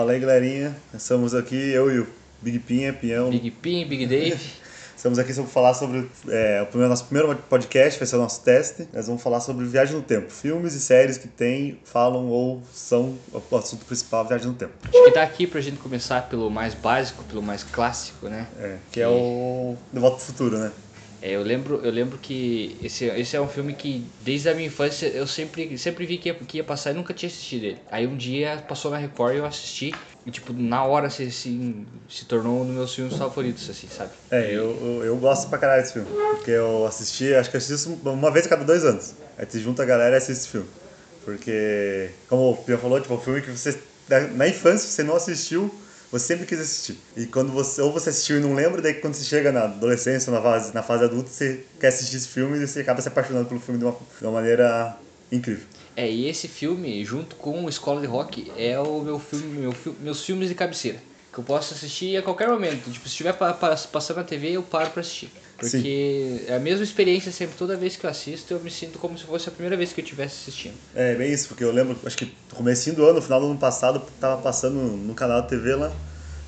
Fala aí, galerinha. Estamos aqui, eu e o Big Pinha, Pinhão. Big Pin, Big Dave. Estamos aqui para falar sobre é, o primeiro, nosso primeiro podcast, vai ser o nosso teste. Nós vamos falar sobre viagem no tempo. Filmes e séries que tem, falam ou são o assunto principal, viagem no tempo. Acho que tá aqui pra gente começar pelo mais básico, pelo mais clássico, né? É, que é o De Volta ao Futuro, né? É, eu lembro, eu lembro que esse, esse é um filme que desde a minha infância eu sempre, sempre vi que ia, que ia passar e nunca tinha assistido ele. Aí um dia passou na Record e eu assisti e tipo, na hora assim, assim, se tornou um dos meus filmes favoritos, assim, sabe? É, eu, eu, eu gosto pra caralho desse filme. Porque eu assisti, acho que eu assisto uma vez a cada dois anos. Aí tu junta a galera e assiste esse filme. Porque, como o Pia falou, tipo, é um filme que você, na infância, você não assistiu, você sempre quis assistir. E quando você, ou você assistiu e não lembra, daí quando você chega na adolescência, na fase, na fase adulta, você quer assistir esse filme e você acaba se apaixonando pelo filme de uma, de uma maneira incrível. É, e esse filme, junto com Escola de Rock, é o meu filme, meu, meus filmes de cabeceira. Que eu posso assistir a qualquer momento. Tipo, se estiver passando na TV, eu paro pra assistir. Porque Sim. é a mesma experiência sempre, toda vez que eu assisto, eu me sinto como se fosse a primeira vez que eu estivesse assistindo. É, bem isso, porque eu lembro, acho que no comecinho do ano, no final do ano passado, tava passando no canal da TV lá,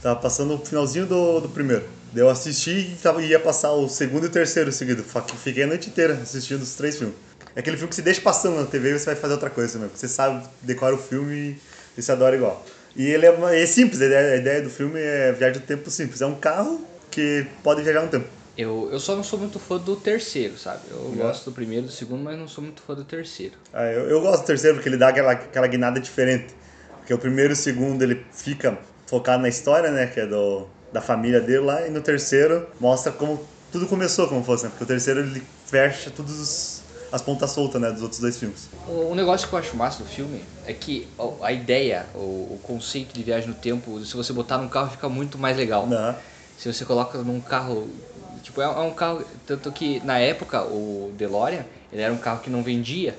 tava passando o finalzinho do, do primeiro. Eu assisti e tava, ia passar o segundo e o terceiro seguido. Fiquei a noite inteira assistindo os três filmes. É aquele filme que você deixa passando na TV e você vai fazer outra coisa mesmo. Você sabe, decora o filme e você adora igual. E ele é, é simples, a ideia, a ideia do filme é viagem do tempo simples. É um carro que pode viajar no tempo. Eu, eu só não sou muito fã do terceiro, sabe? Eu gosto do primeiro, do segundo, mas não sou muito fã do terceiro. Ah, eu, eu gosto do terceiro porque ele dá aquela, aquela guinada diferente. Porque o primeiro e o segundo ele fica focado na história, né? Que é do, da família dele lá. E no terceiro mostra como tudo começou, como fosse, né? Porque o terceiro ele fecha todos os as pontas soltas, né, dos outros dois filmes. Um negócio que eu acho massa do filme é que a ideia, o, conceito de viagem no tempo, se você botar num carro fica muito mais legal. Não. Se você coloca num carro, tipo, é, é um carro, tanto que na época o DeLorean, ele era um carro que não vendia.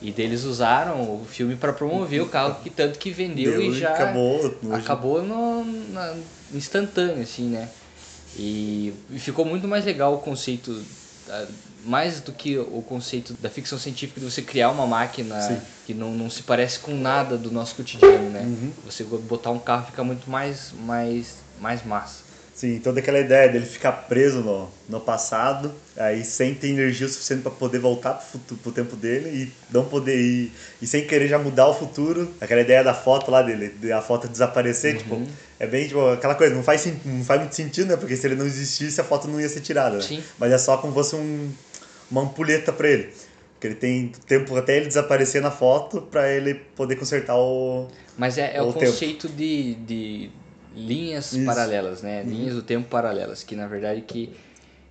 E deles usaram o filme para promover o carro que tanto que vendeu Deu, e já acabou, acabou no, na, instantâneo assim, né? E, e ficou muito mais legal o conceito mais do que o conceito da ficção científica de você criar uma máquina Sim. que não, não se parece com nada do nosso cotidiano, né? Uhum. Você botar um carro fica muito mais, mais, mais massa. Sim, toda aquela ideia dele ficar preso no, no passado, aí sem ter energia suficiente para poder voltar pro, futuro, pro tempo dele e não poder ir, e sem querer já mudar o futuro. Aquela ideia da foto lá dele, de a foto desaparecer, tipo, uhum. tipo, é bem tipo, aquela coisa, não faz, não faz muito sentido, né? Porque se ele não existisse, a foto não ia ser tirada, né? Mas é só como se fosse um, uma ampulheta para ele. Porque ele tem tempo até ele desaparecer na foto para ele poder consertar o. Mas é, é o, o conceito de, de linhas Isso. paralelas, né? Uhum. Linhas do tempo paralelas, que na verdade que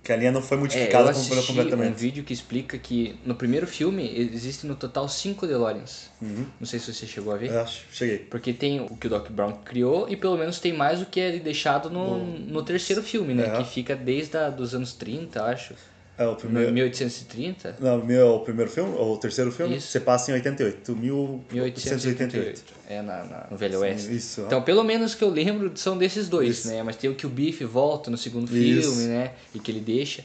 que a linha não foi modificada é, eu completamente. um vídeo que explica que no primeiro filme existem no total cinco DeLoreans. Uhum. Não sei se você chegou a ver. Eu acho, cheguei. Porque tem o que o Doc Brown criou e pelo menos tem mais o que é deixado no, no terceiro filme, né? É. Que fica desde a, dos anos 30, acho. É o primeiro. 1830? Não, o meu, o primeiro filme, ou o terceiro filme, isso. você passa em 88, 1888. É, na, na, no Velho Oeste. Isso. Então, pelo menos que eu lembro são desses dois, isso. né? Mas tem o que o Biff volta no segundo filme, isso. né? E que ele deixa.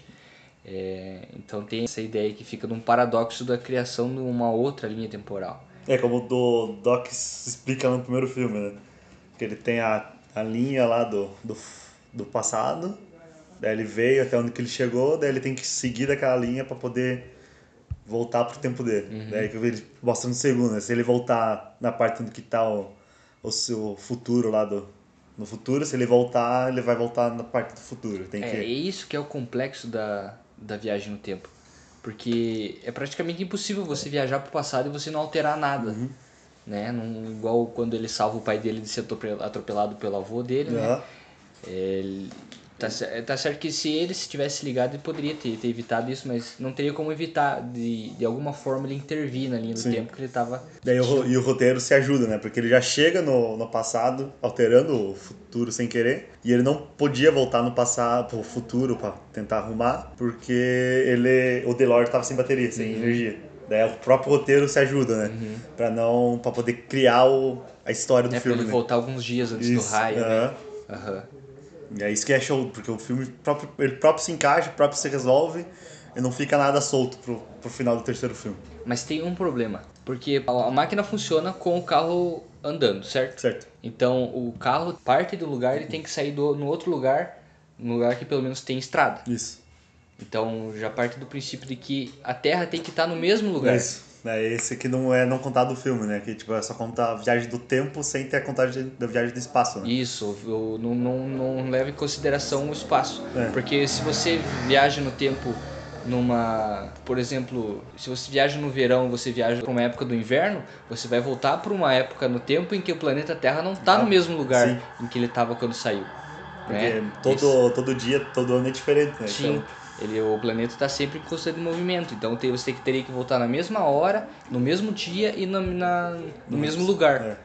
É, então tem essa ideia que fica num paradoxo da criação de uma outra linha temporal. É, como o do Doc explica no primeiro filme, né? Que ele tem a, a linha lá do, do, do passado Daí ele veio até onde que ele chegou, daí ele tem que seguir daquela linha para poder voltar pro tempo dele. Uhum. Daí que ele mostra no segundo, né? Se ele voltar na parte onde que tá o, o seu futuro lá do no futuro, se ele voltar, ele vai voltar na parte do futuro. Tem é, que... é isso que é o complexo da, da viagem no tempo. Porque é praticamente impossível você viajar pro passado e você não alterar nada. Uhum. Né? Não, igual quando ele salva o pai dele de ser atropelado pelo avô dele, uhum. né? É, Tá, tá certo que se ele se tivesse ligado, ele poderia ter, ter evitado isso, mas não teria como evitar, de, de alguma forma, ele intervir na linha do Sim. tempo que ele estava. Daí o, e o roteiro se ajuda, né? Porque ele já chega no, no passado, alterando o futuro sem querer, e ele não podia voltar no passado, pro futuro, para tentar arrumar, porque ele o DeLorean estava sem bateria, sem uhum. energia. Daí o próprio roteiro se ajuda, né? Uhum. Pra não. para poder criar o, a história do é filme. Pra ele né? voltar alguns dias antes isso. do raio, uh -huh. né? Uhum. E é isso que é show, porque o filme próprio, ele próprio se encaixa, próprio se resolve e não fica nada solto pro, pro final do terceiro filme. Mas tem um problema, porque a máquina funciona com o carro andando, certo? Certo. Então o carro parte do lugar, ele tem que sair do, no outro lugar, no lugar que pelo menos tem estrada. Isso. Então já parte do princípio de que a Terra tem que estar no mesmo lugar. Isso. É esse que não é não contado do filme, né? Que tipo, é só contar a viagem do tempo sem ter a contagem da viagem do espaço, né? Isso, não, não, não leva em consideração o espaço. É. Porque se você viaja no tempo numa. Por exemplo, se você viaja no verão você viaja para uma época do inverno, você vai voltar para uma época no tempo em que o planeta Terra não está Ah, no mesmo lugar sim. em que ele estava quando saiu. Porque né? todo, todo dia, todo ano é diferente, né? Sim, Então, ele, o planeta está sempre em constante movimento, então tem- você teria que voltar na mesma hora, no mesmo dia e na, na- no mesmo lugar. é.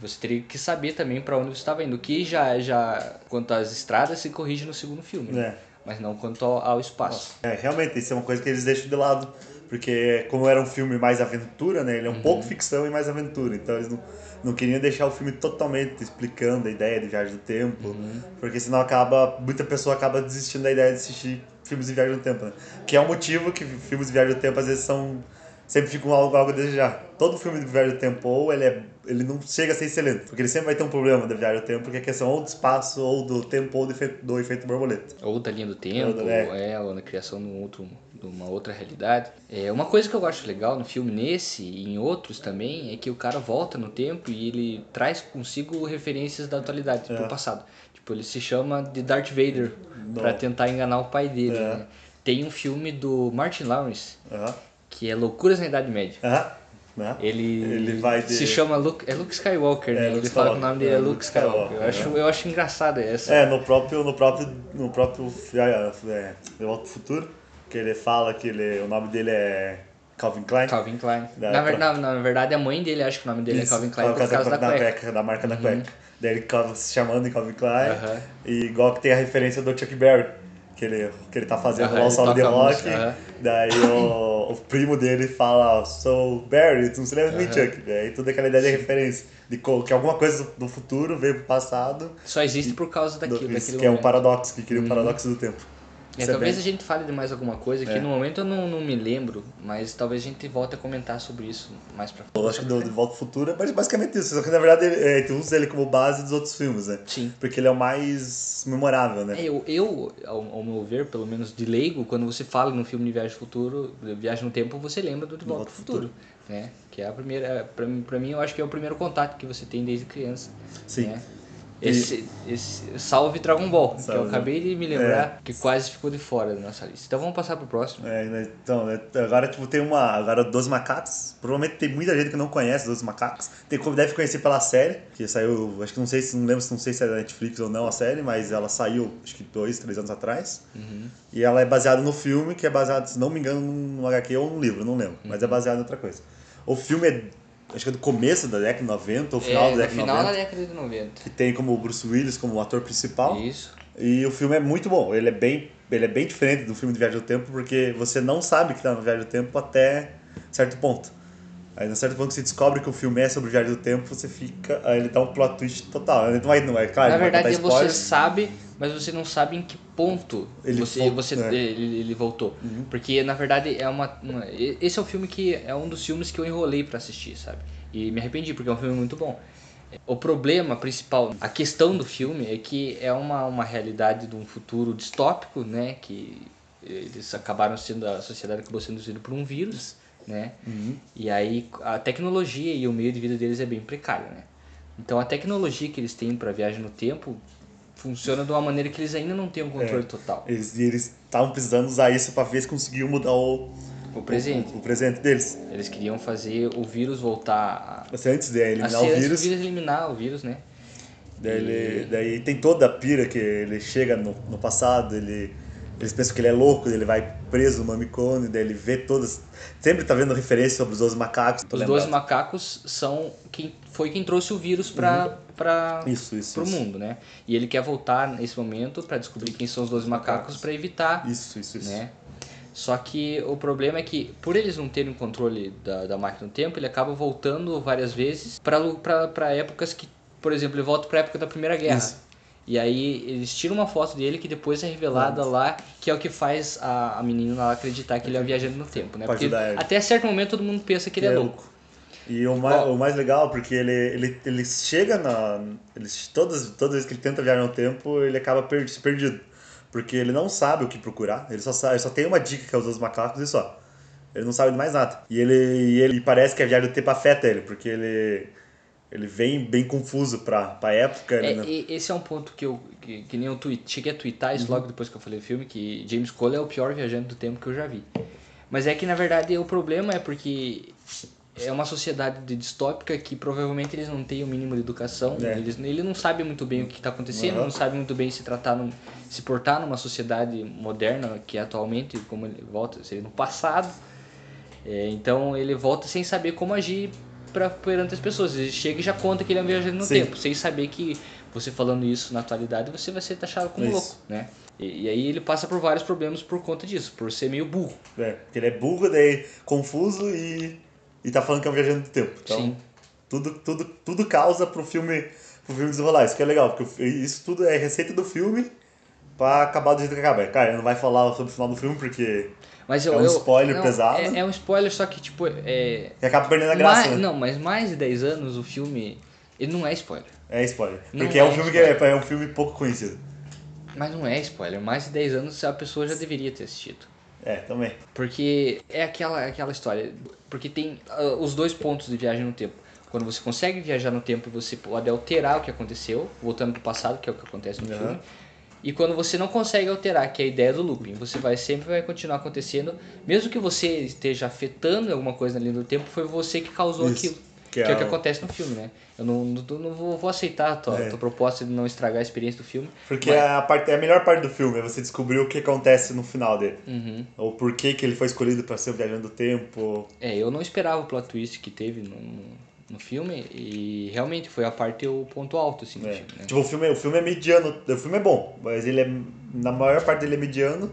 Você teria que saber também para onde você estava indo, que já, já quanto às estradas se corrige no segundo filme, né? É. mas não quanto ao, ao espaço. É, realmente, isso é uma coisa que eles deixam de lado. Porque como era um filme mais aventura, né? Ele é um pouco ficção e mais aventura. Então eles não, não queriam deixar o filme totalmente explicando a ideia de viagem do tempo. Porque senão acaba. Muita pessoa acaba desistindo da ideia de assistir filmes de viagem do tempo, né? Que é o motivo que filmes de viagem do tempo às vezes são. Sempre ficam algo, algo a desejar. Todo filme de viagem do tempo, ou ele, é, ele não chega a ser excelente. Porque ele sempre vai ter um problema da viagem do tempo, porque é questão ou do espaço, ou do tempo, ou do efeito, do efeito borboleta. Ou da linha do tempo, Ou da- é. é, ou na criação de, um outro, de uma outra realidade. É, uma coisa que eu acho legal no filme, nesse e em outros também, é que o cara volta no tempo e ele traz consigo referências da atualidade, É. pro passado. Tipo, ele se chama de Darth Vader pra tentar enganar o pai dele. É. né? Tem um filme do Martin Lawrence, Aham. que é Loucuras na Idade Média. Aham. Né? Ele, Ele vai de- se chama Luke, é Luke Skywalker, né? Luke ele fala que o Skywalker, nome dele é é, Luke Luke Skywalker. Eu Skywalker, acho, é. eu acho engraçado essa. É, no próprio, no próprio, no próprio é, é, De Volta ao Futuro, que ele fala que ele, o nome dele é Calvin Klein. Calvin Klein. Na, ver- na, na verdade, a mãe dele acha que o nome dele Isso, é Calvin Klein por causa da, cueca. Uhum. da marca da cueca. Daí ele se chamando de Calvin Klein. Aham. E igual que tem a referência do Chuck Berry, que ele, que ele tá fazendo Aham, lá o solo de rock. música, aham. Daí o, o primo dele fala, sou Barry, tu não se lembra de mim. Chuck? Daí toda aquela ideia de referência. De que alguma coisa do, futuro veio pro passado. Só existe por causa daquilo, do- isso, daquele que é um momento. Uhum. paradoxo, que cria um paradoxo do tempo. É, é talvez bem- a gente fale de mais alguma coisa, que É. no momento eu não, não me lembro, mas talvez a gente volte a comentar sobre isso mais pra frente. Eu acho que do De Volta ao Futuro é basi- basicamente isso. Só que na verdade ele- é, tu usa ele como base dos outros filmes, né? Sim. Porque ele é o mais memorável, né? É, eu, eu ao, ao meu ver, pelo menos de leigo, quando você fala no filme de Viagem ao Futuro, Viagem no Tempo, você lembra do De Volta Volta ao ao Futuro. Né? Que é a primeira, pra, mim- pra mim, eu acho que é o primeiro contato que você tem desde criança. Sim. Né? Esse, esse, salve Dragon Ball, que eu Salve. acabei de me lembrar que quase ficou de fora da nossa lista. Então vamos passar pro próximo. É, né, então, né, agora tipo, tem uma. Agora Dois Macacos. Provavelmente tem muita gente que não conhece Dois Macacos. Tem como deve conhecer pela série, que saiu. Acho que não sei se não lembro se não sei se é da Netflix ou não a série, mas ela saiu acho que dois, três anos atrás. E ela é baseada no filme, que é baseado, se não me engano, num HQ ou num livro, não lembro. Mas é baseado em outra coisa. O filme é. Acho que é do começo da década de 90, ou final é, da década de final 90. da década de 90. Que tem como o Bruce Willis como ator principal. Isso. E o filme é muito bom. Ele é bem, ele é bem diferente do filme de Viagem do Tempo, porque você não sabe que tá no Viagem do Tempo até certo ponto. Aí, no certo ponto que você descobre que o filme é sobre Viagem do Tempo, você fica. Aí ele dá um plot twist total. Ele não vai, não é claro, Na verdade, você spoiler. sabe, mas você não sabe em que ponto Ele você, você, é. Uhum. ele, ele voltou. Porque, na verdade, é uma, uma- Esse é o filme que é um dos filmes que eu enrolei pra assistir, sabe? E me arrependi, porque é um filme muito bom. O problema principal, a questão do filme é que é uma, uma realidade de um futuro distópico, né? Que eles acabaram sendo, a sociedade acabou sendo induzida por um vírus, né? Uhum. E aí a tecnologia e o meio de vida deles é bem precário, né? Então a tecnologia que eles têm para viagem no tempo funciona de uma maneira que eles ainda não têm um controle É. total. Eles e eles estavam precisando usar isso pra ver se conseguiam mudar o, O presente. o, o presente deles. Eles queriam fazer o vírus voltar Assim, antes de a, a eliminar ser o antes vírus. vírus eliminar o vírus, né? Daí, ele, daí tem toda a pira que ele chega no, no passado, ele, eles pensam que ele é louco, ele vai preso no mamicone, daí ele vê todas. Sempre tá vendo referência sobre os 12 macacos. Os lembrado. 12 macacos são quem foi quem trouxe o vírus para para Uhum. Pro isso. mundo, né? E ele quer voltar nesse momento para descobrir quem são os 12 macacos para evitar Isso, isso, isso. né? Só que o problema é que, por eles não terem controle da, da máquina do tempo, ele acaba voltando várias vezes para épocas que, por exemplo, ele volta para época da Primeira Guerra. Isso. E aí eles tiram uma foto dele que depois é revelada lá, que é o que faz a, a menina lá acreditar que ele é um viajante no tempo, né? Porque até certo momento todo mundo pensa que ele é, louco. E o mais, o mais legal, porque ele, ele, ele chega na. Ele, todas, todas as vezes que ele tenta viajar no tempo, ele acaba per, perdido. Porque ele não sabe o que procurar, ele só, sabe, ele só tem uma dica que é os dois macacos e só. Ele não sabe de mais nada. E ele, e ele parece que a viagem do tempo afeta ele, porque ele ele vem bem confuso pra, pra época. É, não... Esse é um ponto que eu. Que, que nem eu tweet, cheguei a twittar isso uhum. logo depois que eu falei do filme, que James Cole é o pior viajante do tempo que eu já vi. Mas é que na verdade o problema é porque é uma sociedade distópica que provavelmente eles não têm o mínimo de educação. É. Eles, ele não sabe muito bem o que está acontecendo, uhum. não sabe muito bem se tratar, num, se portar numa sociedade moderna que é atualmente, como ele volta, seria no passado. É, então ele volta sem saber como agir pra, perante as pessoas. Ele chega e já conta que ele é um viajante no Sim. tempo, sem saber que você falando isso na atualidade você vai ser taxado como isso. louco, né? E, e, aí ele passa por vários problemas por conta disso, por ser meio burro. É, porque ele é burro, daí confuso e, e tá falando que é um viajante do tempo. Então, Sim. Tudo, tudo, tudo causa pro filme, pro filme desenrolar. Isso que é legal, porque isso tudo é receita do filme pra acabar do jeito que acaba. Cara, não vai falar sobre o final do filme porque mas eu, é um spoiler não, pesado. É, é, um spoiler, só que, tipo, é. E acaba perdendo a graça. Mais, né? Não, mas mais de 10 anos o filme. Ele não é spoiler. É spoiler. Porque é, um filme spoiler. que é, é um filme pouco conhecido. Mas não é spoiler. Mais de 10 anos a pessoa já deveria ter assistido. É, também. Porque é aquela, aquela história. Porque tem uh, os dois pontos de viagem no tempo. Quando você consegue viajar no tempo, você pode alterar o que aconteceu, voltando para o passado, que é o que acontece no uhum. filme. E quando você não consegue alterar, que é a ideia do looping, você vai sempre vai continuar acontecendo, mesmo que você esteja afetando alguma coisa na linha do tempo, foi você que causou Isso, aquilo. Que é, que é, o que acontece no filme, né? Eu não, não, não vou, vou, aceitar a tua, é. tua, proposta de não estragar a experiência do filme. Porque mas... a, parte, é a melhor parte do filme é você descobrir o que acontece no final dele. Uhum. Ou por que, que ele foi escolhido para ser o Viajando do Tempo. É, eu não esperava o plot twist que teve no, no filme e realmente foi a parte o ponto alto assim do é. filme. Né? Tipo, o filme, o filme é mediano, o filme é bom, mas ele é na maior parte dele é mediano.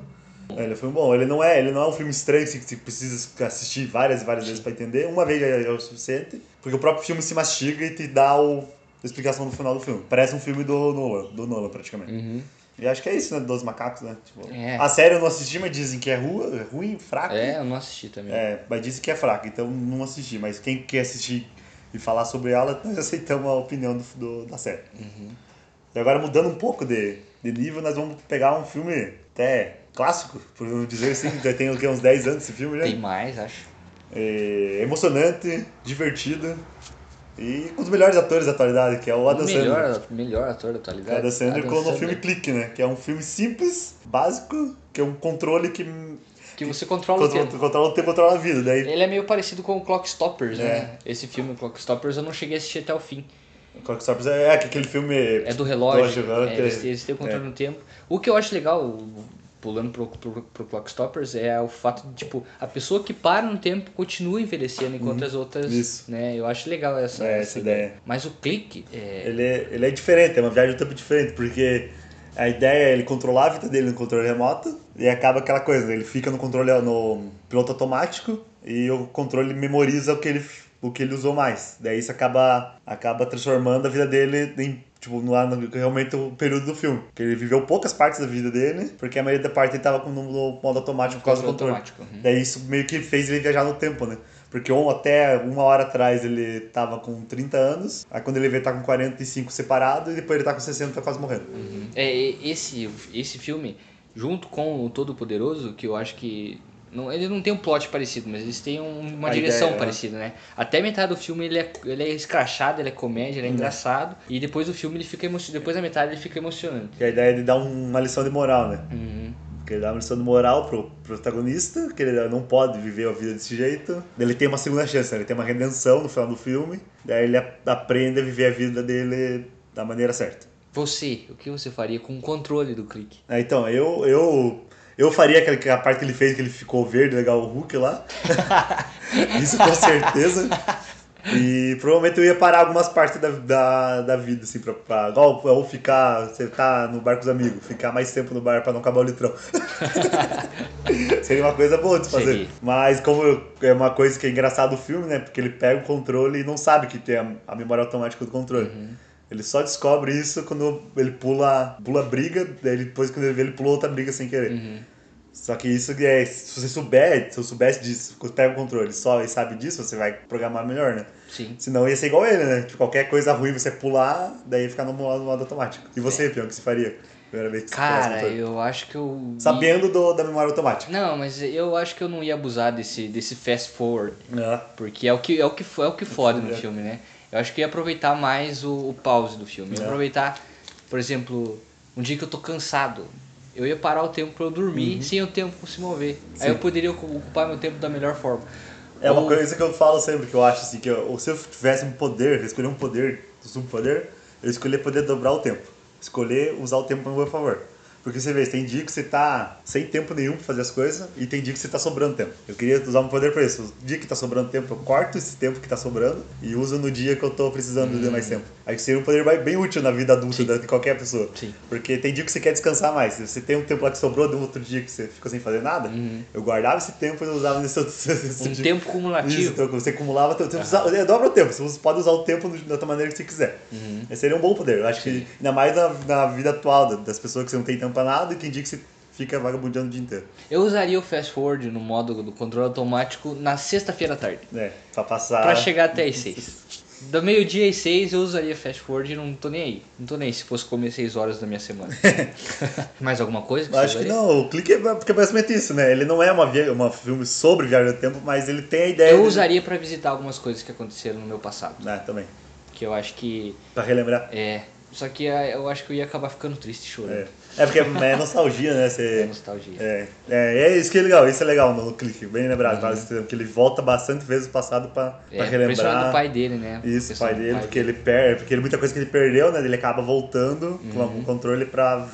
É, ele é um filme bom, ele não é, ele não é um filme estranho que você precisa assistir várias e várias vezes para entender. Uma vez é, é, o suficiente, porque o próprio filme se mastiga e te dá o, a explicação no final do filme. Parece um filme do Nolan, do Nolan praticamente. Uhum. E acho que é isso, né? Dos macacos, né? Tipo, é. A série eu não assisti, mas dizem que é ruim, ruim fraco. É, eu não assisti também. É, mas dizem que é fraco, então não assisti. Mas quem quer assistir e falar sobre ela, nós aceitamos a opinião do, do da série. Uhum. E agora mudando um pouco de, de nível, nós vamos pegar um filme até clássico, por não dizer assim, já tem uns 10 anos esse filme já. Tem mais, acho. É emocionante, divertido e com os melhores atores da atualidade, que é o Adam o melhor, Sandler. melhor ator da atualidade. Adam Sandler Adam com o filme Clique, né? Que é um filme simples, básico, que é um controle que que você controla o tempo. Controla o tempo, controla a vida. Daí... Ele é meio parecido com o Clockstoppers, é. né? Esse filme, Clockstoppers, eu não cheguei a assistir até o fim. Clockstoppers é, é aquele filme... É do relógio, relógio é, eles, eles têm o controle é. do tempo. O que eu acho legal, pulando pro, pro, pro Clockstoppers, é o fato de, tipo, a pessoa que para no tempo continua envelhecendo enquanto uhum. as outras, Isso. né? Eu acho legal essa, é, essa, ideia. ideia. Mas o clique... É... Ele, é, ele é diferente, é uma viagem do tempo diferente, porque a ideia é ele controlar a vida dele no controle remoto e acaba aquela coisa, ele fica no controle no piloto automático e o controle memoriza o que ele, o que ele usou mais. Daí isso acaba, acaba transformando a vida dele em tipo, no, no, realmente o período do filme. Que ele viveu poucas partes da vida dele, porque a maioria da parte ele tava no, no modo automático por causa do controle. Automático. Uhum. Daí isso meio que fez ele viajar no tempo, né? Porque um, até uma hora atrás ele tava com 30 anos, aí quando ele vê tá com 45 separado, e depois ele tá com 60 tá quase morrendo. Uhum. É, esse, esse filme, junto com o Todo Poderoso, que eu acho que não, ele não tem um plot parecido, mas eles têm uma a direção ideia, parecida, né? Até metade do filme ele é, ele é escrachado, ele é comédia, ele é uhum. engraçado. E depois do filme ele fica emocionante. Depois da metade ele fica emocionante. E a ideia é de dar uma lição de moral, né? Uhum. Porque ele dá uma lição de moral pro protagonista, que ele não pode viver a vida desse jeito. Ele tem uma segunda chance, né? ele tem uma redenção no final do filme. Daí ele aprende a viver a vida dele da maneira certa. Você, o que você faria com o controle do clique? É, então, eu, eu, eu faria aquela, a parte que ele fez, que ele ficou verde, legal, o Hulk lá. Isso com certeza. E provavelmente eu ia parar algumas partes da, da, da vida, assim, pra, pra igual, ou ficar, você tá no bar com os amigos, ficar mais tempo no bar pra não acabar o litrão. Seria uma coisa boa de fazer. Mas como é uma coisa que é engraçado o filme, né? Porque ele pega o controle e não sabe que tem a, a memória automática do controle. Uhum. Ele só descobre isso quando ele pula, pula briga, daí depois quando ele vê, ele pulou outra briga sem querer. Uhum. Só que isso é. Se você souber, se eu soubesse disso, pega o controle só e sabe disso, você vai programar melhor, né? Sim. Senão ia ser igual ele, né? Tipo, qualquer coisa ruim você pular, daí ficar no modo, no modo automático. E você, É. Pião, o que você faria? Primeira vez que Cara, eu acho que eu. Sabendo do, da memória automática. Não, mas eu acho que eu não ia abusar desse, desse fast forward. É. Porque é o que, é o que, é o que fode no É. filme, né? Eu acho que eu ia aproveitar mais o, o pause do filme. Ia É. aproveitar, por exemplo, um dia que eu tô cansado. Eu ia parar o tempo pra eu dormir sem o tempo se mover. Uhum. Sim. Aí eu poderia ocu- ocupar meu tempo da melhor forma. É uma Ou- coisa que eu falo sempre, que eu acho assim, que eu, se eu tivesse um poder, escolher um poder, um subpoder, eu escolher poder dobrar o tempo. Escolher usar o tempo a meu favor. Porque você vê, tem dia que você tá sem tempo nenhum pra fazer as coisas e tem dia que você tá sobrando tempo. Eu queria usar um poder pra isso. O dia que tá sobrando tempo, eu corto esse tempo que tá sobrando e uso no dia que eu tô precisando de mais tempo. Aí seria um poder bem- útil na vida adulta da- de qualquer pessoa. Sim. Porque tem dia que você quer descansar mais. Você tem um tempo lá que sobrou de um outro dia que você ficou sem fazer nada, eu guardava esse tempo e usava nesse outro, nesse Um dia. tempo Isso, cumulativo. então você acumulava, teu tempo, é, dobra o tempo, você pode usar o tempo da outra maneira que você quiser. Esse seria um bom poder. Eu acho que, ainda mais na, na vida atual da- das pessoas que você não tem tempo pra nada e tem dia que você fica vagabundeando o dia inteiro. Eu usaria o fast forward no modo do controle automático na sexta-feira à tarde. É, pra passar. Pra chegar até as seis. Do meio-dia às seis eu usaria fast forward e não tô nem aí. Não tô nem aí se fosse comer seis horas da minha semana. Mais alguma coisa? Eu acho que não, o clique é porque é basicamente isso, né? Ele não é uma, via, uma filme sobre viagem no tempo, mas ele tem a ideia. Eu de- usaria pra visitar algumas coisas que aconteceram no meu passado. Ah, também. Que eu acho que. Pra relembrar. É. Só que é, eu acho que eu ia acabar ficando triste chorando. É, é porque é nostalgia, né? É Você, nostalgia. é, é, é isso que é legal, isso é legal no, clique, bem lembrado, Uhum. que ele volta bastante vezes o passado pra, pra É, principalmente relembrar. do pai dele, né? Isso, o Questão pai do dele, porque ele perde, porque ele, muita coisa que ele perdeu, né? Ele acaba voltando com Uhum. o controle pra,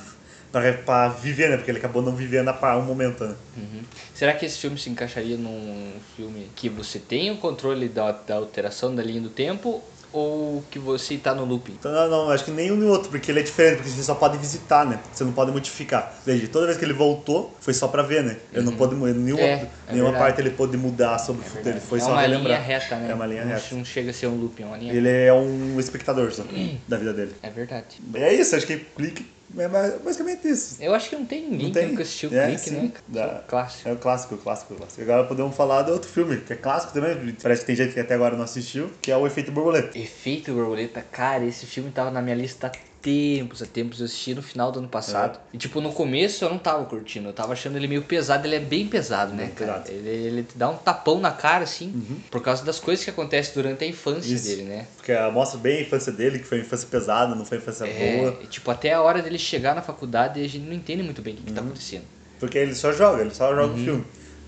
pra, pra viver, né? Porque ele acabou não vivendo a um momento, né? Uhum. Será que esse filme se encaixaria num filme que você tem o controle da, da alteração da linha do tempo ou que você tá no looping? Então, não, não, acho que nenhum nem outro, porque ele é diferente, porque você só pode visitar, né? Você não pode modificar. Veja, toda vez que ele voltou, foi só pra ver, né? Ele não pôde, nenhuma, É, é nenhuma verdade. parte ele pôde mudar sobre o futuro, ele foi é só uma relembrar. linha reta, né? É uma linha não, reta. Não chega a ser um looping, é uma linha Ele é um espectador só, da vida dele. É verdade. É isso, acho que clique é ba- basicamente isso. Eu acho que não tem ninguém Não que tem? nunca assistiu o É, Clique, sim. né? Dá. Só Clássico. É o clássico, o clássico, o clássico. Agora podemos falar de outro filme, que é clássico também, parece que tem gente que até agora não assistiu, que é o Efeito Borboleta. Efeito Borboleta, cara, esse filme tava na minha lista tempos, há tempos. Eu assisti no final do ano passado. É. E tipo, no começo eu não tava curtindo, eu tava achando ele meio pesado. Ele é bem pesado, né, cara? pesado. Ele, ele te dá um tapão na cara, assim, por causa das coisas que acontecem durante a infância Isso. dele, né? Porque mostra bem a infância dele, que foi uma infância pesada, não foi uma infância É, boa. e, tipo, até a hora dele chegar na faculdade, a gente não entende muito bem o que, que tá Uhum. acontecendo. Porque ele só joga, ele só joga Uhum. o filme.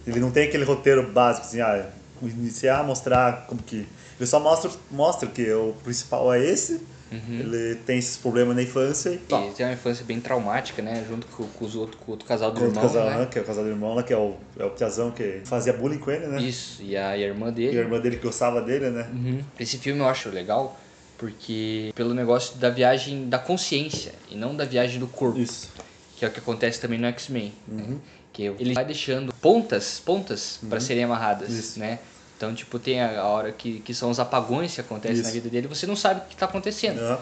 Ele não tem aquele roteiro básico, assim, ah, iniciar, mostrar como que. Ele só mostra, mostra que o principal é esse, ele tem esses problemas na infância e tem uma infância bem traumática, né? Junto com, com os outros, com o outro casal do Com irmão, casal, né? né, que é o casal do irmão lá, que é o, é o Piazão que fazia bullying com ele, né? Isso, e a, e a irmã E dele. a irmã dele que gostava dele, né? Uhum. Esse filme eu acho legal porque pelo negócio da viagem da consciência e não da viagem do corpo, Isso. que é o que acontece também no X-Men, né? Uhum. que ele vai deixando pontas, pontas para serem amarradas, Isso. né? Então, tipo, tem a hora que, que são os apagões que acontecem na Isso. vida dele, você não sabe o que está acontecendo. Aham.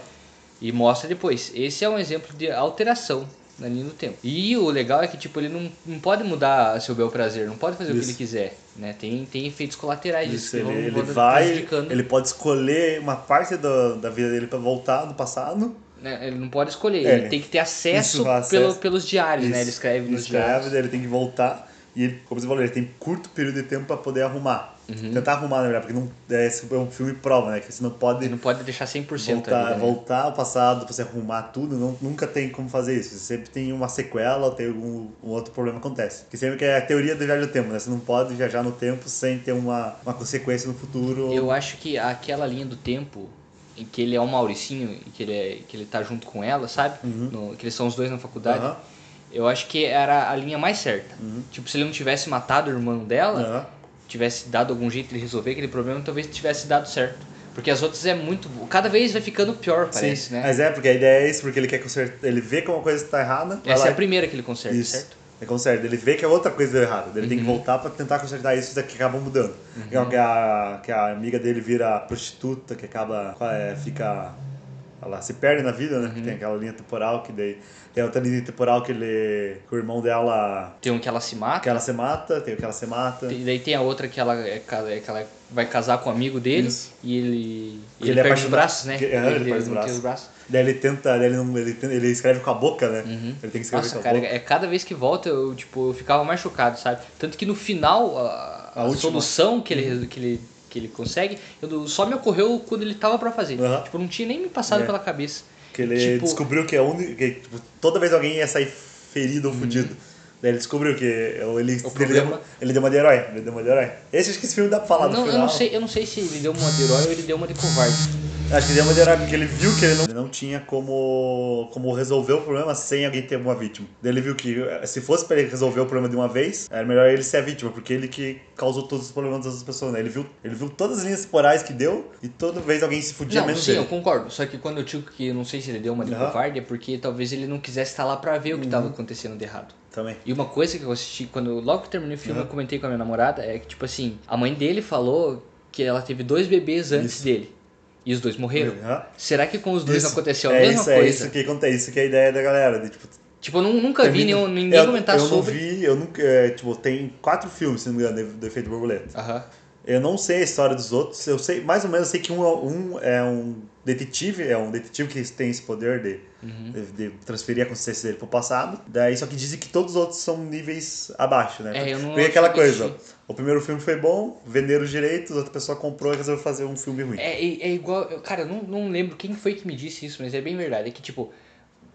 E mostra depois. Esse é um exemplo de alteração na linha do tempo. E o legal é que, tipo, ele não, não pode mudar seu bel prazer, não pode fazer o que Isso. ele quiser, né? Tem, tem efeitos colaterais disso Isso, que ele, ele vai, ele pode escolher uma parte do, da vida dele pra voltar do passado. né, Ele não pode escolher, É. ele tem que ter acesso, Isso, acesso. Pelo, pelos diários, né? Isso. Ele escreve nos escreve, diários. ele tem que voltar. E ele, como você falou, ele tem curto período de tempo pra poder arrumar. Uhum. Tentar arrumar, na verdade, porque não, é, é um filme prova, né? Que você não pode não pode deixar 100% voltar, ali, né? voltar ao passado você arrumar tudo, não, nunca tem como fazer isso. Você sempre tem uma sequela ou tem algum um outro problema que acontece. Que sempre que é a teoria do viagem do tempo, né? Você não pode viajar no tempo sem ter uma, uma consequência no futuro. Eu acho que aquela linha do tempo em que ele é o Mauricinho e que ele, é, que ele tá junto com ela, sabe? No- que eles são os dois na faculdade. Uhum. Eu acho que era a linha mais certa. Tipo, se ele não tivesse matado o irmão dela, Aham. tivesse dado algum jeito de resolver aquele problema, talvez tivesse dado certo. Porque as outras é muito. Cada vez vai ficando pior, parece, Sim, né? Mas é, porque a ideia é isso, porque ele quer consertar. Ele vê que uma coisa está errada. vai Essa é a e- primeira que ele conserta, Isso. certo? Ele conserta. Ele vê que a outra coisa deu errado. Ele Uhum. tem que voltar pra tentar consertar isso daqui acaba mudando. Igual Que, a, que a amiga dele vira prostituta, que acaba. é, fica. Ela se perde na vida, né? Uhum. Tem aquela linha temporal que daí. Tem outra linha temporal que ele. que o irmão dela. Tem um que ela se mata, que ela se mata, tem o que ela se mata. e daí tem a outra que ela, é, é que ela vai casar com um amigo dele Isso. e ele, ele, ele é perde os braços, né? que- é, ele perde os não tem braços. os braços. Daí ele tenta. Daí ele, não, ele, ele escreve com a boca, né? Uhum. Ele tem que escrever Nossa, com a cara, boca. é cada vez que volta eu, tipo, eu ficava mais chocado, sabe? Tanto que no final, a, A a solução que ele, que ele, que ele consegue, eu- só me ocorreu quando ele tava pra fazer. Aham. Tipo, não tinha nem me passado É. pela cabeça. Que ele Tipo- descobriu que é único. Que, tipo, toda vez alguém ia sair ferido ou fudido. Daí ele descobriu que ele, ele, Uhum. problema- deu, ele deu uma de herói. Ele deu uma de herói. Esse acho que esse filme dá pra falar no Não, eu, final. não sei, eu não sei se ele deu uma de herói ou ele deu uma de covarde. Acho que ele deu uma de herói porque ele viu que ele não, ele não tinha como, como resolver o problema sem alguém ter uma vítima. Daí ele viu que se fosse pra ele resolver o problema de uma vez, era melhor ele ser a vítima, porque ele que causou todos os problemas das outras pessoas, né? Ele viu, ele viu todas as linhas temporais que deu e toda vez alguém se fudia não, menos sim, dele. eu concordo. Só que quando eu digo que eu não sei se ele deu uma de. Uhum. covarde, é porque talvez ele não quisesse estar lá pra ver o que tava acontecendo de errado. Também. E uma coisa que eu assisti, quando eu- logo que terminei o filme, Aham. eu comentei com a minha namorada, é que, tipo assim, a mãe dele falou que ela teve dois bebês antes Isso. dele. E os dois morreram. Aham. Será que com os dois Isso. aconteceu a é mesma isso, coisa? É isso que acontece, isso que é a ideia da galera. De, tipo, Tipo, eu nu- nunca vi nenhum, ninguém eu, comentar eu sobre. não vi, eu nunca. é, tipo, tem quatro filmes, se não me engano, do Efeito Borboleta. Aham. Eu não sei a história dos outros. Eu sei, mais ou menos, eu sei que um, é- um é um detetive, é um detetive que tem esse poder de, Uhum. de, de transferir a consciência dele pro passado. Daí, só que dizem que todos os outros são níveis abaixo, né? É, eu não Porque aquela coisa, o primeiro filme foi bom, venderam os direitos, outra pessoa comprou e resolveu fazer um filme ruim. É, é, é igual. Cara, eu não, não lembro quem foi que me disse isso, mas é bem verdade. É que, tipo,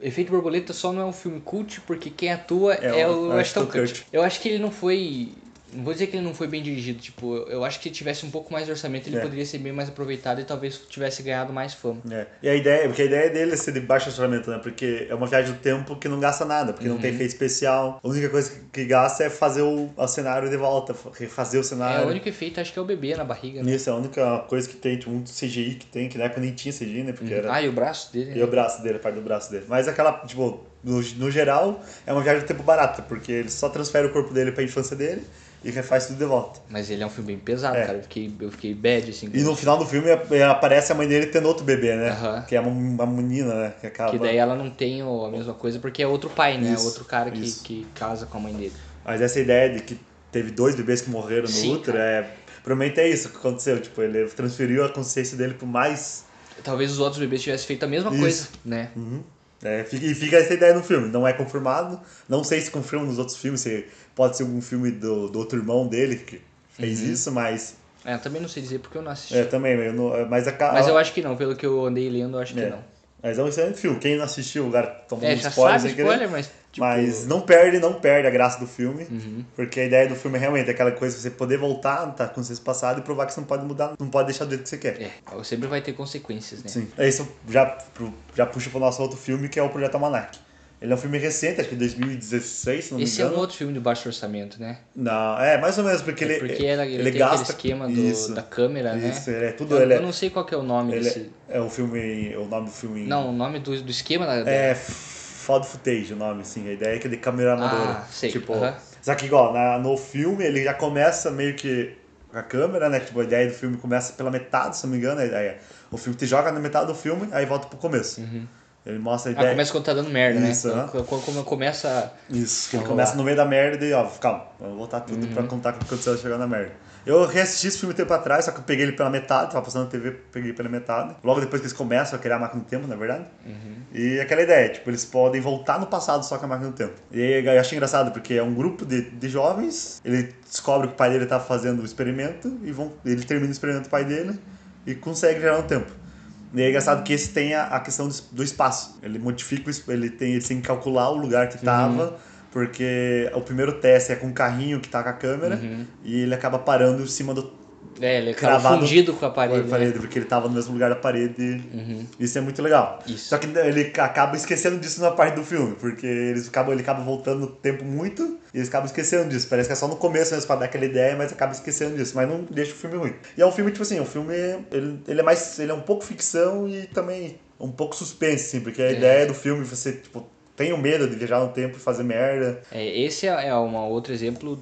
Efeito Borboleta só não é um filme cult porque quem atua É é, o Ashton. Kutcher. Eu acho que ele não foi. Não vou dizer que ele não foi bem dirigido, tipo, eu acho que se tivesse um pouco mais de orçamento ele É. poderia ser bem mais aproveitado e talvez tivesse ganhado mais fama. É. E a ideia, porque a ideia dele é ser de baixo orçamento, né? Porque é uma viagem do tempo que não gasta nada, porque não Uhum. tem efeito especial. A única coisa que, gasta é fazer o, o cenário de volta, refazer o É, cenário. o único efeito acho que é o bebê na barriga, né? Isso é a única coisa que tem, tipo, um CGI que tem, que na época nem tinha CGI, né? Porque era. Ah, e o braço dele. E o braço dele, a parte do braço dele. Mas aquela, tipo, no, no geral, é uma viagem do tempo barata, porque ele só transfere o corpo dele pra infância dele e refaz tudo de volta. Mas ele é um filme bem pesado, É. cara. Eu fiquei, eu fiquei bad, assim. E no final do filme é- aparece a mãe dele tendo outro bebê, né? Que é uma, uma menina, né? Que acaba. Que daí ela não tem a mesma coisa porque é outro pai, né? Isso, outro cara que, isso. que casa com a mãe dele. Mas essa ideia de que teve dois bebês que morreram no Sim, útero, é. Provavelmente é isso que aconteceu. Tipo, ele transferiu a consciência dele pro mais. Talvez os outros bebês tivessem feito a mesma Isso. coisa, né? Uhum. É, e fica essa ideia no filme. Não é confirmado. Não sei se confirma nos outros filmes. Se pode ser algum filme do, do outro irmão dele que fez Uhum. isso, mas. É, eu também não sei dizer porque eu não assisti. É, também. Eu não, mas a, Mas eu acho que não, pelo que eu andei lendo, eu acho que É. não. Mas é um excelente filme. Quem não assistiu, o cara tomou É, um spoiler sabe querer. spoiler, mas tipo... Mas não perde, não perde a graça do filme. Uhum. Porque a ideia do filme é realmente aquela coisa de você poder voltar, tá com o passado e provar que você não pode mudar, não pode deixar do jeito que você quer. É, sempre vai ter consequências, né? Sim. É isso já, já puxa pro nosso outro filme, que é o Projeto Almanac. Ele é um filme recente, acho que 2016, se não me Esse é engano. um outro filme de baixo orçamento, né? Não, é mais ou menos, porque É ele, porque ele, ele tem gasta... esquema do, isso, da câmera, Isso, né? ele é tudo... Eu, ele é, eu não sei qual que é o nome ele desse... é, é o filme... O nome do filme... Não, o nome do, do esquema da... É found footage o nome, assim. A ideia é que é de câmera amadora. Ah, sei, Tipo, aham. Só que igual, na, no filme ele já começa meio que a câmera, né? Tipo, a ideia do filme começa pela metade, se não me engano. A ideia. O filme te joga na metade do filme, aí volta pro começo. Ele mostra a Ah, ideia. começa quando tá dando merda, Isso, né? Quando, quando- quando começa... Isso, ele começa no meio da merda e ó, calma, vamos voltar tudo Uhum. pra contar o que aconteceu chegar na merda. Eu reassisti esse filme um tempo atrás, só que eu peguei ele pela metade, tava passando na TV, peguei pela metade. Logo depois que eles começam a criar a máquina do tempo, na verdade. Uhum. E aquela ideia, tipo, eles podem voltar no passado só com a máquina do tempo. E aí eu achei engraçado, porque é um grupo de, de jovens, ele descobre que o pai dele tá fazendo o experimento, e vão, ele termina o experimento do pai dele e consegue gerar um tempo. E é engraçado que esse tem a, a questão do, do espaço. Ele modifica, o ele tem, ele tem que calcular o lugar que tava, porque o primeiro teste é com o carrinho que tá com a câmera, Uhum. e ele acaba parando em cima do É, ele acaba fundido com a com parede. a parede, porque ele tava no mesmo lugar da parede. Uhum. Isso é muito legal. Isso. Só que ele acaba esquecendo disso na parte do filme, porque eles acabam, ele acaba voltando no tempo muito e eles acabam esquecendo disso. Parece que é só no começo mesmo pra dar aquela ideia, mas acaba esquecendo disso. Mas não deixa o filme ruim. E é um filme, tipo assim, um filme. Ele, ele é mais. Ele é um pouco ficção e também um pouco suspense, assim, porque a É. ideia do filme você, tipo, tem o medo de viajar no tempo e fazer merda. É, esse é, é um outro exemplo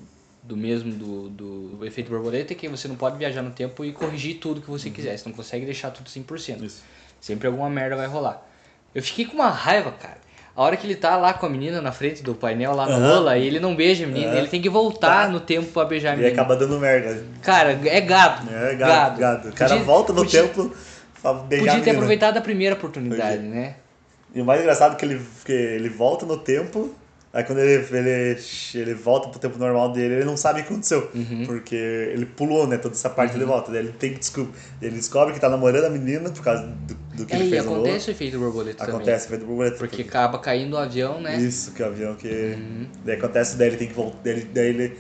do mesmo do, do efeito borboleta, que você não pode viajar no tempo e corrigir tudo que você quiser. Você não consegue deixar tudo 100%. Isso. Sempre alguma merda vai rolar. Eu fiquei com uma raiva, cara. A hora que ele tá lá com a menina na frente do painel lá no Aham. rola, e ele não beija a menina, É. ele tem que voltar Tá. no tempo pra beijar a E menina. acaba dando merda. Cara, é gado. É, gado, gado. O cara Podia- volta no podia- tempo pra beijar Podia ter aproveitado a primeira oportunidade, né? E o mais engraçado é que ele, que ele volta no tempo, aí quando ele, ele, ele volta pro tempo normal dele, ele não sabe o que aconteceu. Uhum. Porque ele pulou, né, toda essa parte de volta. Daí ele tem que descobrir. Ele descobre que tá namorando a menina por causa do, do que É, ele e fez no acontece o efeito borboleta Acontece, foi do borboleta. também. Porque acaba caindo o avião, né? Isso, que é o avião que. Uhum. Daí acontece, daí ele tem que voltar. Daí, ele- daí ele,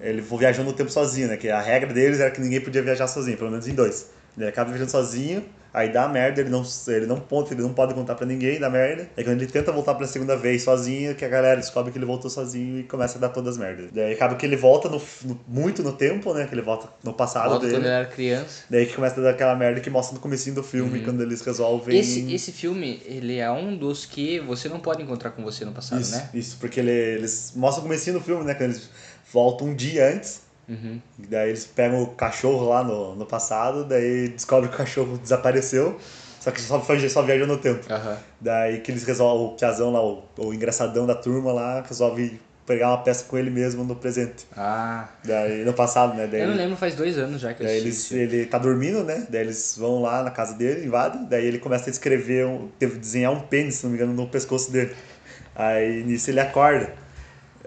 ele viajando no tempo sozinho, né? Que a regra deles era que ninguém podia viajar sozinho, pelo menos em dois. Ele acaba viajando sozinho, aí dá merda, ele não, ele não ponta, ele não pode contar pra ninguém, dá merda. Aí quando ele tenta voltar pela segunda vez sozinho, que a galera descobre que ele voltou sozinho e começa a dar todas as merdas. Daí acaba que ele volta no, no- muito no tempo, né? Que ele volta no passado Volta dele. quando ele era criança. Daí que começa a dar aquela merda que mostra no comecinho do filme, quando eles resolvem. Uhum. Esse, esse filme, ele é um dos que você não pode encontrar com você no passado, Isso, né? isso, porque ele- eles mostram o comecinho do filme, né? Quando eles voltam um dia antes. Uhum. Daí eles pegam o cachorro lá no, no passado, daí descobrem que o cachorro desapareceu, só que só, só viajou no tempo. Aham. Daí que eles resolvem, o piazão lá, o, o engraçadão da turma lá, resolve pegar uma peça com ele mesmo no presente. Ah, Daí, no passado, né? Daí, eu não lembro, faz dois anos já que daí eles, ele tá dormindo, né? Daí eles vão lá na casa dele, invadem, daí ele começa a escrever, um, desenhar um pênis, se não me engano, no pescoço dele. Aí nisso ele acorda.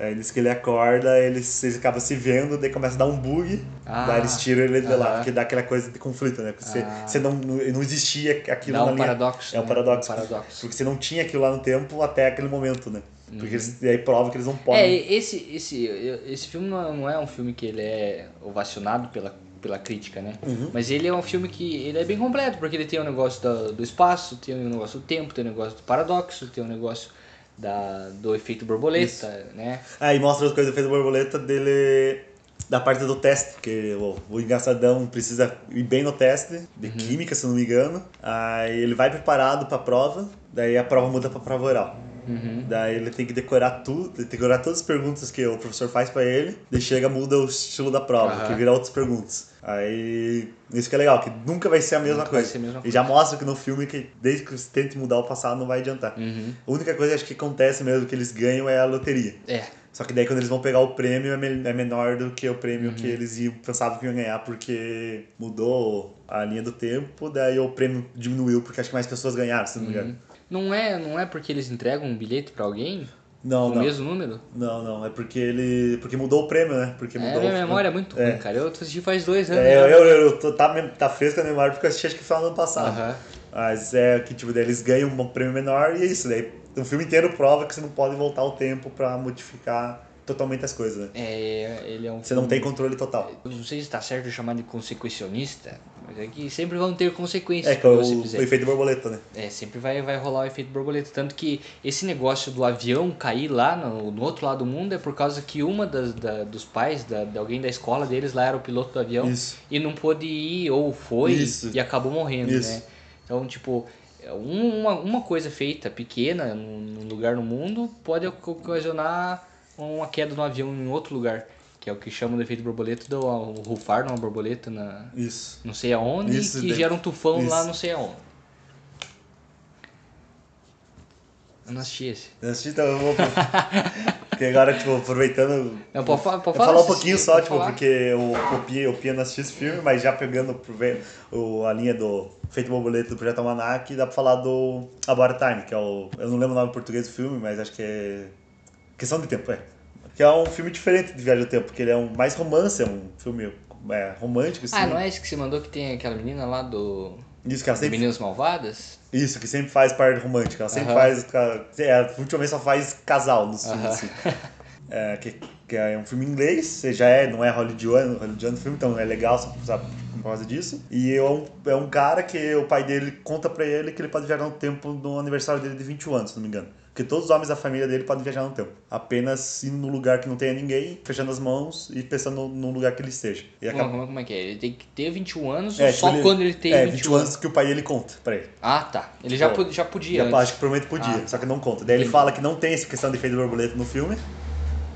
Aí nisso que ele acorda, eles, eles acabam se vendo, daí começa a dar um bug, Ah, daí eles tiram ele de lá, porque dá aquela coisa de conflito, né? Porque você, Ah. você não, não existia aquilo Dá na um linha. paradoxo. É um né? paradoxo. Um paradoxo. Porque você não tinha aquilo lá no tempo até aquele momento, né? Porque eles, e aí prova que eles não podem. É, esse, esse, esse filme não é- não é um filme que ele é ovacionado pela, pela crítica, né? Uhum. Mas ele é um filme que ele é bem completo, porque ele tem o negócio da- do espaço, tem o negócio do tempo, tem o negócio do paradoxo, tem o negócio da, do efeito borboleta, né? Aí mostra as coisas do borboleta dele da parte do teste, porque o, o engraçadão precisa ir bem no teste de Uhum. química, se não me engano. Aí ele vai preparado pra prova, daí a prova muda pra prova oral. Uhum. Daí ele tem que decorar tudo, decorar todas as perguntas que o professor faz pra ele. Daí chega, muda o estilo da prova, Aham. que vira outras perguntas. Aí, isso que é legal, que nunca vai ser a mesma coisa. ser a mesma E já mostra que no filme, que desde que você tente mudar o passado, não vai adiantar. Uhum. A única coisa acho que acontece mesmo que eles ganham é a loteria. É. Só que daí quando eles vão pegar o prêmio é, é menor do que o prêmio Uhum. que eles iam, pensavam que iam ganhar porque mudou a linha do tempo, daí o prêmio diminuiu porque acho que mais pessoas ganharam, se não me engano. Não é, não é porque eles entregam um bilhete pra alguém Não, o não. mesmo número? Não, não, é porque ele. Porque mudou o prêmio, né? Porque É, mudou minha o- memória é muito É. ruim, cara. Eu assisti faz dois anos. É, já. eu, eu, eu tô, tá, tá fresca a memória porque eu assisti acho que foi no ano passado. Aham. Mas é que, tipo, eles ganham um prêmio menor e é isso. Daí o filme inteiro prova que você não pode voltar o tempo pra modificar totalmente as coisas, né? É, ele é um Você não filme- tem controle total. Eu não sei se está certo chamar de consequencionista, mas é que sempre vão ter consequências É, que é o, você o efeito borboleta, né? É, sempre vai, vai rolar o efeito borboleta. Tanto que esse negócio do avião cair lá no, no outro lado do mundo é por causa que uma das, da- dos pais, da, de alguém da escola deles lá era o piloto do avião Isso. e não pôde ir ou foi Isso. e acabou morrendo, Isso. né? Então, tipo, um- uma, uma coisa feita pequena num, lugar no mundo pode oc- ocasionar uma queda no avião em outro lugar. Que é o que chamam de efeito borboleta, do o rufar numa borboleta na, Isso. não sei aonde, Isso, que daí- gera um tufão lá isso. não sei aonde. Eu não assisti esse. Eu assisti, então eu vou. porque agora, tipo, aproveitando. Não, pode, pode Eu falar. falar um pouquinho só, tipo, falar. porque o, o, Pia, o Pia não assistiu esse filme, mas já pegando o, a linha do Feito Borboleta do Projeto Almanac, dá pra falar do About Time, que é o. Eu não lembro o nome em português do filme, mas acho que é. Questão de tempo, é. Que é um filme diferente de Viagem do Tempo, porque ele é um mais romance, é um filme é, romântico, assim. Ah, não é esse que você mandou que tem aquela menina lá do. Isso, que ela sempre. Meninas Malvadas? Isso, que sempre faz parte romântica. Ela sempre Aham. faz. ca- É, ultimamente só faz casal nos filmes, Aham. assim. É, que, que é um filme inglês, já é, não é hollywoodiano, hollywoodiano filme, então é legal sabe, por causa disso. E é um, é um cara que o pai dele conta pra ele que ele pode viajar no tempo no aniversário dele de 21 anos, se não me engano. Porque todos os homens da família dele podem viajar no tempo. Apenas indo num lugar que não tenha ninguém, fechando as mãos e pensando no lugar que ele esteja. E Como, como, como é que é? Ele tem que ter 21 anos É, ou tipo, só ele- quando ele tem é, 21, 21 anos que o pai dele conta pra ele. Ah, tá. Ele já, Pô, já podia. Já, acho que provavelmente podia, Ah, só que não conta. Daí ele fala que não tem essa questão de efeito borboleta no filme.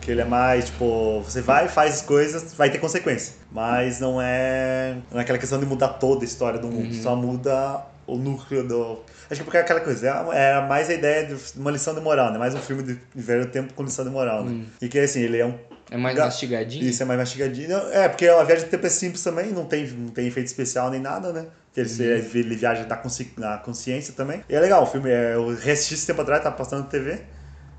Que ele é mais, tipo, você vai, faz as coisas, vai ter consequência. Mas não é, não é aquela questão de mudar toda a história do mundo. Uhum. Só muda o núcleo do. Acho que porque é aquela coisa, é, é mais a ideia de uma lição de moral, né? Mais um filme de velho tempo com lição de moral, né? Hum. E que assim, ele é um. É mais Ga- mastigadinho? Isso é mais mastigadinho. É, porque a viagem do tempo é simples também, não tem, não tem efeito especial nem nada, né? Porque ele, ele viaja na, consci, na consciência também. E é legal, o filme é. Eu reassisti esse tempo atrás, tava passando na TV.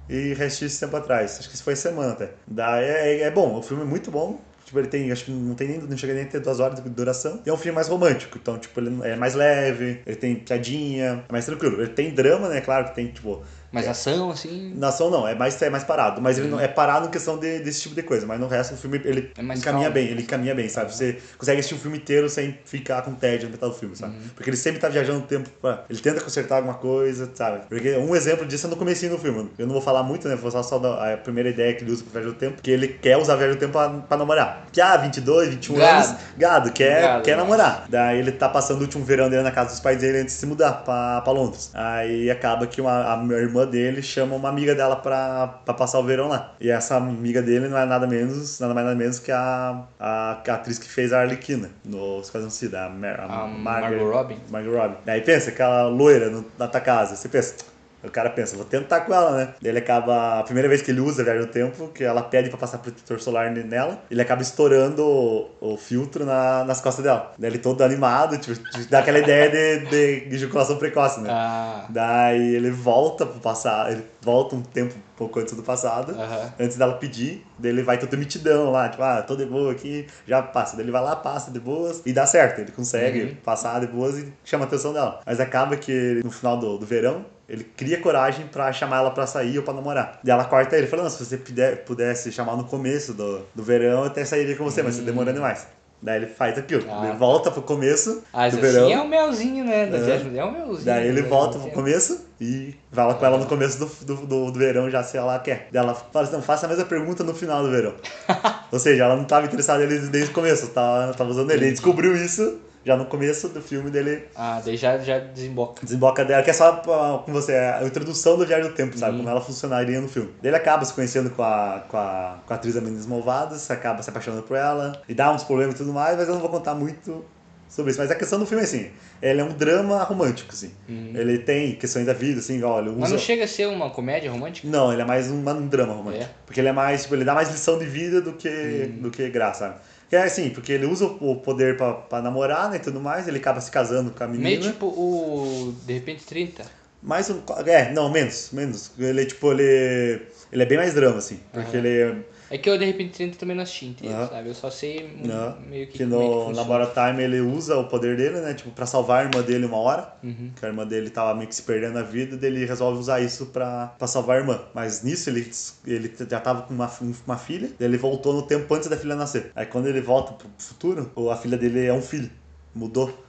E reassisti esse tempo atrás. Acho que isso foi semana até. Daí é, é bom, o filme é muito bom. Tipo, ele tem, acho que não tem nem, não chega nem a ter duas horas de duração. E é um filme mais romântico, então, tipo, ele é mais leve, ele tem piadinha, é mais tranquilo. Ele tem drama, né? Claro que tem, tipo, Mais ação, assim. na ação não, é mais, é mais parado. Mas ele não é parado em questão de, desse tipo de coisa. Mas no resto o filme ele É calmo. bem, ele encaminha bem, sabe? Você consegue assistir o filme inteiro sem ficar com tédio no metade do filme, sabe? Uhum. Porque ele sempre tá viajando no tempo pra. Ele tenta consertar alguma coisa, sabe? Porque um exemplo disso é no comecinho do filme. Eu não vou falar muito, né? Vou falar só da a primeira ideia que ele usa pra viajar no tempo, que ele quer usar a viagem no tempo pra, pra namorar. Que ah, 22, 21 Gado. anos, gado, quer, Gado, quer né? namorar. Daí ele tá passando o último verão dele na casa dos pais dele antes de se mudar pra, pra Londres. Aí acaba que uma, a irmã dele chama uma amiga dela pra, pra passar o verão lá. E essa amiga dele não é nada menos, nada mais nada menos que a, a, a atriz que fez a Arlequina no Esquadrão Suicida, a, Mar, a, A Margot Robbie? Margot Robbie. Aí pensa, aquela loira no, na tua casa, você pensa... O cara pensa, vou tentar com ela, né? Daí ele acaba. A primeira vez que ele usa a viagem no tempo, que ela pede pra passar protetor solar nela, ele acaba estourando o, o filtro na- nas costas dela. Daí ele todo animado, tipo, dá aquela ideia de, de ejaculação precoce, né? Ah. Daí ele volta pro passado, ele volta um tempo um pouco antes do passado, Aham. antes dela pedir, daí ele vai todo mitidão lá, tipo, ah, tô de boa aqui, já passa. Daí ele vai lá, passa de boas e dá certo, ele consegue Uhum. passar de boas e chama a atenção dela. Mas acaba que no final do, do verão, ele cria coragem pra chamar ela pra sair ou pra namorar. Daí ela corta ele, falando, se você puder, pudesse chamar no começo do, do verão, eu até sairia com você, mas você demora demais. Daí ele faz aquilo, Hum. Ah. ele volta pro começo Ah, do assim verão. é o melzinho, né? Da É. viagem. É o melzinho. Daí ele da volta pro começo e vai lá com ela no começo do, do, do, do verão, já se ela quer. Daí ela fala assim, não, faça a mesma pergunta no final do verão. Ou seja, ela não estava interessada nele desde o começo, tava, tava usando ele. Ele descobriu isso já no começo do filme dele. Ah, daí já, já desemboca. Desemboca dela, que é só pra- com você, é a introdução do Viagem do Tempo, sabe? Como ela funcionaria no filme. Daí ele acaba se conhecendo com a, com a, com a atriz da Meninas Malvadas, acaba se apaixonando por ela, e dá uns problemas e tudo mais, mas eu não vou contar muito sobre isso. Mas a questão do filme é assim, ele é um drama romântico, assim. Ele tem questões da vida, assim, olha, Mas usa... não chega a ser uma comédia romântica? Não, ele é mais um, um drama romântico. É? Porque ele é mais, tipo, ele dá mais lição de vida do que, do que graça, sabe? É assim, porque ele usa o poder pra, pra namorar, né, e tudo mais, ele acaba se casando com a menina. Meio tipo o De repente 30. Mais um. É, não, menos, menos. Ele, tipo, ele. Ele é bem mais drama, assim. Porque Aham. ele. É que eu De repente 30 também não assisti inteiro, Aham. sabe? Eu só sei Não, meio que que é no funciona. Laboratório Time ele usa o poder dele, né? Tipo, pra salvar a irmã dele uma hora. Uhum. Que a irmã dele tava meio que se perdendo na vida, daí ele resolve usar isso pra, pra salvar a irmã. Mas nisso ele, ele já tava com uma, uma filha, daí ele voltou no tempo antes da filha nascer. Aí quando ele volta pro futuro, a filha dele é um filho. Mudou.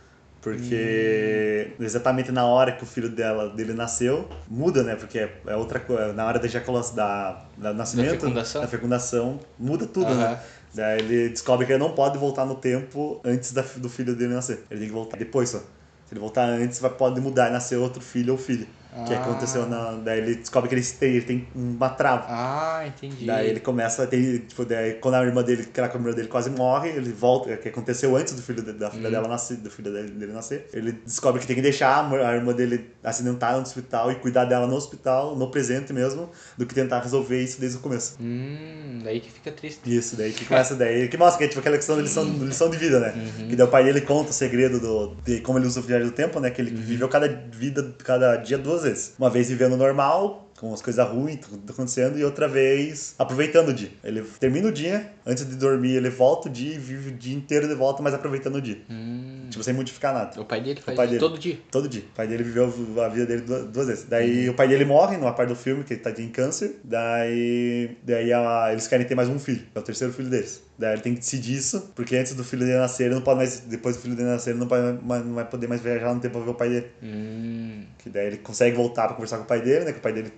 Porque exatamente na hora que o filho dela, dele nasceu, muda, né? Porque é, outra coisa. Na hora da ejaculação, da, da nascimento, fecundação? da fecundação, muda tudo, Aham. né? Daí ele descobre que ele não pode voltar no tempo antes da, do filho dele nascer. Ele tem que voltar depois só. Se ele voltar antes, vai, pode mudar e nascer outro filho ou filha. Que Ah. aconteceu na. Daí ele descobre que ele tem, ele tem uma trava. Ah, entendi. Daí ele começa a ter, tipo, daí, quando a irmã dele, que era a irmã dele quase morre, ele volta, que aconteceu antes do filho de- da filha dela nascer, do filho dele, dele nascer. Ele descobre que tem que deixar a, irmã dele acidentada no hospital e cuidar dela no hospital, no presente mesmo, do que tentar resolver isso desde o começo. Hum, daí que fica triste. Isso, daí que começa daí, que mostra que é tipo aquela questão de lição, lição de vida, né? Que daí o pai dele conta o segredo do, de como ele usa o viagem do tempo, né? Que ele viveu cada vida, cada dia duas vezes. Uma vez vivendo normal, com as coisas ruins tudo acontecendo, e outra vez aproveitando o dia. Ele termina o dia, antes de dormir, ele volta o dia e vive o dia inteiro de volta, mas aproveitando o dia. Hum, Tipo, sem modificar nada. o pai dele faz pai dele. todo dia. Todo dia. O pai dele viveu a vida dele duas, vezes. Daí o pai dele morre numa parte do filme, que ele tá em câncer. Daí, daí a- eles querem ter mais um filho, é o terceiro filho deles. Daí ele tem que decidir isso, porque antes do filho dele nascer, ele não pode mais. Depois do filho dele nascer, ele não, pode, mais- não vai poder mais viajar no tempo pra ver o pai dele. Hum, Que daí ele consegue voltar pra conversar com o pai dele, né? Que o pai dele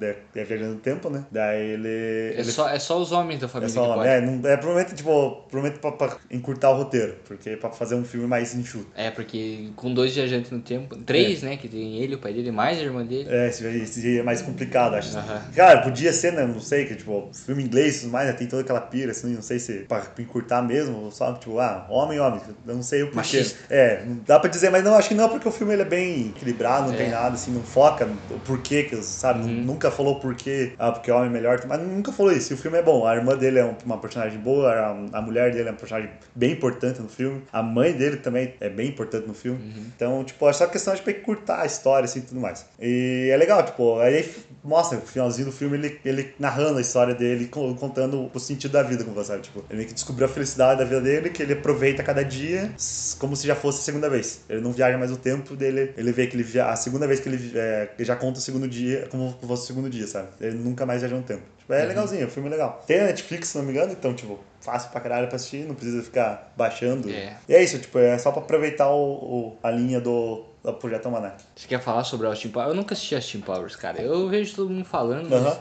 é, é viajando no tempo, né? Daí ele. É, ele só, é só os homens da é família só que homem. É, não, é provavelmente, tipo, provavelmente pra, pra encurtar o roteiro, porque é pra fazer um filme mais enxuto. É, porque com dois viajantes no tempo, três, né, que tem ele, o pai dele, mais a irmã dele. É, esse, esse é mais complicado, acho. Aham. Cara, podia ser, né? Não sei, que tipo, filme inglês e tudo mais, né? Tem toda aquela pira, assim, não sei se pra encurtar mesmo, só, tipo, ah, homem, homem. Eu não sei o porquê. Machista. É, não dá pra dizer, mas não, acho que não, porque o filme ele é bem equilibrado, não É. tem nada, assim, não foca no porquê, que, sabe? Nunca falou porquê, ah, porque homem é melhor, mas nunca falou isso. E o filme é bom. A irmã dele é um- uma personagem boa, a, a mulher dele é uma personagem bem importante no filme, a mãe dele também é bem importante no filme. Uhum. Então, tipo, é só questão de encurtar a história, assim, e tudo mais. E é legal, tipo, aí mostra o finalzinho do filme, ele, ele narrando a história dele, co- contando o sentido da vida com você, sabe? Tipo, ele meio que descobriu a felicidade da vida dele, que ele aproveita cada dia como se já fosse a segunda vez. Ele não viaja mais o tempo dele, ele vê que ele via, a segunda vez que ele, é, ele já conta o segundo dia, como se fosse o segundo dia, sabe? Ele nunca mais viaja no tempo. Tipo, é legalzinho, o filme é legal. Tem na Netflix, se não me engano, então, tipo, fácil pra caralho pra assistir, não precisa ficar baixando. É. E é isso, tipo, é só pra aproveitar o, o- a linha do, do Projeto Almanac. Você quer falar sobre Austin Powers? Eu nunca assisti Austin Powers, cara. Eu vejo todo mundo falando. mas- Aham.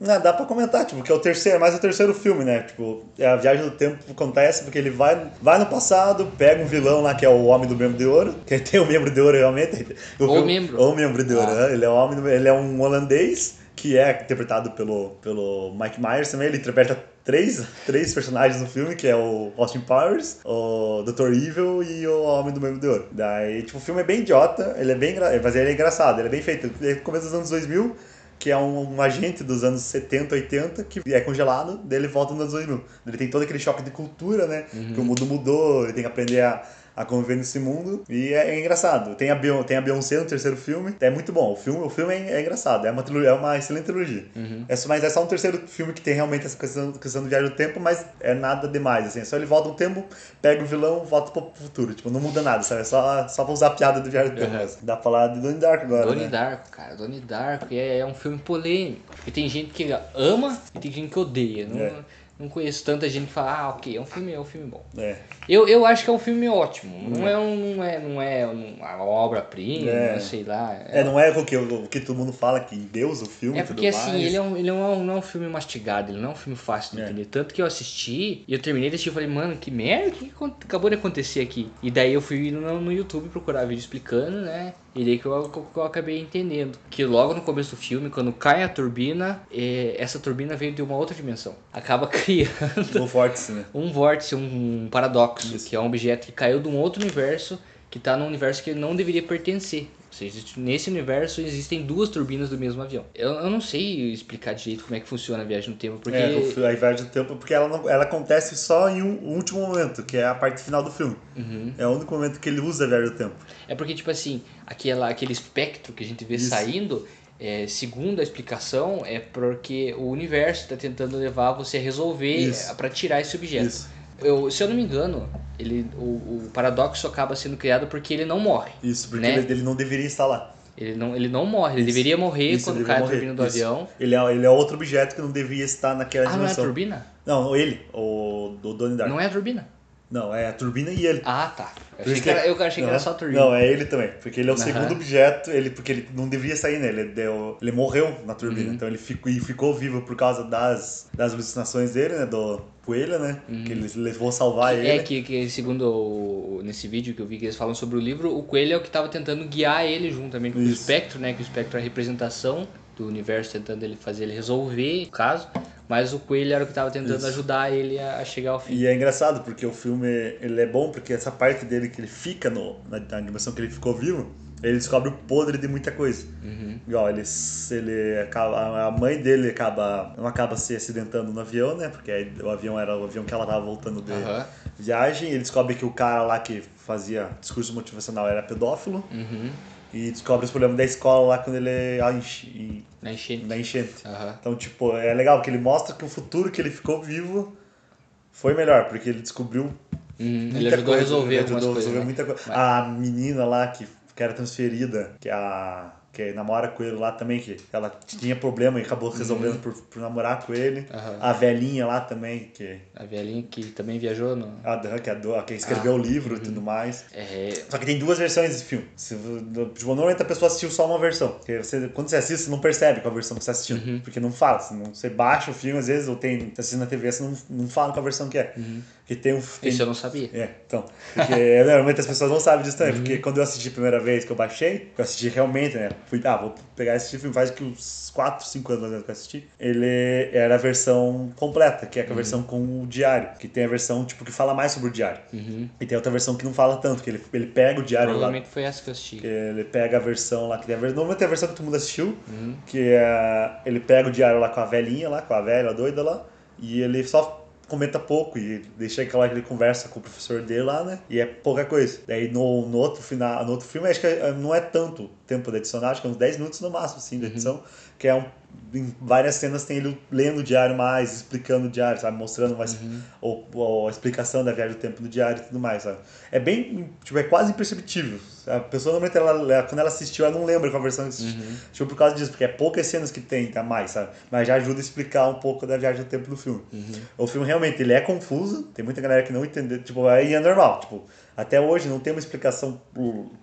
Não, dá pra comentar, tipo, que é o terceiro, mais o terceiro filme, né? Tipo, é a viagem do tempo acontece porque ele vai, vai no passado, pega um vilão lá que é o Homem do Membro de Ouro, que tem o Membro de Ouro realmente. O O membro. O Membro de Ouro, Ah. né? Ele é, o homem do- ele é um holandês que é interpretado pelo, pelo Mike Myers também. Ele interpreta três, três personagens no filme, que é o Austin Powers, o Dr. Evil e o Homem do Membro de Ouro. Daí, tipo, o filme é bem idiota, ele é bem, mas ele é engraçado, ele é bem feito. Ele é do começo dos anos 2000, que é um, um agente dos anos 70, 80, que é congelado, daí ele volta nos anos 2000. Ele tem todo aquele choque de cultura, né? Que o mundo mudou, ele tem que aprender a, a conviver nesse mundo. E é, é engraçado. Tem a, Beyon- tem a Beyoncé no terceiro filme, é muito bom. O filme, o filme é, é engraçado, é uma, trilogia, é uma excelente trilogia. É só, mas é só um terceiro filme que tem realmente essa questão, questão do viagem do tempo, mas é nada demais, assim. É só ele volta no tempo, pega o vilão, volta pro futuro. Tipo, não muda nada, sabe? É só, só pra usar a piada do viagem do tempo. Uhum. Dá pra falar de Donnie Dark agora, Donnie né? Darko, cara. Donnie Darko é, é um filme polêmico. Porque tem gente que ama e tem gente que odeia. Não, É. não conheço tanta gente que fala, ah, ok, é um filme, é um filme bom. É. Eu, eu acho que é um filme ótimo. Não é, um, não é, não é um- uma obra-prima, É. sei lá. É, não é o que, o que todo mundo fala que Deus, o filme É tudo porque assim, mais. ele, é um, ele não, é um, não é um filme mastigado, ele não é um filme fácil de É. entender. Tanto que eu assisti e eu terminei de assistir e falei, mano, que merda, o que acabou de acontecer aqui? E daí eu fui no, no YouTube procurar vídeo explicando, né? E daí que eu, que eu acabei entendendo. Que logo no começo do filme, quando cai a turbina, é, essa turbina veio de uma outra dimensão. Acaba O vórtice, né? um vórtice, um paradoxo, Isso. que é um objeto que caiu de um outro universo que está num universo que ele não deveria pertencer. Ou seja, nesse universo existem duas turbinas do mesmo avião. Eu, eu não sei explicar direito como é que funciona a viagem no tempo, porque. É, a viagem do tempo, porque ela, não- ela acontece só em um último momento, que é a parte final do filme. Uhum. É o único momento que ele usa a viagem do tempo. É porque, tipo assim, aquela, aquele espectro que a gente vê Isso. saindo, é, segundo a explicação, é porque o universo está tentando levar você a resolver Isso. para tirar esse objeto. Isso. Eu, se eu não me engano, ele, o, o paradoxo acaba sendo criado porque ele não morre. Isso, porque Né? ele, ele não deveria estar lá. Ele não, ele não morre, ele Isso. deveria morrer Isso, quando cai a turbina do Isso. avião. Ele é, ele é outro objeto que não deveria estar naquela Ah, não é a dimensão. turbina? Não, ele, o do Donnie Darko. Não é a turbina. Não, é a turbina e ele. Ah, tá. Eu achei que era, eu achei que era só a turbina. Não, é ele também. Porque ele é o Aham. segundo objeto, ele, porque ele não devia sair nele. Ele, deu, ele morreu na turbina. Uhum. Então ele ficou, e ficou vivo por causa das, das alucinações dele, né? Do coelho, né? Que ele levou a salvar ele. Uhum. É que, que segundo o- nesse vídeo que eu vi que eles falam sobre o livro, o coelho é o que estava tentando guiar ele juntamente com o Isso. espectro, né? Que o espectro é a representação do universo tentando ele fazer ele resolver o caso, mas o coelho era o que estava tentando Isso. ajudar ele a, chegar ao fim. E é engraçado, porque o filme ele é bom, porque essa parte dele que ele fica no, na, na dimensão que ele ficou vivo, ele descobre o podre de muita coisa. Uhum. Igual, ele, ele acaba, a mãe dele acaba, não acaba se acidentando no avião, né? Porque o avião era o avião que ela tava voltando de Aham. viagem. Ele descobre que o cara lá que fazia discurso motivacional era pedófilo. Uhum. E descobre os problemas da escola lá quando ele ah, Na enchente. na enchente. Aham. Então, tipo, é legal porque ele mostra que o futuro que ele ficou vivo foi melhor, porque ele descobriu Uhum. muita Ele ajudou coisa, a resolver ele ajudou a coisas. resolver né? muita coisa. Mas- A menina lá que, que era transferida, que é a que namora com ele lá também, que ela tinha problema e acabou resolvendo Uhum. por, por namorar com ele. Aham. A velhinha lá também, que, A velhinha que também viajou no. a, Dan, que, é do- que escreveu Ah, o livro e tudo mais. É. Só que tem duas versões desse filme. Se, tipo, normalmente a pessoa assistiu só uma versão. Porque você, quando você assiste, você não percebe qual versão que você assistiu. Uhum. Porque não fala. Você, não- você baixa o filme, às vezes, ou tem, você assiste na TV, você não, não fala qual versão que é. Porque tem um. Tem, Isso eu não sabia. é, então. Porque normalmente as pessoas não sabem disso também. Uhum. Porque quando eu assisti a primeira vez que eu baixei, eu assisti realmente, né? Fui, ah, vou pegar esse filme faz que uns 4, 5 anos mais que eu assisti. Ele era a versão completa, que é Uhum. a versão com o diário. Que tem a versão, tipo, que fala mais sobre o diário. Uhum. E tem outra versão que não fala tanto, que ele, ele pega o diário lá. Provavelmente foi essa que eu assisti. Que ele pega a versão lá, que tem a versão. Normalmente a versão que todo mundo assistiu, Uhum. que é. Ele pega o diário lá com a velhinha lá, com a velha doida lá, e ele só comenta pouco e deixa aquela que ele conversa com o professor dele lá, né? E é pouca coisa. Daí no, no outro final, no outro filme, acho que é- não é tanto tempo de edição, acho que é uns 10 minutos no máximo, assim, de edição, que é um. Em várias cenas tem ele lendo o diário mais, explicando o diário, sabe? Mostrando mais ou, ou a explicação da viagem do tempo do diário e tudo mais, sabe? É bem, tipo, é quase imperceptível. A pessoa normalmente, ela, quando ela assistiu, ela não lembra qual versão que assistiu. Tipo, por causa disso, porque é poucas cenas que tem a mais, sabe? Mas já ajuda a explicar um pouco da viagem do tempo do filme. O filme realmente, ele é confuso, tem muita galera que não entendeu, tipo, aí é normal, tipo, até hoje não tem uma explicação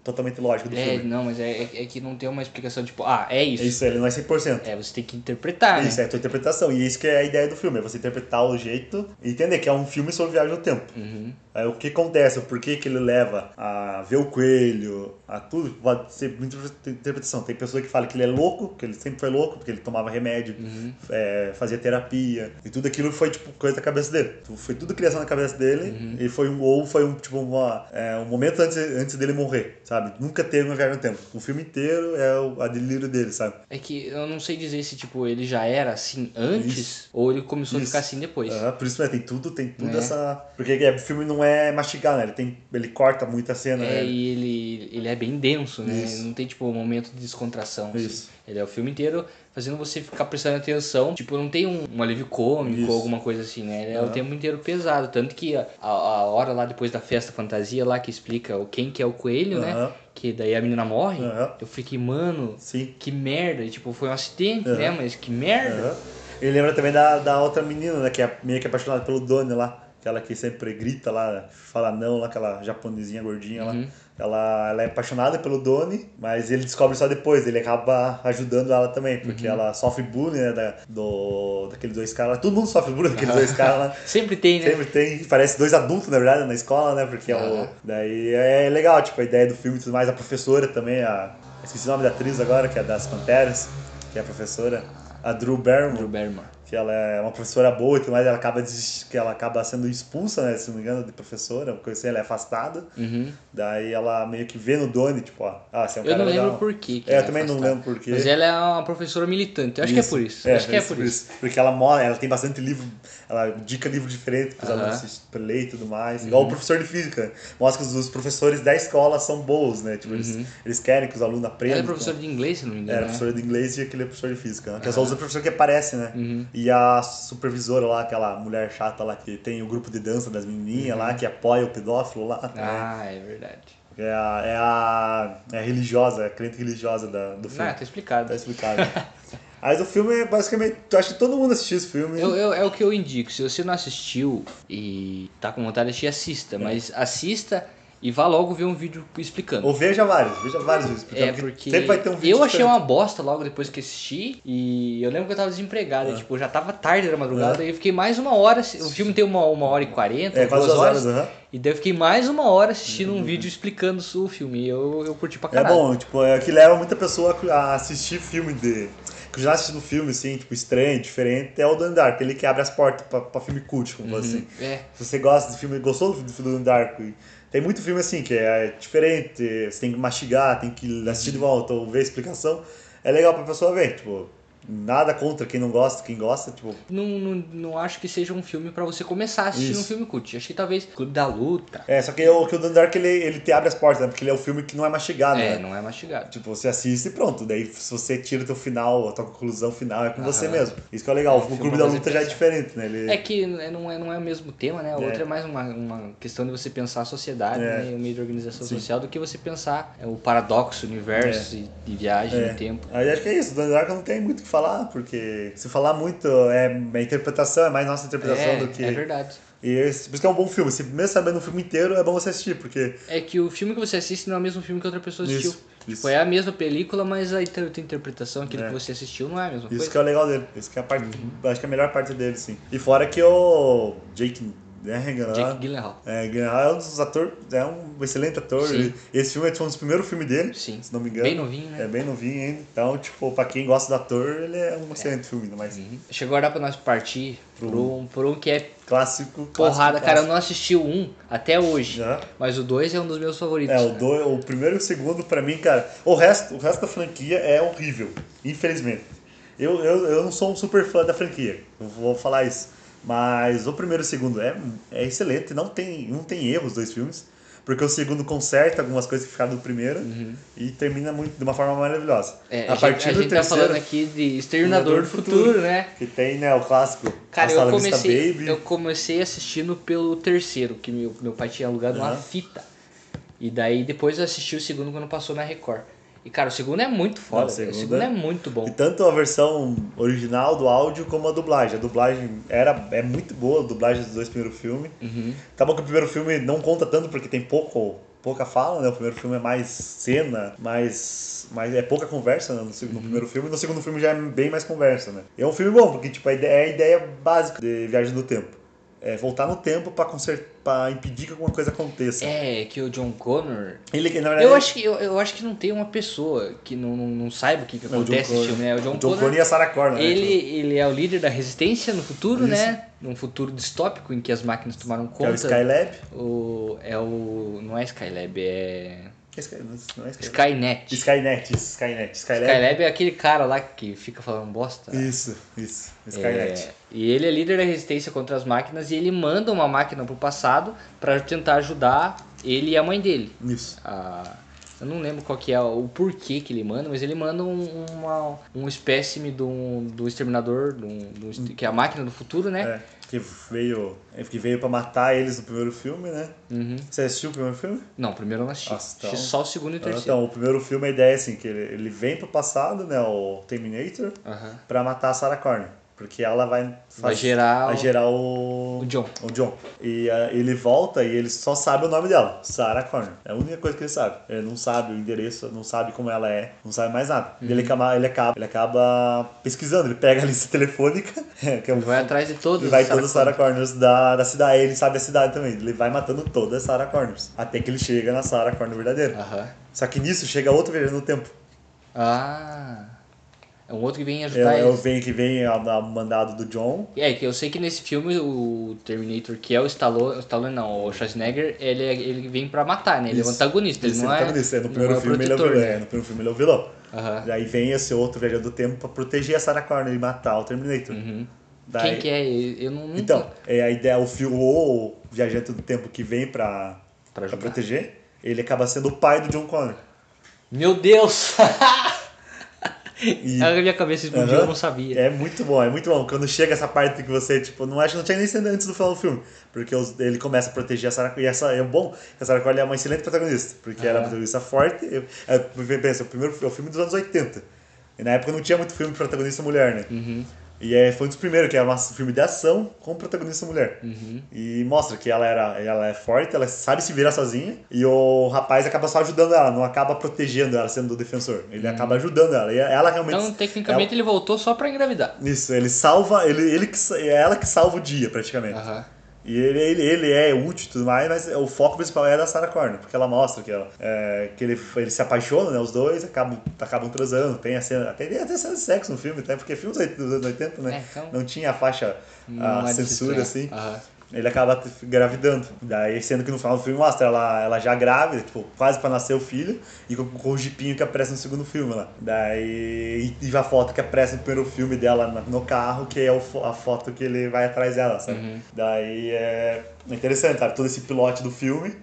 totalmente lógica do É, filme. não, mas é, é que não tem uma explicação tipo, ah, é isso. É isso, ele não é 100%. É, você tem que interpretar, Isso, né? é a tua interpretação. E isso que é a ideia do filme, é você interpretar o jeito e entender que é um filme sobre viagem no tempo. Uhum. Aí, o que acontece, o porquê que ele leva a ver o coelho, a tudo, pode ser muita interpretação. Tem pessoa que fala que ele é louco, que ele sempre foi louco, porque ele tomava remédio, Uhum. é, fazia terapia, e tudo aquilo foi, tipo, coisa da cabeça dele. Foi tudo criação na cabeça dele, Uhum. e foi um, ou foi um, tipo, uma, é, um momento antes, antes dele morrer, sabe? Nunca teve uma viagem no tempo. O filme inteiro é o a delírio dele, sabe? É que eu não sei dizer se, tipo, ele já era assim antes ou ele começou a Isso. ficar assim depois. Aham, por isso né, tem tudo, tem tudo Né? essa. Porque é, o filme não é mastigado, né? Ele, tem, ele corta muita cena, É, né? e ele, ele é bem denso, né? Isso. Não tem, tipo, um momento de descontração. assim. Isso. Ele é o filme inteiro fazendo você ficar prestando atenção. Tipo, não tem um, um alívio cômico Isso. ou alguma coisa assim, né? É o tempo inteiro pesado. Tanto que a, a, a hora lá depois da festa fantasia lá que explica o quem que é o coelho, né? Aham. Que daí a menina morre. Aham. Eu fiquei, mano, Sim. que merda. E, tipo, foi um acidente, Aham. né? Mas que merda. Ele lembra também da, da outra menina, né? Que é meio que apaixonada pelo Donnie lá. Aquela que sempre grita lá, fala não lá, aquela japonesinha gordinha lá. Uhum. Ela, ela é apaixonada pelo Donnie, mas ele descobre só depois. Ele acaba ajudando ela também, Uhum. porque ela sofre bullying, né? Da, do, daqueles dois caras. lá. Todo mundo sofre bullying daqueles dois caras lá. Sempre tem, né? Sempre tem, parece dois adultos, na verdade, na escola, né? Porque é o. Daí é legal, tipo, a ideia do filme e tudo mais. A professora também, a. Esqueci o nome da atriz agora, que é das Panteras, que é a professora. A Drew Barrymore, Drew Barrymore. Que ela é uma professora boa e tudo mais, ela acaba, desist... que ela acaba sendo expulsa, né? Se não me engano, de professora, coisa assim, ela é afastada. Uhum. Daí ela meio que vê no Donnie, tipo, ó, ah, você é um Eu cara não lembro por quê É, eu é também não afastada. lembro por quê. Mas ela é uma professora militante. Eu acho que é por isso. acho que é por isso. Porque ela mora, ela tem bastante livro, ela dica livro diferente para os. Uhum. alunos se ler e tudo mais. Igual o professor de física. Mostra que os professores da escola são bons, né? Tipo, eles, eles querem que os alunos aprendam. Ela é professora de inglês, se não me engano. Era né? professora de inglês e aquele é professor de física. Né? Que é só o professor que aparece, né? Uhum. E a supervisora lá, aquela mulher chata lá que tem o grupo de dança das menininhas lá, que apoia o pedófilo lá. né? Uhum. Ah, é verdade. É, a, é, a, é a religiosa, é a crente religiosa da, do filme. Ah, tá explicado. Tá explicado. Mas o filme é basicamente. Eu acho que todo mundo assistiu esse filme. Eu, eu- é o que eu indico. Se você não assistiu e tá com vontade de assistir, É. assista. Mas assista e vá logo ver um vídeo explicando. Ou veja vários, veja vários vídeos. É, porque sempre vai ter um vídeo eu achei diferente. uma bosta logo depois que assisti e eu lembro que eu tava desempregado, e, tipo, já tava tarde da madrugada e eu fiquei mais uma hora, o filme tem uma, uma hora e quarenta, É, quase duas horas, horas, aham. e daí eu fiquei mais uma hora assistindo um vídeo explicando o filme e eu, eu curti pra É caralho. bom, tipo, é que leva muita pessoa a assistir filme de. Que já assistindo filme, assim, tipo, estranho, diferente, é o Dan Dark, ele que abre as portas pra, pra filme cult, como assim. É, Se você gosta de filme, gostou do do Dan Dark, tem muito filme assim, que é diferente, você tem que mastigar, tem que assistir de volta ou ver a explicação. É legal pra pessoa ver, tipo. Nada contra quem não gosta, quem gosta, tipo. Não, não, não acho que seja um filme pra você começar a assistir Isso. um filme cult. Acho que talvez Clube da Luta. É, só que o, que o Donnie Dark ele, ele te abre as portas, né? Porque ele é um filme que não é mastigado, É, né? não é mastigado. Tipo, você assiste e pronto. Daí, se você tira o teu final, a tua conclusão final, é com você Aham. mesmo. Isso que é legal. É, o Clube da você Luta já é diferente, né? Ele... É que é- não é, não é o mesmo tema, né? O É. outro é mais uma, uma questão de você pensar a sociedade, É. né? O meio de organização Sim. social do que você pensar é, o paradoxo, o universo e, e viagem É. no tempo. Aí acho que é isso, o Donnie Darko não tem muito o que falar, porque se falar muito é, é interpretação, é mais nossa interpretação É, do que. é verdade. E esse, por isso que é um bom filme. Se mesmo sabendo o filme inteiro, é bom você assistir, porque. É que o filme que você assiste não é o mesmo filme que outra pessoa assistiu. Isso, Tipo, isso. é a mesma película, mas a inter- a interpretação, aquilo É. que você assistiu, não é a mesma Isso coisa. que é o legal dele. Isso que é a parte. Uhum. Acho que é a melhor parte dele, sim. E fora que o Jake Gyllenhaal, Jake Gyllenhaal. é, Gyllenhaal é um dos atores, é um excelente ator. Sim. Esse filme é tipo, um dos primeiros filmes dele, Sim. se não me engano. Bem novinho, né? É bem novinho ainda. Então, tipo, pra quem gosta do ator, ele é um excelente filme, ainda mais Uhum. Chegou a hora pra nós partir por um, por um que é clássico. porrada. clássico, Cara, eu não assisti o um até hoje. Já. Mas o dois é um dos meus favoritos. É, o, dois, o primeiro e o segundo, pra mim, cara. O resto, o resto da franquia é horrível, infelizmente. Eu, eu, eu não sou um super fã da franquia, vou falar isso. Mas o primeiro e o segundo é, é excelente, não tem, não tem erro os dois filmes. Porque o segundo conserta algumas coisas que ficaram do primeiro e termina muito, de uma forma maravilhosa. Uhum. É, a, gente, a gente tá falando aqui de Exterminador do Futuro, né? Que tem, né, o clássico Cara, eu comecei, Baby. eu comecei assistindo pelo terceiro, que meu, meu pai tinha alugado uma Aham. fita. E daí depois eu assisti o segundo quando passou na Record. E cara, o segundo é muito foda, Não, o velho. o segundo segundo é- é muito bom. E tanto a versão original do áudio como a dublagem. A dublagem era, é muito boa, a dublagem dos dois primeiros filmes. Uhum. Tá bom que o primeiro filme não conta tanto porque tem pouco, pouca fala, né? O primeiro filme é mais cena, mais, mais é pouca conversa né? no, seg- no primeiro filme. No segundo filme já é bem mais conversa, né? E é um filme bom, porque tipo, a ideia, é a ideia básica de Viagem no Tempo. É voltar no tempo pra impedir que alguma coisa aconteça. É, que o John Connor. Ele, na verdade, Eu acho, que, eu, eu acho que não tem uma pessoa que não, não, não saiba o que, que acontece nesse filme, né? O John, John Connor. Connor e a Sarah Connor, né? Ele, Tipo, ele é o líder da resistência no futuro, Isso. né? Num futuro distópico em que as máquinas tomaram que é o conta. Skylab. O, é o. Não é Skylab, é. É Sky- não é. Skynet. Skynet, isso, Skynet. Skylab. Skylab é aquele cara lá que fica falando bosta. Isso, isso. Skynet. É, e ele é líder da resistência contra as máquinas e ele manda uma máquina pro passado pra tentar ajudar ele e a mãe dele. Isso. A- eu não lembro qual que é o porquê que ele manda, mas ele manda um, uma, um espécime do, do exterminador, do, do que é a máquina do futuro, né? É, que veio, que veio pra matar eles no primeiro filme, né? Uhum. Você assistiu o primeiro filme? Não, primeiro eu não assisti. Nossa, então- assisti só o segundo e o Ah, terceiro. Então, o primeiro filme, a ideia é assim, que ele, ele vem pro passado, né, o Terminator, Aham. pra matar a Sarah Connor. Porque ela vai... Vai gerar Vai o- gerar o... o John. O John. E ah, ele volta e ele só sabe o nome dela, Sarah Connor. É a única coisa que ele sabe. Ele não sabe o endereço, não sabe como ela é, não sabe mais nada. E Uhum. ele, acaba, ele, acaba, ele acaba pesquisando, ele pega a lista telefônica, que é um vai atrás de todos. Ele vai os todas as Sarah Connors da, da cidade. Ele sabe a cidade também. Ele vai matando todas as Sarah Connors. Até que ele chega na Sarah Connor verdadeira. Aham. Só que nisso chega outro viajando no tempo. Ah. É um outro que vem É, ajudar é o eles. vem que vem a, a mandado do John. É, que eu sei que nesse filme o Terminator, que é o Stallone, o Stallone não, o Schwarzenegger, ele, é- ele vem pra matar, né? Ele é o Isso. antagonista, ele Isso, não é, protagonista. É, No primeiro é o filme ele é o vilão. É, né? no primeiro filme ele é o vilão. Aham. Daí vem esse outro viajando do tempo pra proteger a Sarah Connor e matar o Terminator. Uhum. Daí- Quem que é? Eu não... nunca- Então, é a ideia, o fio, o viajante do tempo que vem pra, Pra pra proteger, ele acaba sendo o pai do John Connor. Meu Deus! E- A minha cabeça explodiu, Aham. eu não sabia. É muito bom, é muito bom. Quando chega essa parte que você, tipo, não acha que não tinha nem sido antes do final do filme. Porque ele começa a proteger a Sarah. E essa é bom, que a Sarah é uma excelente protagonista. Porque ela é uma protagonista forte. Eu, é, pensa, o primeiro é o filme dos anos 80. E na época não tinha muito filme de protagonista mulher, né? Uhum, E é, foi um dos primeiros, que era um filme de ação com protagonista mulher. uhum. E mostra que ela, era, ela é forte, ela sabe se virar sozinha. E o rapaz acaba só ajudando ela, não acaba protegendo ela, sendo o defensor. Ele acaba ajudando ela. E ela realmente. Então, tecnicamente, ele voltou só pra engravidar. Isso, ele salva, ele, ele que, é ela que salva o dia, praticamente. Aham. E ele, ele, ele é útil e tudo mais, mas o foco principal é da Sarah Connor, porque ela mostra que, ela, é, que ele, ele se apaixona, né, os dois, acabam, acabam transando, tem a cena, até, tem até cena de sexo no filme, até porque filmes dos anos 80, né, É, então- não tinha a faixa, a é censura, assim. estranhar. Ele acaba gravidando. Daí, sendo que no final do filme mostra ela, ela já grávida, tipo, quase pra nascer o filho, e com, com o jipinho que aparece no segundo filme lá. Daí, e a foto que aparece no primeiro filme dela no carro, que é o, a foto que ele vai atrás dela, sabe? Uhum. Daí é interessante, sabe? Todo esse pilote do filme,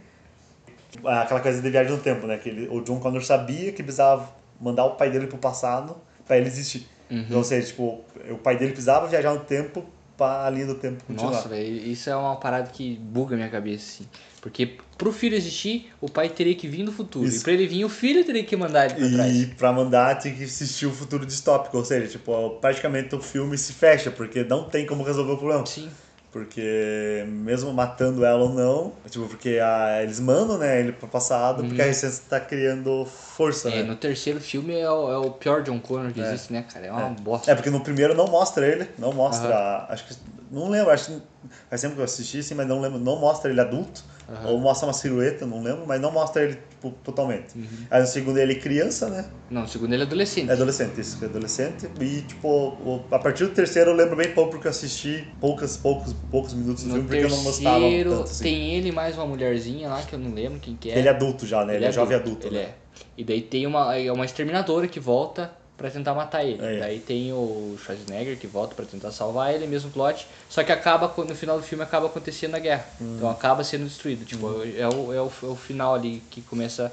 aquela coisa de viagem no tempo, né? Que ele, o John Connor sabia que precisava mandar o pai dele pro passado para ele existir. Uhum. Então, ou seja, tipo, o pai dele precisava viajar no tempo pra a linha do tempo continuar. Nossa, velho, isso é uma parada que buga a minha cabeça, assim. Porque pro filho existir, o pai teria que vir do futuro. Isso. E pra ele vir, o filho teria que mandar ele pra e trás. E pra mandar, tem que assistir o futuro distópico. Ou seja, tipo, praticamente o filme se fecha, porque não tem como resolver o problema. Sim. Porque mesmo matando ela ou não, tipo, porque a, eles mandam, né, ele pro passado, uhum. porque a Resistência tá criando força, é, né? no terceiro filme é o, é o pior John Connor que é. existe, né, cara? É uma é. bosta. É, porque no primeiro não mostra ele, não mostra, uhum. acho que, não lembro, acho que faz tempo que eu assisti, assim, mas não lembro, não mostra ele adulto, uhum. ou mostra uma silhueta, não lembro, mas não mostra ele tipo, totalmente. Uhum. Aí no segundo ele é criança, né? Não, no segundo ele é adolescente. É adolescente, isso, é adolescente. E, tipo, a partir do terceiro eu lembro bem pouco porque eu assisti poucos, poucos, poucos minutos do no filme porque eu não gostava tanto assim. tem ele mais uma mulherzinha lá que eu não lembro quem que é. Ele é adulto já, né? Ele, ele é, é jovem adulto. Ele né? é. E daí tem uma, é uma exterminadora que volta para tentar matar ele. É. Daí tem o Schwarzenegger que volta para tentar salvar ele, mesmo plot. Só que acaba, no final do filme, acaba acontecendo a guerra. Hum. Então acaba sendo destruído. Tipo, hum. é, o, é, o, é o final ali que começa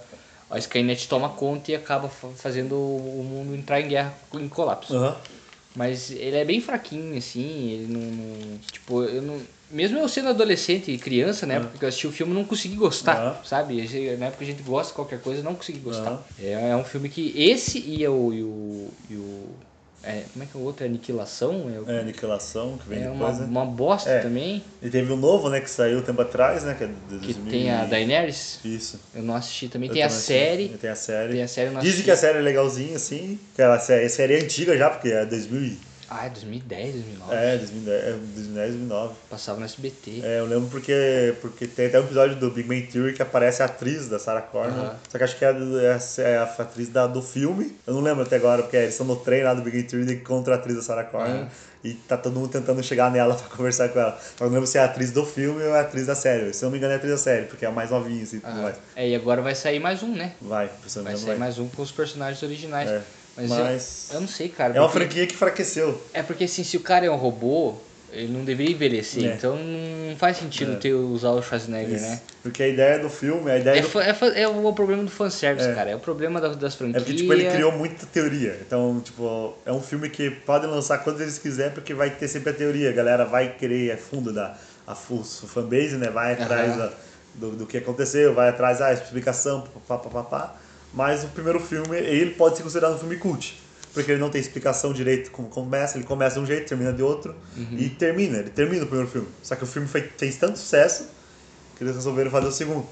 a Skynet toma conta e acaba fazendo o mundo entrar em guerra, em colapso. Uhum. Mas ele é bem fraquinho, assim, ele não. não tipo, eu não. Mesmo eu sendo adolescente e criança, né, porque eu assisti o filme, não consegui gostar, uhum. sabe? Na época a gente gosta de qualquer coisa, não consegui gostar. Uhum. É, é um filme que esse e o, e o, e o é, como é que é o outro? É Aniquilação? É, é Aniquilação, que vem é depois, uma, né? uma bosta é. também. E teve um novo, né, que saiu um tempo atrás, né? Que, é de que tem a Daenerys. Isso. Eu não assisti também. Eu tem a série. Tem a série. Tem a série, Dizem que a série é legalzinha, assim. Que a série, a série é antiga já, porque é 2000 ah, é 2010, 2009? É, 2010, 2010 2009. Passava no SBT. É, eu lembro porque, porque tem até um episódio do Big Bang Theory que aparece a atriz da Sarah Connor. Só que acho que é, é, é, a atriz da, do filme. Eu não lembro até agora, porque eles estão no trem lá do Big Bang Theory contra a atriz da Sarah Connor. E tá todo mundo tentando chegar nela pra conversar com ela. Só não lembro se é a atriz do filme ou é a atriz da série. Se eu não me engano é a atriz da série, porque é a mais novinha assim, tudo mais. É, e agora vai sair mais um, né? Vai, vai sair vai. mais um com os personagens originais. É. Mas, Mas... Eu, eu, não sei, cara. É uma franquia que enfraqueceu. É porque assim, se o cara é um robô, ele não deveria envelhecer. É. Então não faz sentido é. ter usar o Schwarzenegger, Isso. né? Porque a ideia do filme, a ideia é, do... é, é, o problema do fanservice, é. cara. É o problema das, das franquias. É porque tipo, ele criou muita teoria. Então, tipo, é um filme que podem lançar quando eles quiserem, porque vai ter sempre a teoria. A galera vai querer a fundo da a, o fanbase, né? Vai atrás da, do, do que aconteceu, vai atrás da ah, explicação, papapá. Mas o primeiro filme, ele pode ser considerado um filme cult. Porque ele não tem explicação direito como começa, ele começa de um jeito, termina de outro. Uhum. E termina, ele termina o primeiro filme. Só que o filme foi, fez tanto sucesso que eles resolveram fazer o segundo.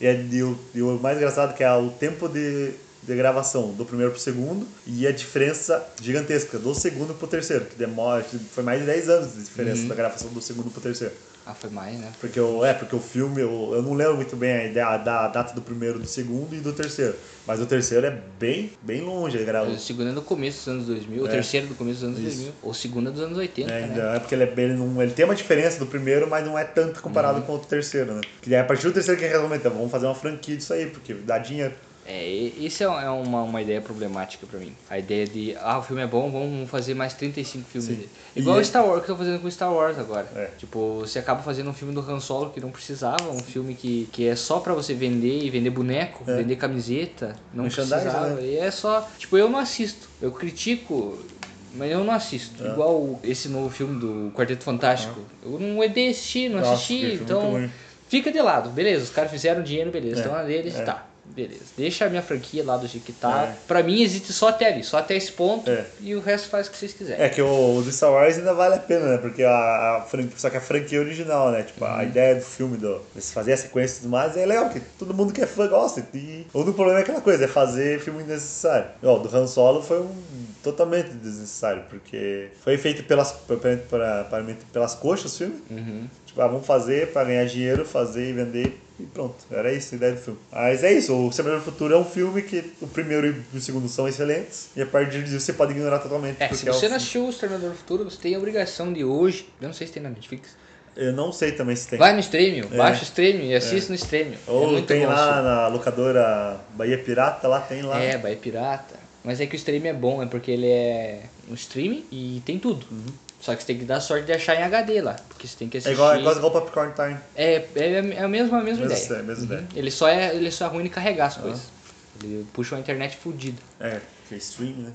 E, é, e, o, e o mais engraçado é que é o tempo de, de gravação do primeiro pro segundo e a diferença gigantesca do segundo pro terceiro, que demora, foi mais de 10 anos de diferença uhum. da gravação do segundo pro terceiro. Ah, foi mais, né? Porque eu, é, porque o filme, eu, eu não lembro muito bem a, ideia, da data do primeiro, do segundo e do terceiro. Mas o terceiro é bem, bem longe. Ele O segundo é do começo dos anos 2000, é. o terceiro é do começo dos anos Isso. 2000. O segundo é dos anos 80, é, né? É porque ele, é, ele, não, ele tem uma diferença do primeiro, mas não é tanto comparado uhum. com o terceiro, né? Que é a partir do terceiro que realmente vamos fazer uma franquia disso aí, porque dá dinheiro. É, isso é, é uma, uma ideia problemática pra mim. A ideia de, ah, o filme é bom, vamos fazer mais 35 filmes Sim. dele. Igual o Star Wars, que eu tô fazendo com Star Wars agora. É. Tipo, você acaba fazendo um filme do Han Solo que não precisava, um filme que, que é só pra você vender e vender boneco, é. vender camiseta, não precisava. Né? E é só, tipo, eu não assisto. Eu critico mas eu não assisto. É. Igual esse novo filme do Quarteto Fantástico. É. Eu não hei assistir, não Nossa, assisti. Então, fica de lado. Beleza, os caras fizeram dinheiro, beleza. É. Estão na deles, é. tá beleza. Deixa a minha franquia lá do jeito que tá. É. Pra mim existe só até ali, só até esse ponto é. e o resto faz o que vocês quiserem. É que o, o do Star Wars ainda vale a pena, né? Porque a, a franquia, só que a franquia original, né? Tipo, uhum. a ideia do filme, do, de fazer a sequência e tudo mais, é legal, porque todo mundo que é fã gosta. E o único problema é aquela coisa, é fazer filme desnecessário. Ó, do Han Solo foi um totalmente desnecessário, porque foi feito pelas, pra, pra, pelas coxas o filme. Uhum. Tipo, ah, vamos fazer para ganhar dinheiro, fazer e vender e pronto, era isso a ideia do filme. Mas é isso, O Exterminador do Futuro é um filme que o primeiro e o segundo são excelentes, e a partir disso você pode ignorar totalmente. É, se você é não assistiu O Exterminador do Futuro, você tem a obrigação de hoje, eu não sei se tem na Netflix, Eu não sei também se tem. Vai no streaming, baixa o streaming e assiste no streaming. é Ou muito tem bom, lá assim. na locadora Bahia Pirata, lá tem lá. É, Bahia Pirata. Mas é que o streaming é bom, é porque ele é um streaming e tem tudo. Só que você tem que dar sorte de achar em HD lá. Porque você tem que É assistir. igual, é igual, igual Popcorn Time. É, é, é a mesma, a mesma ideia. ideia, mesma ideia. Ele, só é, ele só é ruim de carregar as coisas. Ele puxa uma internet fodida. É, que é stream, né?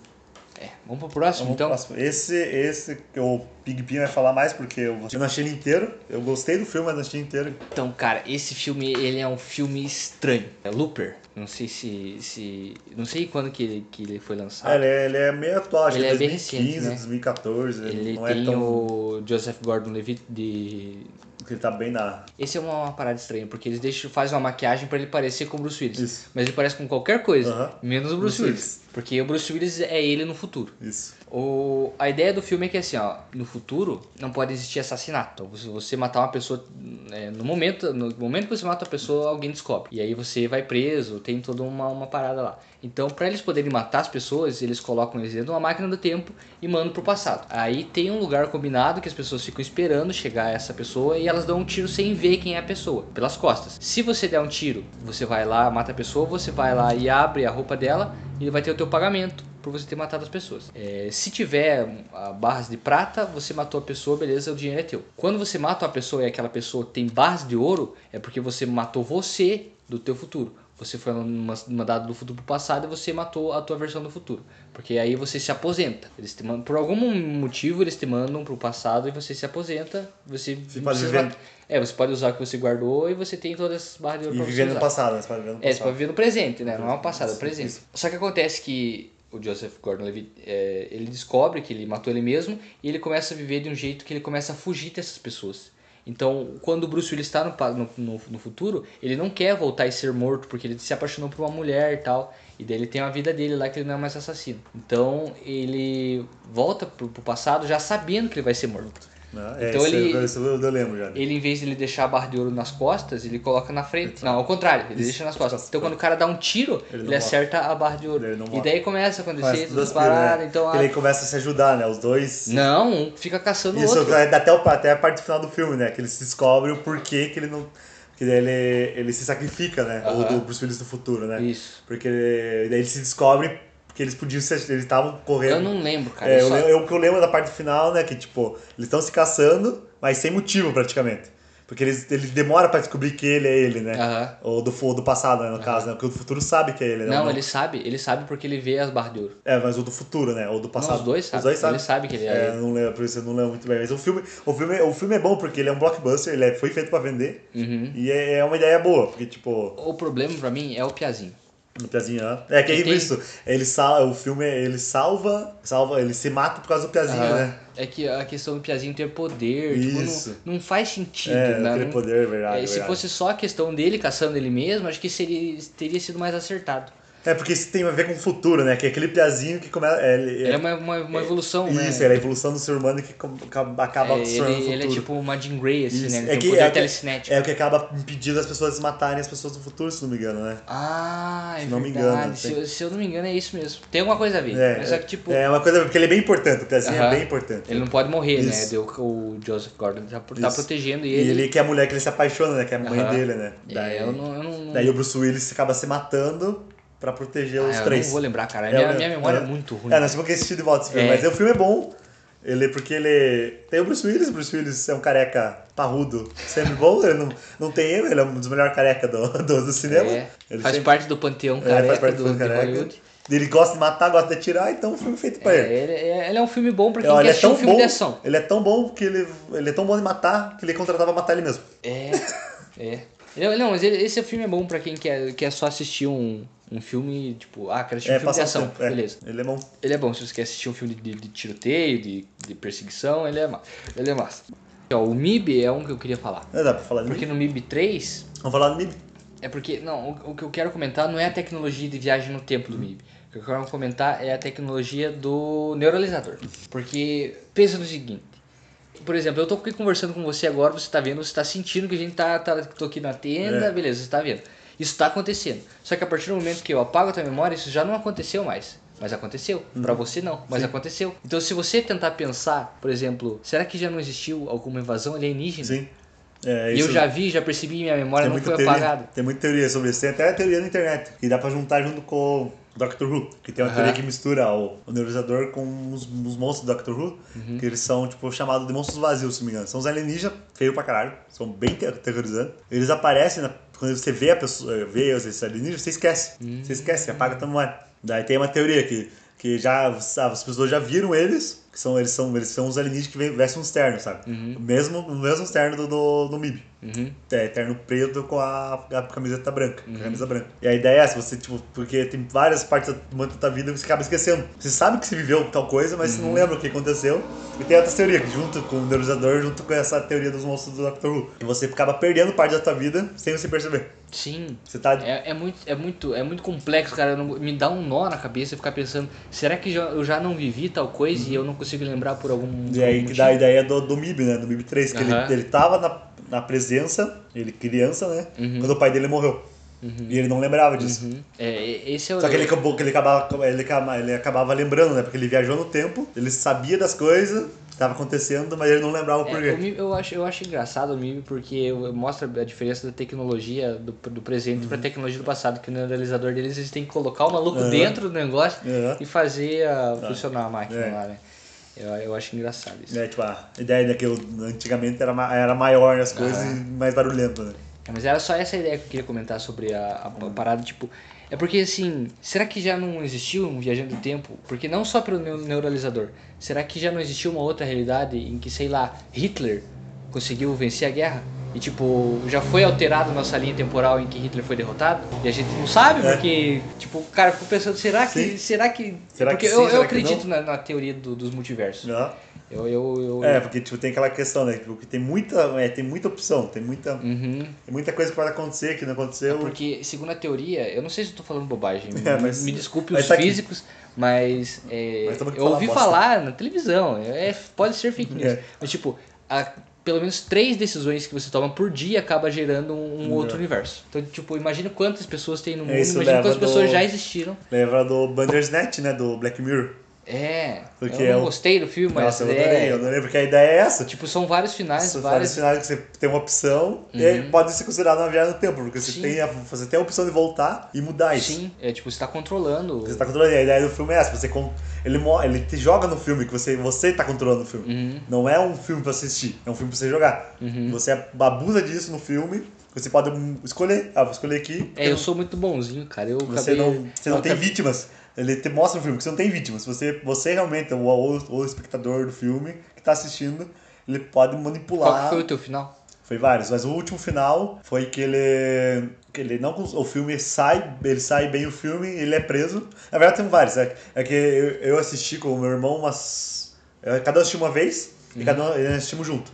É, vamos pro próximo Vamos pro então? próximo. Esse, esse que o Big Pin vai falar mais, porque eu, eu não achei ele inteiro. Eu gostei do filme, mas não achei inteiro. Então, cara, esse filme, ele é um filme estranho. É Looper. Não sei se... se não sei quando que ele, que ele foi lançado. É, ele, é, ele é meio atual, acho Ele que é bem 2015, recente, né? 2014. Ele não tem é tão. o Joseph Gordon-Levitt de... Ele tá bem na. Esse é uma, uma parada estranha, porque eles deixam, fazem uma maquiagem pra ele parecer com o Bruce Willis. Isso. Mas ele parece com qualquer coisa, Aham. menos o Bruce, Bruce Willis. Willis. Porque o Bruce Willis é ele no futuro. Isso. O, a ideia do filme é que assim, ó, no futuro não pode existir assassinato. Então, se você matar uma pessoa é, no momento, no momento que você mata a pessoa, alguém descobre. E aí você vai preso, tem toda uma, uma parada lá. Então, para eles poderem matar as pessoas, eles colocam eles dentro de uma máquina do tempo e mandam pro passado. Aí tem um lugar combinado que as pessoas ficam esperando chegar essa pessoa e elas dão um tiro sem ver quem é a pessoa, pelas costas. Se você der um tiro, você vai lá, mata a pessoa, você vai lá e abre a roupa dela e vai ter o teu pagamento por você ter matado as pessoas. É, se tiver ah, barras de prata, você matou a pessoa, beleza, o dinheiro é teu. Quando você mata uma pessoa e aquela pessoa tem barras de ouro, é porque você matou você do teu futuro. Você foi mandado do futuro pro passado e você matou a tua versão do futuro. Porque aí você se aposenta. Eles te mandam, por algum motivo eles te mandam pro passado e você se aposenta. Você, Você pode viver- É, você pode usar o que você guardou e você tem todas as barras de ouro E pra você viver no passado, né? Você pode viver no É, você passado. pode viver no presente, né? Não é o passado, é o presente. isso. Só que acontece que o Joseph Gordon-Levitt, é, ele descobre que ele matou ele mesmo e ele começa a viver de um jeito que ele começa a fugir dessas pessoas. Então, quando o Bruce Willis está no, no, no futuro, ele não quer voltar e ser morto porque ele se apaixonou por uma mulher e tal. E daí ele tem a vida dele lá que ele não é mais assassino. Então, ele volta pro, pro passado já sabendo que ele vai ser morto. Né? É, Então ele- eu, eu, lembro já. Ele, em vez de ele deixar a barra de ouro nas costas, ele coloca na frente. Não, ao contrário, ele Isso, deixa nas costas. Então quando o cara dá um tiro, Ele ele, acerta a barra de ouro. Ele não E daí começa a acontecer piras, paradas. né? Então, Ele a... começa a se ajudar, né? Os dois. Não, um fica caçando o Isso outro. é até, o, até a parte final do filme, né? Que eles descobrem o porquê que ele não. Que daí ele, ele se sacrifica, né? O Aham. do Bruce Willis do futuro, né? Isso. Porque ele- daí eles se descobrem que eles podiam ser. Eles estavam correndo. Eu não lembro, cara. É, eu só- eu, o que eu lembro da parte final, né? Que tipo, eles estão se caçando, mas sem motivo praticamente. Porque eles, eles demoram pra descobrir que ele é ele, né? Ou do, do passado, né, no caso, né? Porque o do futuro sabe que é ele, né? Não, Ou ele sabe, ele sabe porque ele vê as barras de ouro. É, mas o do futuro, né? Ou do passado. Não, os dois sabem. Os dois sabem. Ele sabe que ele é, É, ele. não lembro, por isso eu não lembro muito bem. Mas o filme, o filme, o filme é bom porque ele é um blockbuster, ele é- foi feito pra vender. Uhum. E é, é uma ideia boa, porque, tipo, O problema pra mim é o Piazinho. No Piazinho, né? É que é tem- isso. Ele sal, o filme, ele salva, salva, ele se mata por causa do Piazinho, Ah, né? É que a questão do Piazinho ter poder, tipo, Isso. não, não faz sentido, É, né? Não- poder, é verdade. É, se verdade. fosse só a questão dele caçando ele mesmo, acho que seria, teria sido mais acertado. É, porque isso tem a ver com o futuro, né? Que é aquele Piazinho que começa. É, ele, Ele é uma, uma, uma evolução, né? Isso, ele é a evolução do ser humano que acaba É, se tornando ele, ele é tipo uma Jean Grey, assim, Isso. né? Ele É que- um é telecinético. É o que acaba impedindo as pessoas de matarem as pessoas do futuro, se não me engano, né? Ah, é Se não me verdade. engano, se, tem- eu, se eu não me engano, é isso mesmo. Tem alguma coisa a ver. É, mas só que, tipo, é uma coisa, porque ele é bem importante, o Piazinho Aham. é bem importante. ele não pode morrer, né? Isso. Deu, o Joseph Gordon tá, tá protegendo E ele. ele que é a mulher que ele se apaixona, né? Que é a mãe Aham. dele, né? É, Daí, eu não. Eu não daí o Bruce Willis acaba se matando pra proteger ah, os eu três. não vou lembrar, cara. É, minha, eu- minha memória é eu- muito ruim. É, nós tivemos que assistir de volta esse filme, É. mas o filme é bom. Ele, porque ele. Tem o Bruce Willis, o Bruce Willis é um careca parrudo, sempre bom, ele não, não tem erro, ele é um dos melhores careca do, do, do cinema. É, Ele faz sempre- parte do panteão é, careca faz parte do, do careca. Ele gosta de matar, gosta de atirar, então o filme é feito pra É, ele. ele, é- ele é um filme bom pra quem Olha, quer é assistir um filme bom, de ação. ele é tão bom que ele, ele é tão bom de matar que ele contratava matar ele mesmo. É, é. Não, mas ele- esse filme é bom pra quem quer, quer só assistir um, um filme, tipo, ah, quero assistir um É, filme de ação. é. Beleza. Ele é bom. Ele é bom se você quer assistir um filme de, de tiroteio, de, de perseguição, ele é, ma- ele é massa. Ó, o MIB é um que eu queria falar. Não dá pra falar de Porque MIB. no MIB 3, Vamos falar do MIB. é porque, não, o, o que eu quero comentar não é a tecnologia de viagem no tempo do MIB. O que eu quero comentar é a tecnologia do neuralizador. Porque, pensa no seguinte, por exemplo, eu tô aqui conversando com você agora, você tá vendo, você tá sentindo que a gente tá, tá tô aqui na tenda, É. beleza, você tá vendo. Isso tá acontecendo. Só que a partir do momento que eu apago a tua memória, isso já não aconteceu mais. Mas aconteceu. Pra você não, mas aconteceu. Então se você tentar pensar, por exemplo, será que já não existiu alguma invasão alienígena? Sim. É, E eu isso- já vi, já percebi, minha memória tem não foi teoria, apagada. Tem muita teoria sobre isso. Tem até a teoria na internet, que dá pra juntar junto com o Doctor Who. Que tem uma Aham. teoria que mistura o, o com os, os monstros do Doctor Who, Uhum. que eles são, tipo, chamados de monstros vazios, se não me engano. São os alienígenas, feio pra caralho, são bem ter- aterrorizantes. Eles aparecem, na- quando você vê a pessoa, eh, vê esses alienígenas, você esquece. Uhum. Você esquece, apaga a memória. Daí tem uma teoria que, que já, sabe, as pessoas já viram eles, que são, eles, são, eles são os alienígenas que vestem uns ternos, sabe? Uhum. O mesmo, o mesmo terno do, do, do MIB. Uhum. É, terno preto com a, a camiseta branca, a camisa branca. E a ideia é essa, você, tipo, porque tem várias partes do momento da tua vida que você acaba esquecendo. Você sabe que você viveu tal coisa, mas você não lembra o que aconteceu. E tem outras teorias, junto com o neuralizador, junto com essa teoria dos monstros do Doctor Who. Que você acaba perdendo parte da tua vida sem você perceber. Sim. Você tá. É, é, muito, é, muito, é muito complexo, cara. Não- me dá um nó na cabeça ficar pensando, será que já- eu já não vivi tal coisa e eu não consigo lembrar por algum, E aí que dá a ideia do, do MIB, né? Do MIB 3, que ele, ele tava na, na presença, ele criança, né? Uhum. Quando o pai dele morreu. E ele não lembrava disso. Uhum. É, esse é o. Só que ele acabou que ele acabava, ele acabava, ele acabava lembrando, né? Porque ele viajou no tempo, ele sabia das coisas que estavam acontecendo, mas ele não lembrava o É, porquê. MIB, eu, acho, eu acho engraçado o MIB porque mostra a diferença da tecnologia do, do presente Uhum. pra tecnologia do passado, que no realizador deles eles têm que colocar o maluco Aham. dentro do negócio Aham. e fazer a, funcionar a máquina É. lá, né? Eu, eu acho engraçado isso. É, tipo, a ideia daquilo antigamente era, era maior as coisas Aham. e mais barulhento, né? É, Mas era só essa ideia que eu queria comentar sobre a, a parada, tipo. É porque assim, será que já não existiu um viajante do tempo? Porque não só pelo neu- neuralizador. Será que já não existiu uma outra realidade em que, sei lá, Hitler conseguiu vencer a guerra? E tipo, já foi alterado nossa linha temporal em que Hitler foi derrotado? E a gente não sabe, É. porque, tipo, o cara ficou pensando, será que. Sim. Será que. Será porque que eu, sim, eu que acredito na, na teoria do- dos multiversos. Aham. Eu, eu, eu, É, porque tipo, tem aquela questão, né? Tipo, que tem muita, é, tem muita opção, tem muita, Uhum. tem muita coisa que pode acontecer que não aconteceu. Porque, segundo a teoria, eu não sei se eu tô falando bobagem, me, É, mas- me desculpe mas os tá aqui. físicos, mas, é, Mas tamo aqui eu falar ouvi bosta. falar na televisão, é, pode ser fake news, É. mas tipo, a- pelo menos três decisões que você toma por dia acaba gerando um, um outro universo. Então, tipo, imagina quantas pessoas tem no mundo, É, imagina quantas pessoas do- já existiram. Lembra do Bandersnatch, né? Do Black Mirror. É, Porque eu é não o- gostei do filme, mas Nossa, eu adorei, é, eu adorei, porque a ideia é essa. tipo, são vários finais, São vários finais que você tem uma opção e aí pode ser considerado uma viagem no tempo, porque você tem, a, você tem a opção de voltar e mudar isso. Sim, é tipo, você tá controlando... Você tá controlando. E a ideia do filme é essa. Você, ele, ele te joga no filme, que você, você tá controlando o filme. Uhum. Não é um filme pra assistir, é um filme pra você jogar. Você abusa disso no filme, você pode hum, escolher. Ah, vou escolher aqui. É, eu sou muito bonzinho, cara, eu Você acabei... não, você não tem acabei- vítimas. Ele te mostra no filme que você não tem vítimas. Você, você realmente é o, o, o espectador do filme que tá assistindo. Ele pode manipular. Qual foi o teu final? Foi vários, mas o último final foi que ele. que ele não. O filme sai, ele sai bem o filme ele é preso. Na verdade tem vários, é, é que eu, eu assisti com o meu irmão umas. é, Cada um assistiu uma vez e cada um assistimos junto.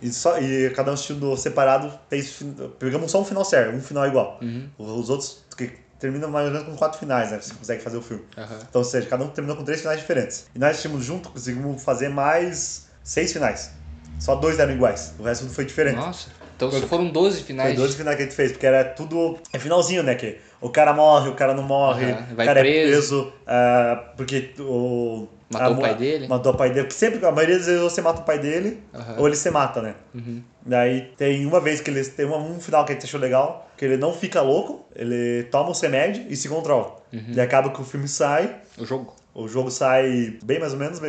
E, só, e cada um assistindo separado, fez, pegamos só um final certo, um final igual. Os outros que terminam mais ou menos com quatro finais, né? Você consegue fazer o filme. Aham. Então, ou seja, cada um terminou com três finais diferentes. E nós assistimos junto, conseguimos fazer mais seis finais. Só dois eram iguais, o resto foi diferente. Nossa, então foram 12 finais. Foi 12 finais que a gente fez, porque era tudo. É finalzinho, né? Que o cara morre, o cara não morre, Aham, o cara preso. é preso, ah, porque o. Matou a o pai dele. Matou o pai dele. Porque sempre, a maioria das vezes você mata o pai dele, Aham. ou ele se mata, né? Uhum. Daí tem uma vez que eles. Tem uma- um final que a gente achou legal, que ele não fica louco, ele toma os remédios e se controla. Uhum. E acaba que o filme sai, O jogo. o jogo sai bem mais ou menos,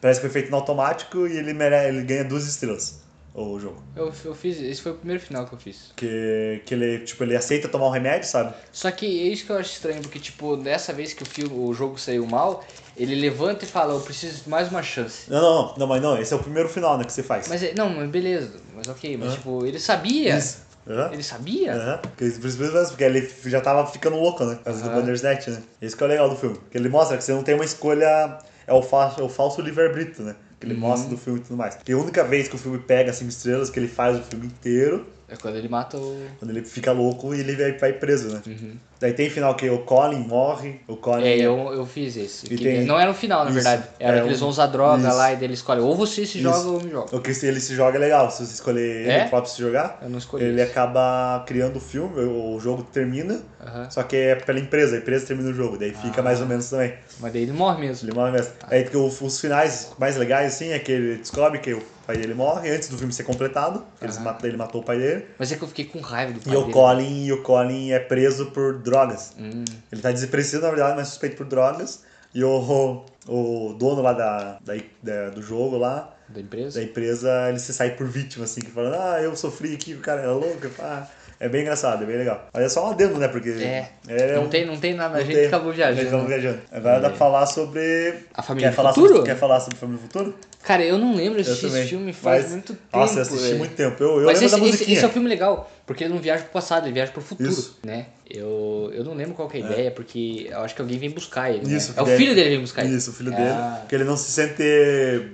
parece que foi feito no automático e ele, ele ganha duas estrelas, o jogo. Eu, eu fiz, esse foi o primeiro final que eu fiz. Que, que ele, tipo, ele aceita tomar um remédio, sabe? Só que é isso que eu acho estranho, porque tipo, dessa vez que o filme, o jogo saiu mal, ele levanta e fala, eu preciso de mais uma chance. Não, não, não, mas não, esse é o primeiro final, né, que você faz. Mas é- não, mas beleza, mas ok, mas Aham. tipo, ele sabia. Isso. Aham. Ele sabia? Aham. Porque, ele já tava ficando louco, né? Por causa do. Bandersnatch, né? Isso que é o legal do filme. Que ele mostra que você não tem uma escolha. É o, fa é o falso livre-arbítrio, né? Que ele Uhum. mostra do filme e tudo mais. E a única vez que o filme pega cinco estrelas, que ele faz o filme inteiro, É quando ele mata o. Quando ele fica louco e ele vai, vai preso, né? Uhum. Daí tem final que o Colin morre, o Colin... É, eu, eu fiz esse. Que tem- Não era no final, na Isso. verdade. Era É, que eles vão usar droga isso. lá e ele escolhe. Ou você se Isso. joga ou me jogo. O que se ele se joga é legal, se você escolher É? ele próprio se jogar, Eu não escolhi. ele esse. acaba criando o filme, o jogo termina, Aham. só que é pela empresa, a empresa termina o jogo, daí fica Ah. mais ou menos também. Mas daí ele morre mesmo. Ele morre mesmo. Aí porque os, os finais mais legais, assim, é que ele descobre que o pai dele morre antes do filme ser completado, eles Ah. ele matou o pai dele, Mas é que eu fiquei com raiva do pai e o dele. Colin, e o Colin é preso por drogas. Hum, Ele tá desaparecido, na verdade, mas suspeito por drogas. E o, o dono lá da, da, da- do jogo lá, da empresa. da empresa, ele se sai por vítima, assim, que falando, ah, eu sofri aqui, o cara era louco. pá. É bem engraçado, é bem legal. Mas é só um adendo, né? Porque É. é não, um- tem, não tem nada, a não gente tem. acabou viajando. Acabamos né? viajando. Agora dá É. pra falar sobre. A família Quer do falar, futuro? sobre, quer falar sobre Família do Futuro? Cara, eu não lembro, eu assisti esse filme faz Mas- muito tempo. Nossa, eu assisti velho. muito tempo. Eu, eu Mas lembro esse, da esse, musiquinha. esse é um filme legal, porque ele não viaja pro passado, ele viaja pro futuro, Isso. né? Eu, eu não lembro qual que é a ideia, porque eu acho que alguém vem buscar ele, Isso, né? que É o filho dele que vem buscar ele. Isso, o filho Ah. dele. Porque ele não se sente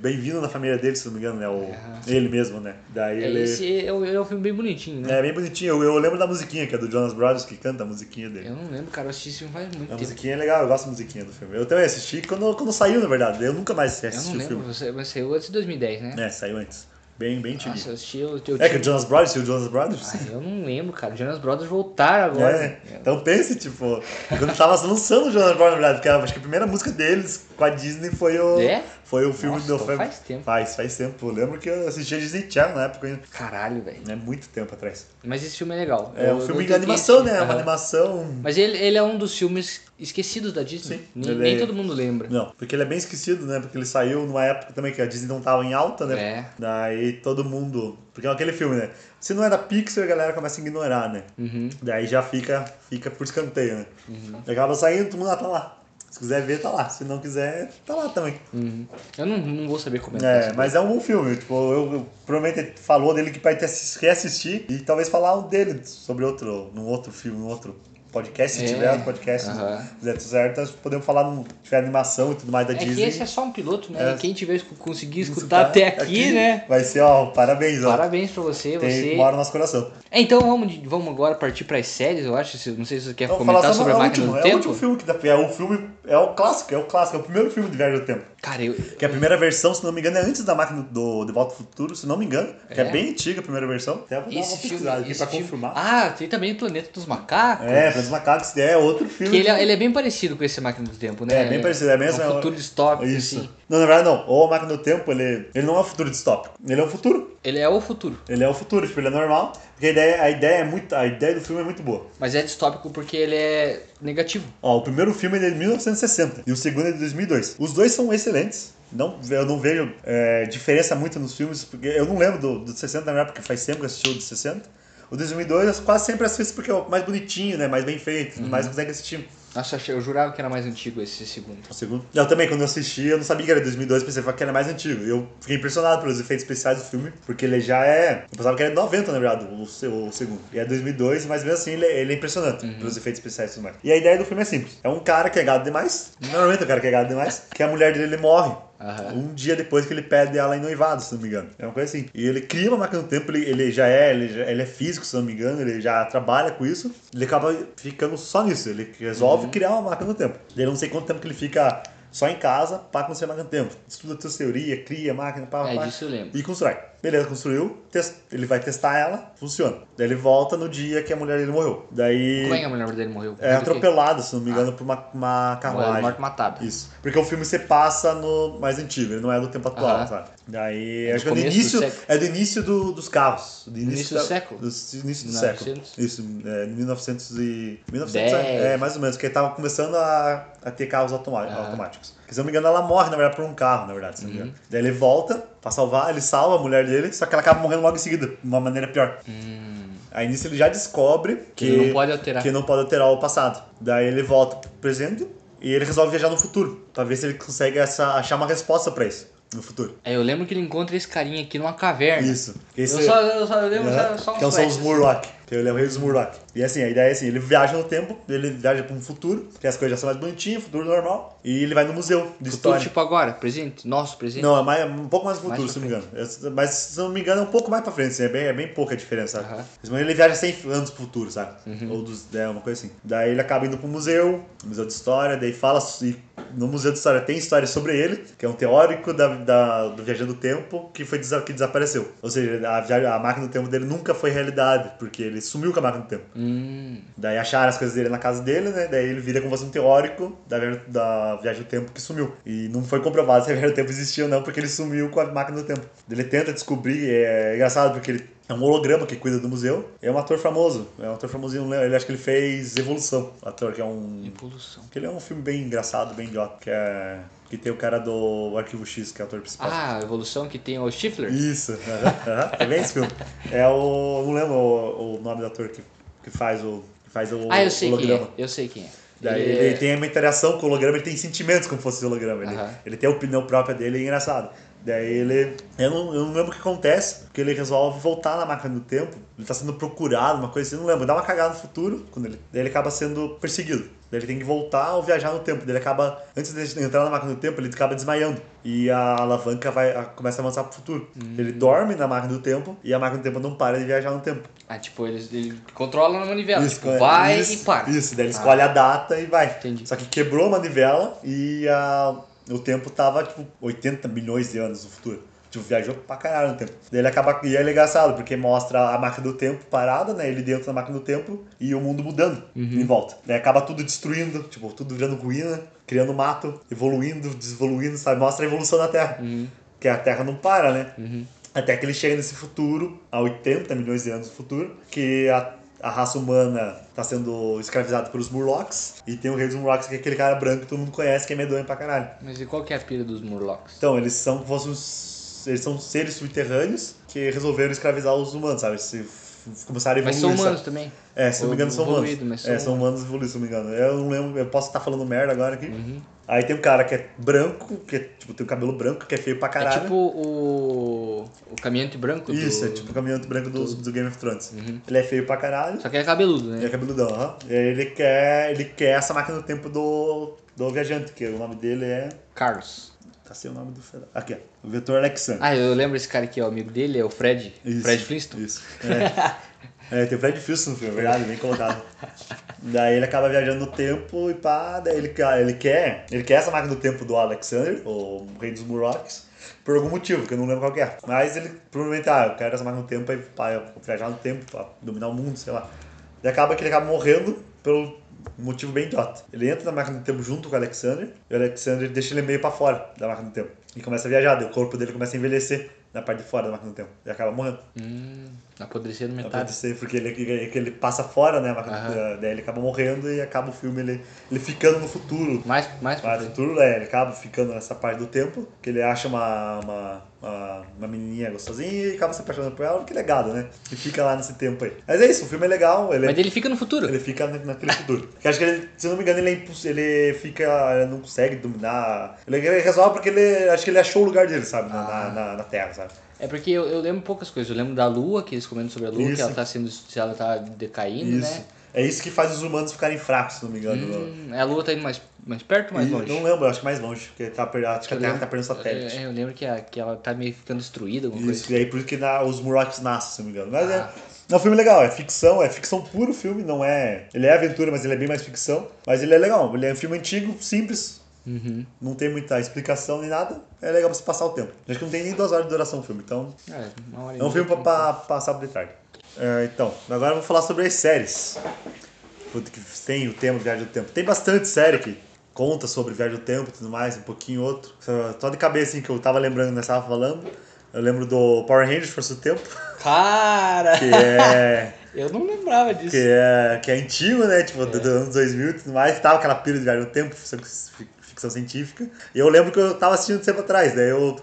bem-vindo na família dele, se não me engano, né? O, Ah. Ele mesmo, né? Daí É, ele. esse é, um- é um filme bem bonitinho, né? É bem bonitinho. Eu, eu lembro da musiquinha, que é do Jonas Brothers, que canta a musiquinha dele. Eu não lembro, cara, eu assisti esse filme faz muito A tempo. musiquinha é legal, eu gosto da musiquinha do filme. Eu também assisti quando, quando saiu, na verdade. Eu nunca mais Eu assisti não o lembro, filme. você, você saiu antes de 2010, né? É, saiu antes. Bem, bem Nossa, antiguinho. eu assisti, eu, eu É que o Jonas Brothers, o Jonas Brothers? Ah, eu não lembro, cara. Jonas Brothers voltaram agora. É, então pense, tipo, quando tava lançando o Jonas Brothers, na verdade, porque acho que a primeira música deles com a Disney foi o, É? Foi o filme Nossa, do então foi- faz tempo. Faz, faz tempo. Eu lembro que eu assistia Disney Channel na época ainda. Caralho, velho. É muito tempo atrás. Mas esse filme é legal. É Eu- um filme de animação, né? É uma animação. Mas ele, ele é um dos filmes esquecidos da Disney. Sim, Nem, nem é- todo mundo lembra. Não, porque ele é bem esquecido, né? Porque ele saiu numa época também que a Disney não tava em alta, né? É. Daí todo mundo. Porque é aquele filme, né? Se não é da Pixar, a galera começa a ignorar, né? Uhum. Daí já fica, fica por escanteio, né? Uhum. Acaba saindo, todo mundo ah, tá lá. Se quiser ver, tá lá. Se não quiser, tá lá também. Uhum. Eu não, não vou saber comentar. É, sobre mas é um bom filme. Tipo, eu, eu provavelmente falou dele que vai ter assis- reassistir e talvez falar o dele sobre outro, num outro filme, num outro podcast, se É, tiver um podcast, aham. se tudo certo, podemos falar num tiver animação e tudo mais da É que Disney. esse é só um piloto, né? É. E quem tiver conseguir escutar até aqui, né? Vai ser, ó, parabéns, ó. Parabéns pra você. Tem, você... mora no nosso coração. É, então vamos, vamos agora partir pras séries, eu acho. Não sei se você quer Então, comentar falar sobre a é o máquina último, do é o tempo. último filme que dá. É o filme, é o clássico, é o clássico, é o primeiro filme de Viagem do Tempo. Cara, eu. Que a primeira versão, se não me engano, é antes da máquina do De Volta ao Futuro, se não me engano. Que é, É? bem antiga a primeira versão. Até vou dar uma Esse filme, pesquisada aqui pra filme- confirmar. Ah, tem também o Planeta dos Macacos. É, para os macacos, é outro filme. Que ele, é- ele é bem parecido com esse Máquina do Tempo, né? É, bem parecido, é mesmo, É é um o- futuro distópico, Isso. assim. Não, na verdade não. O Máquina do Tempo, ele, ele não é um futuro distópico. Ele é um futuro. Ele é o futuro. Ele é o futuro, tipo, ele é normal. Porque a ideia, a ideia é muito. A ideia do filme é muito boa. Mas é distópico porque ele é negativo. Ó, o primeiro filme é de 1960 e o segundo é de 2002. Os dois são excelentes. Não, eu não vejo é, diferença muito nos filmes, porque eu não lembro do, do 60 na época, porque faz tempo que assisti o de 60. O de 2002 eu quase sempre assisto porque é mais bonitinho, né? Mais bem feito, tudo mais consegue assistir. Nossa, eu jurava que era mais antigo esse segundo. O segundo. Eu também, quando eu assisti, eu não sabia que era 2002, pensei que era mais antigo. Eu fiquei impressionado pelos efeitos especiais do filme, porque ele já é. Eu pensava que era de 90, na verdade, o, o segundo. E é 2002, mas mesmo assim ele, é- ele é impressionante pelos efeitos especiais e tudo mais. E a ideia do filme é simples: é um cara que é gado demais, normalmente é um cara que é gado demais, que a mulher dele morre. Aham. Um dia depois que ele pede ela em noivado, se não me engano. É uma coisa assim. E ele cria uma máquina do tempo, ele, ele já é, ele, já- ele é físico, se não me engano, ele já trabalha com isso. Ele acaba ficando só nisso. Ele resolve Uhum. criar uma máquina do tempo. Ele não sei quanto tempo que ele fica só em casa para construir a máquina do tempo. Estuda a tua teoria, cria a máquina, pá, É, pá, disso eu lembro. e constrói. Beleza, construiu, ele vai testar ela, funciona. Daí ele volta no dia que a mulher dele morreu. Daí Como é que a mulher dele morreu? é atropelado, se não me engano, por uma, uma carruagem. Morte matada. Isso. Porque o filme se passa no mais antigo, ele não é do tempo atual, Aham. sabe? Daí É do acho que é do do início, século. é do início do- dos carros. Do início do século? Do início do 1900. século. Isso, é, 1900 e... 1900, Dez. é, mais ou menos, porque ele tava começando a, a ter carros automáticos. Porque, se não me engano, ela morre, na verdade, por um carro, na verdade, Uhum. Daí ele volta pra salvar, ele salva a mulher dele, só que ela acaba morrendo logo em seguida, de uma maneira pior. Hum, Aí nisso ele já descobre que, ele não pode alterar. que não pode alterar o passado. Daí ele volta pro presente e ele resolve viajar no futuro, pra ver se ele consegue essa, achar uma resposta pra isso no futuro. É, eu lembro que ele encontra esse carinha aqui numa caverna. Isso. Eu Esse, só, eu só eu lembro Aham. só, só que são os flashes. Que ele é o rei dos Murloc. E assim, a ideia é assim, ele viaja no tempo, ele viaja para um futuro, que as coisas já são mais bonitinhas, futuro normal, e ele vai no museu de Futuro história. tipo agora, presente, nosso presente. Não, é mais, um pouco mais futuro, Mais se não me engano. É, Mas, se não me engano, é um pouco mais pra frente, assim, é, bem, é bem pouca a diferença, sabe? Mas ele viaja 100 anos pro futuro, sabe? Uhum. Ou dos, é, uma coisa assim. Daí ele acaba indo pro museu, museu de história, daí fala, e no museu de história tem história sobre ele, que é um teórico da, da- do Viajando do Tempo, que, foi, que desapareceu. Ou seja, a, a máquina do tempo dele nunca foi realidade, porque ele sumiu com a máquina do tempo. Hum, Daí acharam as coisas dele na casa dele, né? Daí ele vira como se fosse um teórico da, da viagem do tempo que sumiu. E não foi comprovado se a viagem do tempo existia ou não, porque ele sumiu com a máquina do tempo. Ele tenta descobrir, é engraçado porque ele é um holograma que cuida do museu. É um ator famoso, é um ator famosinho, lembro, ele acho que ele fez Evolução, ator que é um... evolução. que ele é um filme bem engraçado, bem idiota, que é... que tem o cara do Arquivo X, que é o ator principal. Ah, evolução que tem o Stifler. Isso, é bem esse filme. É o... não lembro o, o nome do ator que, que faz o... Que faz o Ah, eu sei quem holograma. é. Eu sei quem é. Daí Ele ele, é- tem uma interação com o holograma, ele tem sentimentos como fosse o holograma. Ele, ele tem a opinião própria dele, é engraçado. Daí ele. Eu não, eu não lembro o que acontece, porque ele resolve voltar na máquina do tempo. Ele tá sendo procurado, uma coisa assim, não lembro. Dá uma cagada no futuro, quando ele, daí ele acaba sendo perseguido. Daí ele tem que voltar ou viajar no tempo. Daí ele acaba, antes de entrar na máquina do tempo, ele acaba desmaiando. E a alavanca vai, a- começa a avançar pro futuro. Ele dorme na máquina do tempo e a máquina do tempo não para de viajar no tempo. Ah, tipo, ele, ele controla na manivela. tipo, é- vai isso, e para. Isso, daí ele Ah. escolhe a data e vai. Entendi. Só que quebrou a manivela e a, o tempo tava, tipo, 80 milhões de anos no futuro. Tipo, viajou pra caralho no tempo. Daí ele acaba. E é engraçado, porque mostra a máquina do tempo parada, né? Ele dentro da máquina do tempo e o mundo mudando em volta. Daí acaba tudo destruindo, tipo, tudo virando ruína, criando mato, evoluindo, desevoluindo, sabe? Mostra a evolução da Terra. Uhum, Que a Terra não para, né? uhum. Até que ele chega nesse futuro, há 80 milhões de anos no futuro, que a, a raça humana está sendo escravizada pelos Murlocs, e tem o rei dos Murlocs, que é aquele cara branco que todo mundo conhece, que é medonho pra caralho. Mas e qual que é a pira dos Murlocs? Então, eles são como fossem Eles são seres subterrâneos que resolveram escravização os humanos, sabe? Se começaram a Mas evoluir. são sabe? humanos também. É, se não me engano, são humanos. Mas é, são são humanos evoluídos, se não me engano. Eu não lembro, eu posso estar falando merda agora aqui. Uhum. Aí tem um cara que é branco, que é, tipo, tem o cabelo branco, que é feio pra É caralho. tipo o. O caminhante branco Isso, do. é tipo o caminhante branco do, do Game of Thrones. Uhum. Ele é feio pra caralho. Só que é cabeludo, Ele é né? cabeludão, aham. E aí ele quer, ele quer essa máquina do tempo do, do viajante, que o nome dele é. Carlos. Sem o nome do. Aqui, ó. O Vetor Alexander. Ah, eu lembro esse cara aqui, ó, o amigo dele, é o Fred. Isso, Fred Flintstone. Isso. É. É, tem o Fred Flintstone no filme, é verdade, bem colocado. daí ele acaba viajando no tempo e pá, daí ele, quer- ele quer. Ele quer essa máquina do tempo do Alexander, o rei dos Murlocs, por algum motivo, que eu não lembro qual é. Mas ele provavelmente, ah, eu quero essa máquina do tempo pra eu viajar no tempo, pra dominar o mundo, sei lá. E acaba que ele acaba morrendo pelo um motivo bem idiota. Ele entra na máquina do tempo junto com o Alexander, e o Alexander deixa ele meio pra fora da máquina do tempo. E começa a viajar, o corpo dele começa a envelhecer na parte de fora da máquina do tempo. E acaba morrendo. Hum, apodrecendo Pode metade. ser, porque ele, que- que ele passa fora, né? tempo, Daí ele acaba morrendo e acaba o filme ele, ele ficando no futuro. Mais, mais no frente. futuro, é, ele acaba ficando nessa parte do tempo, que ele acha uma, uma, uma, uma menininha gostosinha e acaba se apaixonando por ela, porque ele é gado, né? E fica lá nesse tempo aí. Mas é isso, o filme é legal, ele, Mas ele fica no futuro. ele fica na- naquele futuro. Porque acho que ele, se não me engano, ele, é ele fica. Ele não consegue dominar. Ele, ele resolve porque ele. Acho que ele achou o lugar dele, sabe? Na, Ah. na, na Terra, sabe? É porque eu, eu lembro poucas coisas. Eu lembro da Lua, que eles comentam sobre a Lua, Isso. que ela tá sendo. Se ela tá decaindo, Isso. né? É isso que faz os humanos ficarem fracos, se não me engano. Hum, a Lua tá indo mais, mais perto ou mais E longe? Não lembro, acho que mais longe, porque tá, acho que a Eu Terra lembro- tá perdendo satélite. É, eu lembro que, a, que ela tá meio ficando destruída, alguma Isso, coisa. e aí por isso que na- os Murlocs nascem, se não me engano. Mas Ah. é, é um filme legal, é ficção, é ficção puro o filme, não é. Ele é aventura, mas ele é bem mais ficção. Mas ele é legal, ele é um filme antigo, simples, Uhum. não tem muita explicação nem nada. É legal pra você passar o tempo. Acho que não tem nem duas horas de duração o filme, então É, uma hora é um filme pra, pra passar de tarde. É, então, agora eu vou falar sobre as séries. Que tem o tema Viagem do Tempo. Tem bastante série que conta sobre Viagem do Tempo e tudo mais, um pouquinho outro. Só- de cabeça assim que eu tava lembrando, nós tava falando. Eu lembro do Power Rangers Força do Tempo, Cara! que é, Eu não lembrava disso. que é, que é antigo, né? Tipo, do, do anos 2000 e tudo mais. Tava aquela pira de Viagem do Tempo, ficção- ficção científica. E eu lembro que eu tava assistindo tempo atrás, daí eu,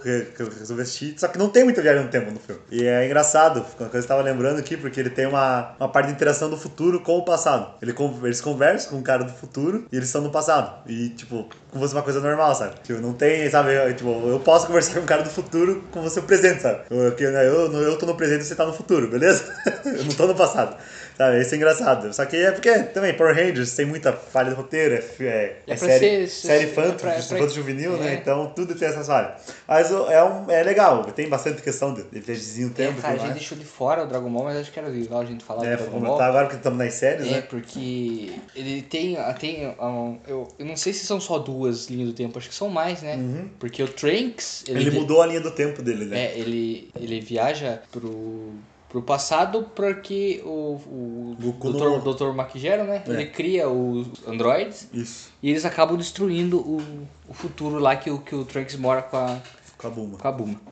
resolvi assistir, só que não tem muita viagem no tempo no filme. E é engraçado, uma coisa eu tava lembrando aqui, porque ele tem uma, uma parte de interação do futuro com o passado. Ele, eles conversam com um cara do futuro e eles estão no passado. E, tipo, como fosse uma coisa normal, sabe? Tipo, não tem, sabe? Eu, tipo, eu posso conversar com um cara do futuro com você presente, sabe? Eu, eu, eu, eu tô no presente e você tá no futuro, beleza? eu não tô no passado. Sabe, isso é engraçado. Só que é porque também Power Rangers tem muita falha de roteiro, é, é, é, série, ser, série infantil, é pra, juvenil, né? é. né? Então tudo tem essas falhas. Mas é, um, é legal, tem bastante questão de, de viagemzinho tempo. É, cara, a gente deixou de fora o Dragon Ball, mas acho que era legal a gente falar é, do Dragon Ball. Tá agora porque estamos nas séries, é, né? porque ele tem. tem um, eu, eu não sei se são só duas linhas do tempo, acho que são mais, né? Uhum. Porque o Trunks. Ele, ele mudou a linha do tempo dele, né? É, ele, ele viaja pro pro passado porque o, o Dr. Dr. Makijero, né? É. Ele cria os androids Isso. e eles acabam destruindo o, o futuro lá que o, que o Trunks mora com a, com a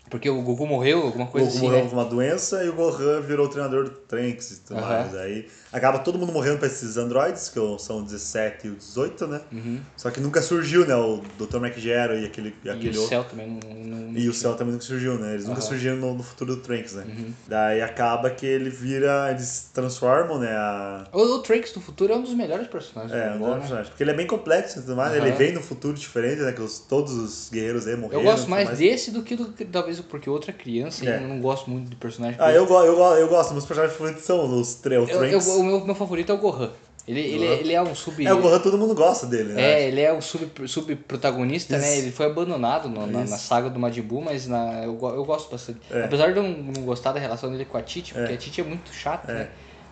Porque o Goku morreu, alguma coisa assim. O Goku morreu né? com uma doença e o Gohan virou o treinador do Trunks e tudo uhum. mais. Aí acaba todo mundo morrendo pra esses androides, que são o 17 e o 18, né? Uhum. Só que nunca surgiu, né? O Dr. McGero e aquele, e aquele e o Cell também não, não, E o Cell também nunca surgiu, né? Eles uhum. nunca surgiram no, no, futuro do Trunks, né? Uhum. Daí acaba que ele vira. Eles transformam, né? A... O, o Trunks do futuro é um dos melhores personagens. É, um dos melhores personagens. Porque ele é bem complexo e tudo mais. Ele vem no futuro diferente, né? Que os, todos os guerreiros aí morreram. Eu gosto mais, mais, desse do que do talvez porque outra criança é. e eu não gosto muito de personagem. Ah, eu, eu, eu gosto, meus personagens favoritos são os três. O meu, meu favorito é o Gohan. Ele, ele, ele é um sub. É, o Gohan todo mundo gosta dele, né? É, ele é o sub, sub protagonista, né? Ele foi abandonado no, na, na, saga do Majin Buu, mas na, eu, eu gosto bastante. É. Apesar de eu não gostar da relação dele com a Titi, porque é. a Titi é muito chata, é. né?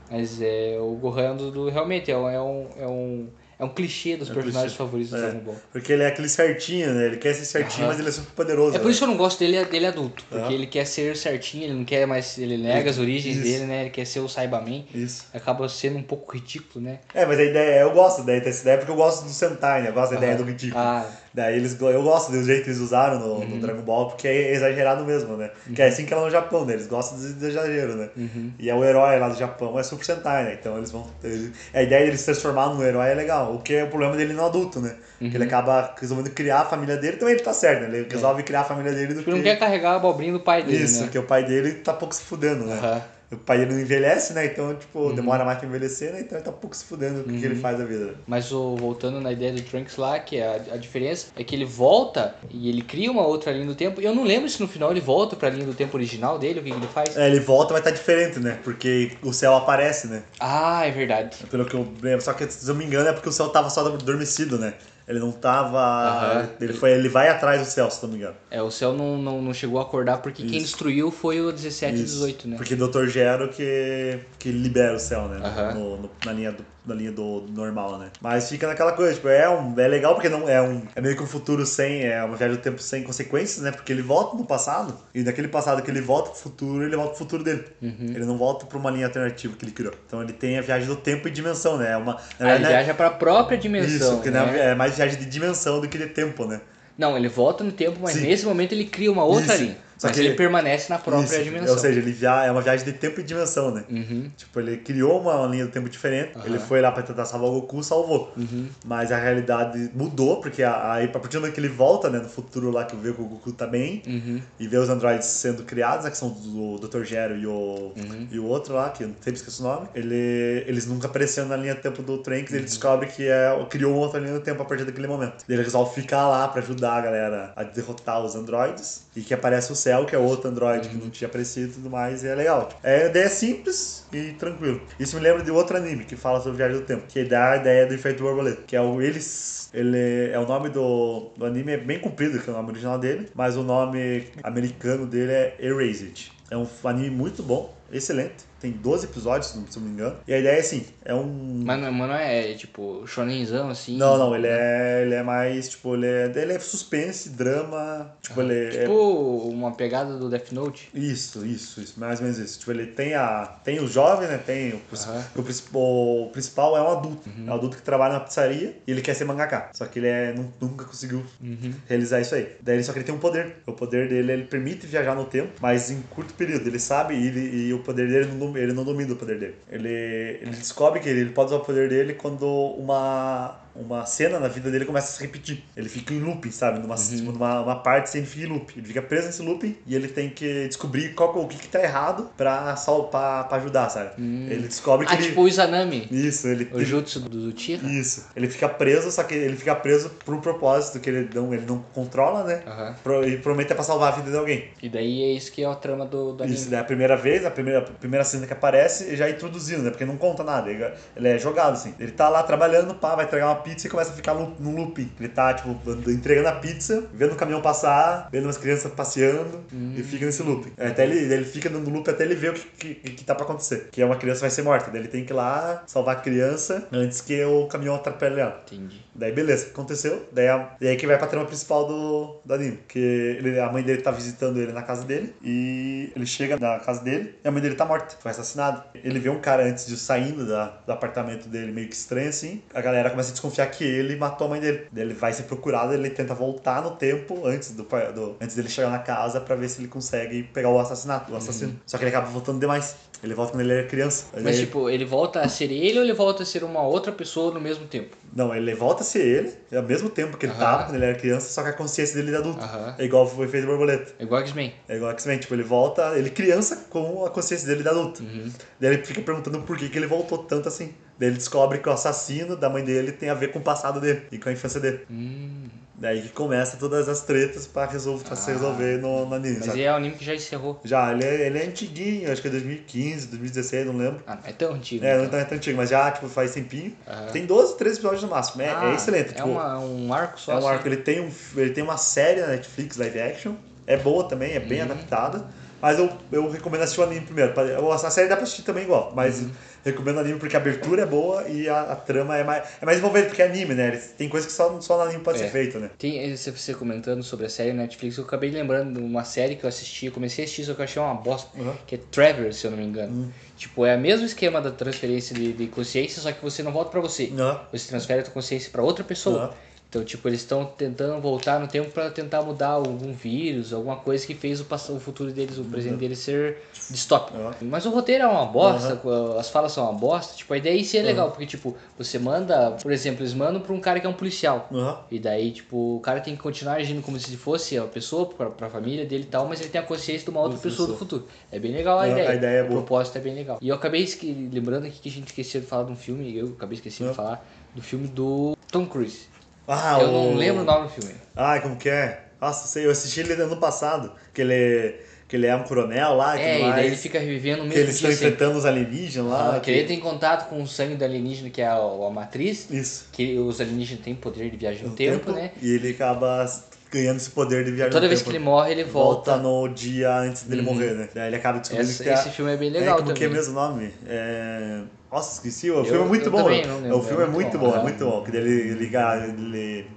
Mas é, o Gohan é do, do realmente é um, é um, é um é um clichê dos é personagens clichê. favoritos do é, Dragon Ball. Porque ele é aquele certinho, né? Ele quer ser certinho, mas ele é super poderoso. É por né? isso que eu não gosto dele, dele adulto. Porque ele quer ser certinho, ele não quer mais. Ele nega as origens isso. dele, né? Ele quer ser o Saibaman. Isso. Acaba sendo um pouco ridículo, né? É, mas a ideia, eu gosto da dessa ideia porque eu gosto do Sentai, né? Eu gosto da ideia do ridículo. Ah. Daí eles, eu gosto do jeito que eles usaram no, uhum. no Dragon Ball, porque é exagerado mesmo, né? Uhum. Que é assim que ela é no Japão, né? Eles gostam de, de exagero, né? Uhum. E é o herói lá do Japão, é Super Sentai, né? Então eles vão. Eles, a ideia dele se transformar num herói é legal. O que é o problema dele no adulto, né? Que ele uhum. acaba resolvendo criar a família dele, também ele tá certo, né? Ele resolve é. criar a família dele do tipo, que. Ele não quer carregar a abobrinha do pai dele. Isso, né? que o pai dele tá pouco se fudendo, né? O pai dele não envelhece, né? Então, tipo, uhum. demora mais pra envelhecer, né? Então ele tá pouco se fudendo o que, uhum. que ele faz da vida. Mas o, voltando na ideia do Trunks lá, que a, a diferença é que ele volta e ele cria uma outra linha do tempo. E eu não lembro se no final ele volta pra linha do tempo original dele, o que, que ele faz. É, ele volta, mas tá diferente, né? Porque o céu aparece, né? Ah, é verdade. Pelo que eu lembro. Só que, se eu me engano, é porque o céu tava só adormecido, né? Ele não tava. Uhum. Ele, foi, ele vai atrás do céu, se não me engano. É, o céu não, não, não chegou a acordar porque Isso. quem destruiu foi o 17 e 18, né? Porque o Dr. Gero que, que libera o céu, né? Uhum. No, no, na linha do na linha do, do, normal, né? Mas fica naquela coisa, tipo, é, um, é legal porque não é um. É meio que um futuro sem. É uma viagem do tempo sem consequências, né? Porque ele volta no passado, e daquele passado que ele volta pro futuro, ele volta pro futuro dele. Uhum. Ele não volta pra uma linha alternativa que ele criou. Então ele tem a viagem do tempo e dimensão, né? É uma, ah, ele né? viaja pra própria dimensão. Isso, porque né? né? é mais viagem de dimensão do que de tempo, né? Não, ele volta no tempo, mas Sim. nesse momento ele cria uma outra Isso. linha. Só Mas que ele, permanece na própria isso, dimensão. Ou seja, ele via, é uma viagem de tempo e dimensão, né? Uhum. Tipo, ele criou uma linha do tempo diferente, uhum. ele foi lá pra tentar salvar o Goku, salvou. Uhum. Mas a realidade mudou, porque aí, a partir do momento que ele volta, né, no futuro lá que vê que o Goku tá bem, uhum. e vê os androides sendo criados, né, que são o Dr. Gero e o, uhum. e o outro lá, que eu sempre esqueço o nome, ele, eles nunca apareceram na linha do tempo do Trunks, ele uhum. descobre que é, criou outra linha do tempo a partir daquele momento. Ele resolve ficar lá pra ajudar a galera a derrotar os androides, e que aparece o Cell, que é outro Android que não tinha aparecido e tudo mais, e é legal. É, a ideia é simples e tranquilo. Isso me lembra de outro anime que fala sobre viagem do tempo, que dá a ideia do efeito borboleta, que é o Eles ele é o nome do, do anime é bem comprido, que é o nome original dele, mas o nome americano dele é Erased. É um anime muito bom, excelente tem 12 episódios, se não me engano. E a ideia é assim, é um... Mas não, mas não é, tipo, shonenzão, assim? Não, não, ele é, ele é mais, tipo, ele é, ele é suspense, drama, tipo, ah, ele é Tipo, é... uma pegada do Death Note? Isso, isso, isso, mais ou menos isso. Tipo, ele tem a... Tem o jovem, né, tem o, o, o, o principal é um adulto. Uhum. É um adulto que trabalha na pizzaria e ele quer ser mangaka. Só que ele é, nunca conseguiu uhum. realizar isso aí. Daí ele, só que ele tem um poder. O poder dele, ele permite viajar no tempo, mas em curto período. Ele sabe e, ele, e o poder dele não ele não domina o poder dele. Ele, ele descobre que ele, pode usar o poder dele quando uma uma cena na vida dele começa a se repetir. Ele fica em looping, sabe? Numa, Uhum. tipo, numa uma parte sem fim em loop. Ele fica preso nesse looping e ele tem que descobrir qual, o que, que tá errado pra, pra, pra ajudar, sabe? Ele descobre que Ah, ele. tipo o Izanami. Isso, ele. O jutsu do, do Tira. Isso. Ele fica preso, só que ele fica preso por um propósito que ele não, ele não controla, né? Pro- E promete é pra salvar a vida de alguém. E daí é isso que é a trama do, do anime. Isso, daí a primeira vez, a primeira, a primeira cena que aparece, já é introduzindo, né? Porque não conta nada. Ele, ele é jogado, assim. Ele tá lá trabalhando, pá, vai entregar uma pizza e começa a ficar no, no looping. Ele tá, tipo, entregando a pizza, vendo o caminhão passar, vendo umas crianças passeando e fica nesse looping. Até ele, ele fica no loop até ele ver o que, que, que tá pra acontecer. Que é uma criança vai ser morta. Daí ele tem que ir lá salvar a criança antes que o caminhão atropele ela. Entendi. Daí beleza, aconteceu. Daí, a, daí é que vai pra trama principal do, do anime. Que ele, a mãe dele tá visitando ele na casa dele. E ele chega na casa dele e a mãe dele tá morta, foi assassinada. Ele vê um cara antes de saindo da, do apartamento dele meio que estranho assim. A galera começa a desconfiar que ele matou a mãe dele. Ele vai ser procurado, ele tenta voltar no tempo antes, do, do, antes dele chegar na casa pra ver se ele consegue pegar o assassinato, o assassino. Só que ele acaba voltando demais. Ele volta quando ele era criança. Mas tipo, ele volta a ser ele ou ele volta a ser uma outra pessoa no mesmo tempo? Não, ele volta a ser ele, ao mesmo tempo que ele Aham. tava quando ele era criança, só que a consciência dele é adulto. Aham. É igual foi feito borboleta. É igual X-Men. É igual X-Men, tipo, ele volta, ele criança com a consciência dele de adulto. Uhum. Daí ele fica perguntando por que, que ele voltou tanto assim. Daí ele descobre que o assassino da mãe dele tem a ver com o passado dele e com a infância dele. Hum. Daí que começa todas as tretas pra, resolver, pra se Ah. resolver no, no anime, Mas sabe? é um anime que já encerrou. Já, ele é, ele é antiguinho, acho que é 2015, 2016, não lembro. Ah, não é tão antigo. É, não então. é tão antigo, mas já, tipo, faz tempinho. Aham. Tem 12, 13 episódios no máximo, é, é Ah, excelente. É tipo, uma, um arco só. É um assim? arco, ele tem, um, ele tem uma série na Netflix live action. É boa também, é bem Uhum. adaptada. Mas eu, eu recomendo assistir o anime primeiro. A série dá pra assistir também igual, mas Uhum. Recomendo o anime porque a abertura é boa e a, a trama é mais, é mais envolvente, porque é anime, né? Tem coisa que só, só no anime pode É. ser feita, né? Tem você comentando sobre a série Netflix, eu acabei lembrando de uma série que eu assisti, eu comecei a assistir, só que eu achei uma bosta, Uhum. que é Trevor, se eu não me engano. Tipo, é o mesmo esquema da transferência de, de consciência, só que você não volta pra você. Aham. Você transfere a tua consciência pra outra pessoa. Então, tipo, eles estão tentando voltar no tempo pra tentar mudar algum vírus, alguma coisa que fez o, pass- o futuro deles, o presente deles ser distópico. Aham. Mas o roteiro é uma bosta, as falas são uma bosta. Tipo, a ideia si é legal, porque, tipo, você manda, por exemplo, eles mandam pra um cara que é um policial. Aham. E daí, tipo, o cara tem que continuar agindo como se fosse a pessoa, pra, pra família dele e tal, mas ele tem a consciência de uma outra pessoa do futuro. É bem legal a ideia. a ideia é o boa. propósito é bem legal. E eu acabei lembrando aqui que a gente esqueceu de falar de um filme, eu acabei esquecendo de falar do filme do Tom Cruise. Ah, eu o... não lembro o nome do filme. Ai, como que é? Nossa, sei, eu assisti ele ano passado, que ele, que ele é um coronel lá e É, tudo e mais. daí ele fica revivendo o Que mesmo eles estão sempre. enfrentando os alienígenas lá. Ah, que ele tem contato com o sangue do alienígena, que é a, a matriz, Isso. que os alienígenas têm poder de viagem no No tempo, né? E ele acaba ganhando esse poder de viagem Toda vez tempo. que ele morre, ele volta. volta no dia antes dele Uhum. morrer, né? Daí ele acaba descobrindo Esse, que a- esse filme é bem legal é, como também. que é mesmo o nome? É... Nossa, esqueci. O Eu- filme é muito bom. também né? lembro, o filme é muito bom, é muito bom. Que ele, ele, ele-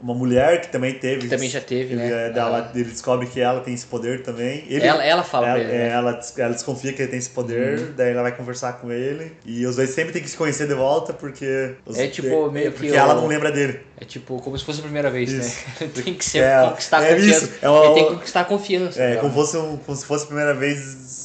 Uma mulher que também teve. Que também já teve, ele, né? é, Ah. ele descobre que ela tem esse poder também. Ele, Ela, ela fala ela, pra ele, é, né? ela, ela desconfia que ele tem esse poder, daí ela vai conversar com ele. E os dois sempre tem que se conhecer de volta, porque. os- É tipo meio porque que ela o- não lembra dele. É tipo, como se fosse a primeira vez, Isso. né? Tem que ser, É, conquistar a é confiança. isso, é uma- Ele tem que conquistar a confiança. É, né? como, fosse um, como se fosse a primeira vez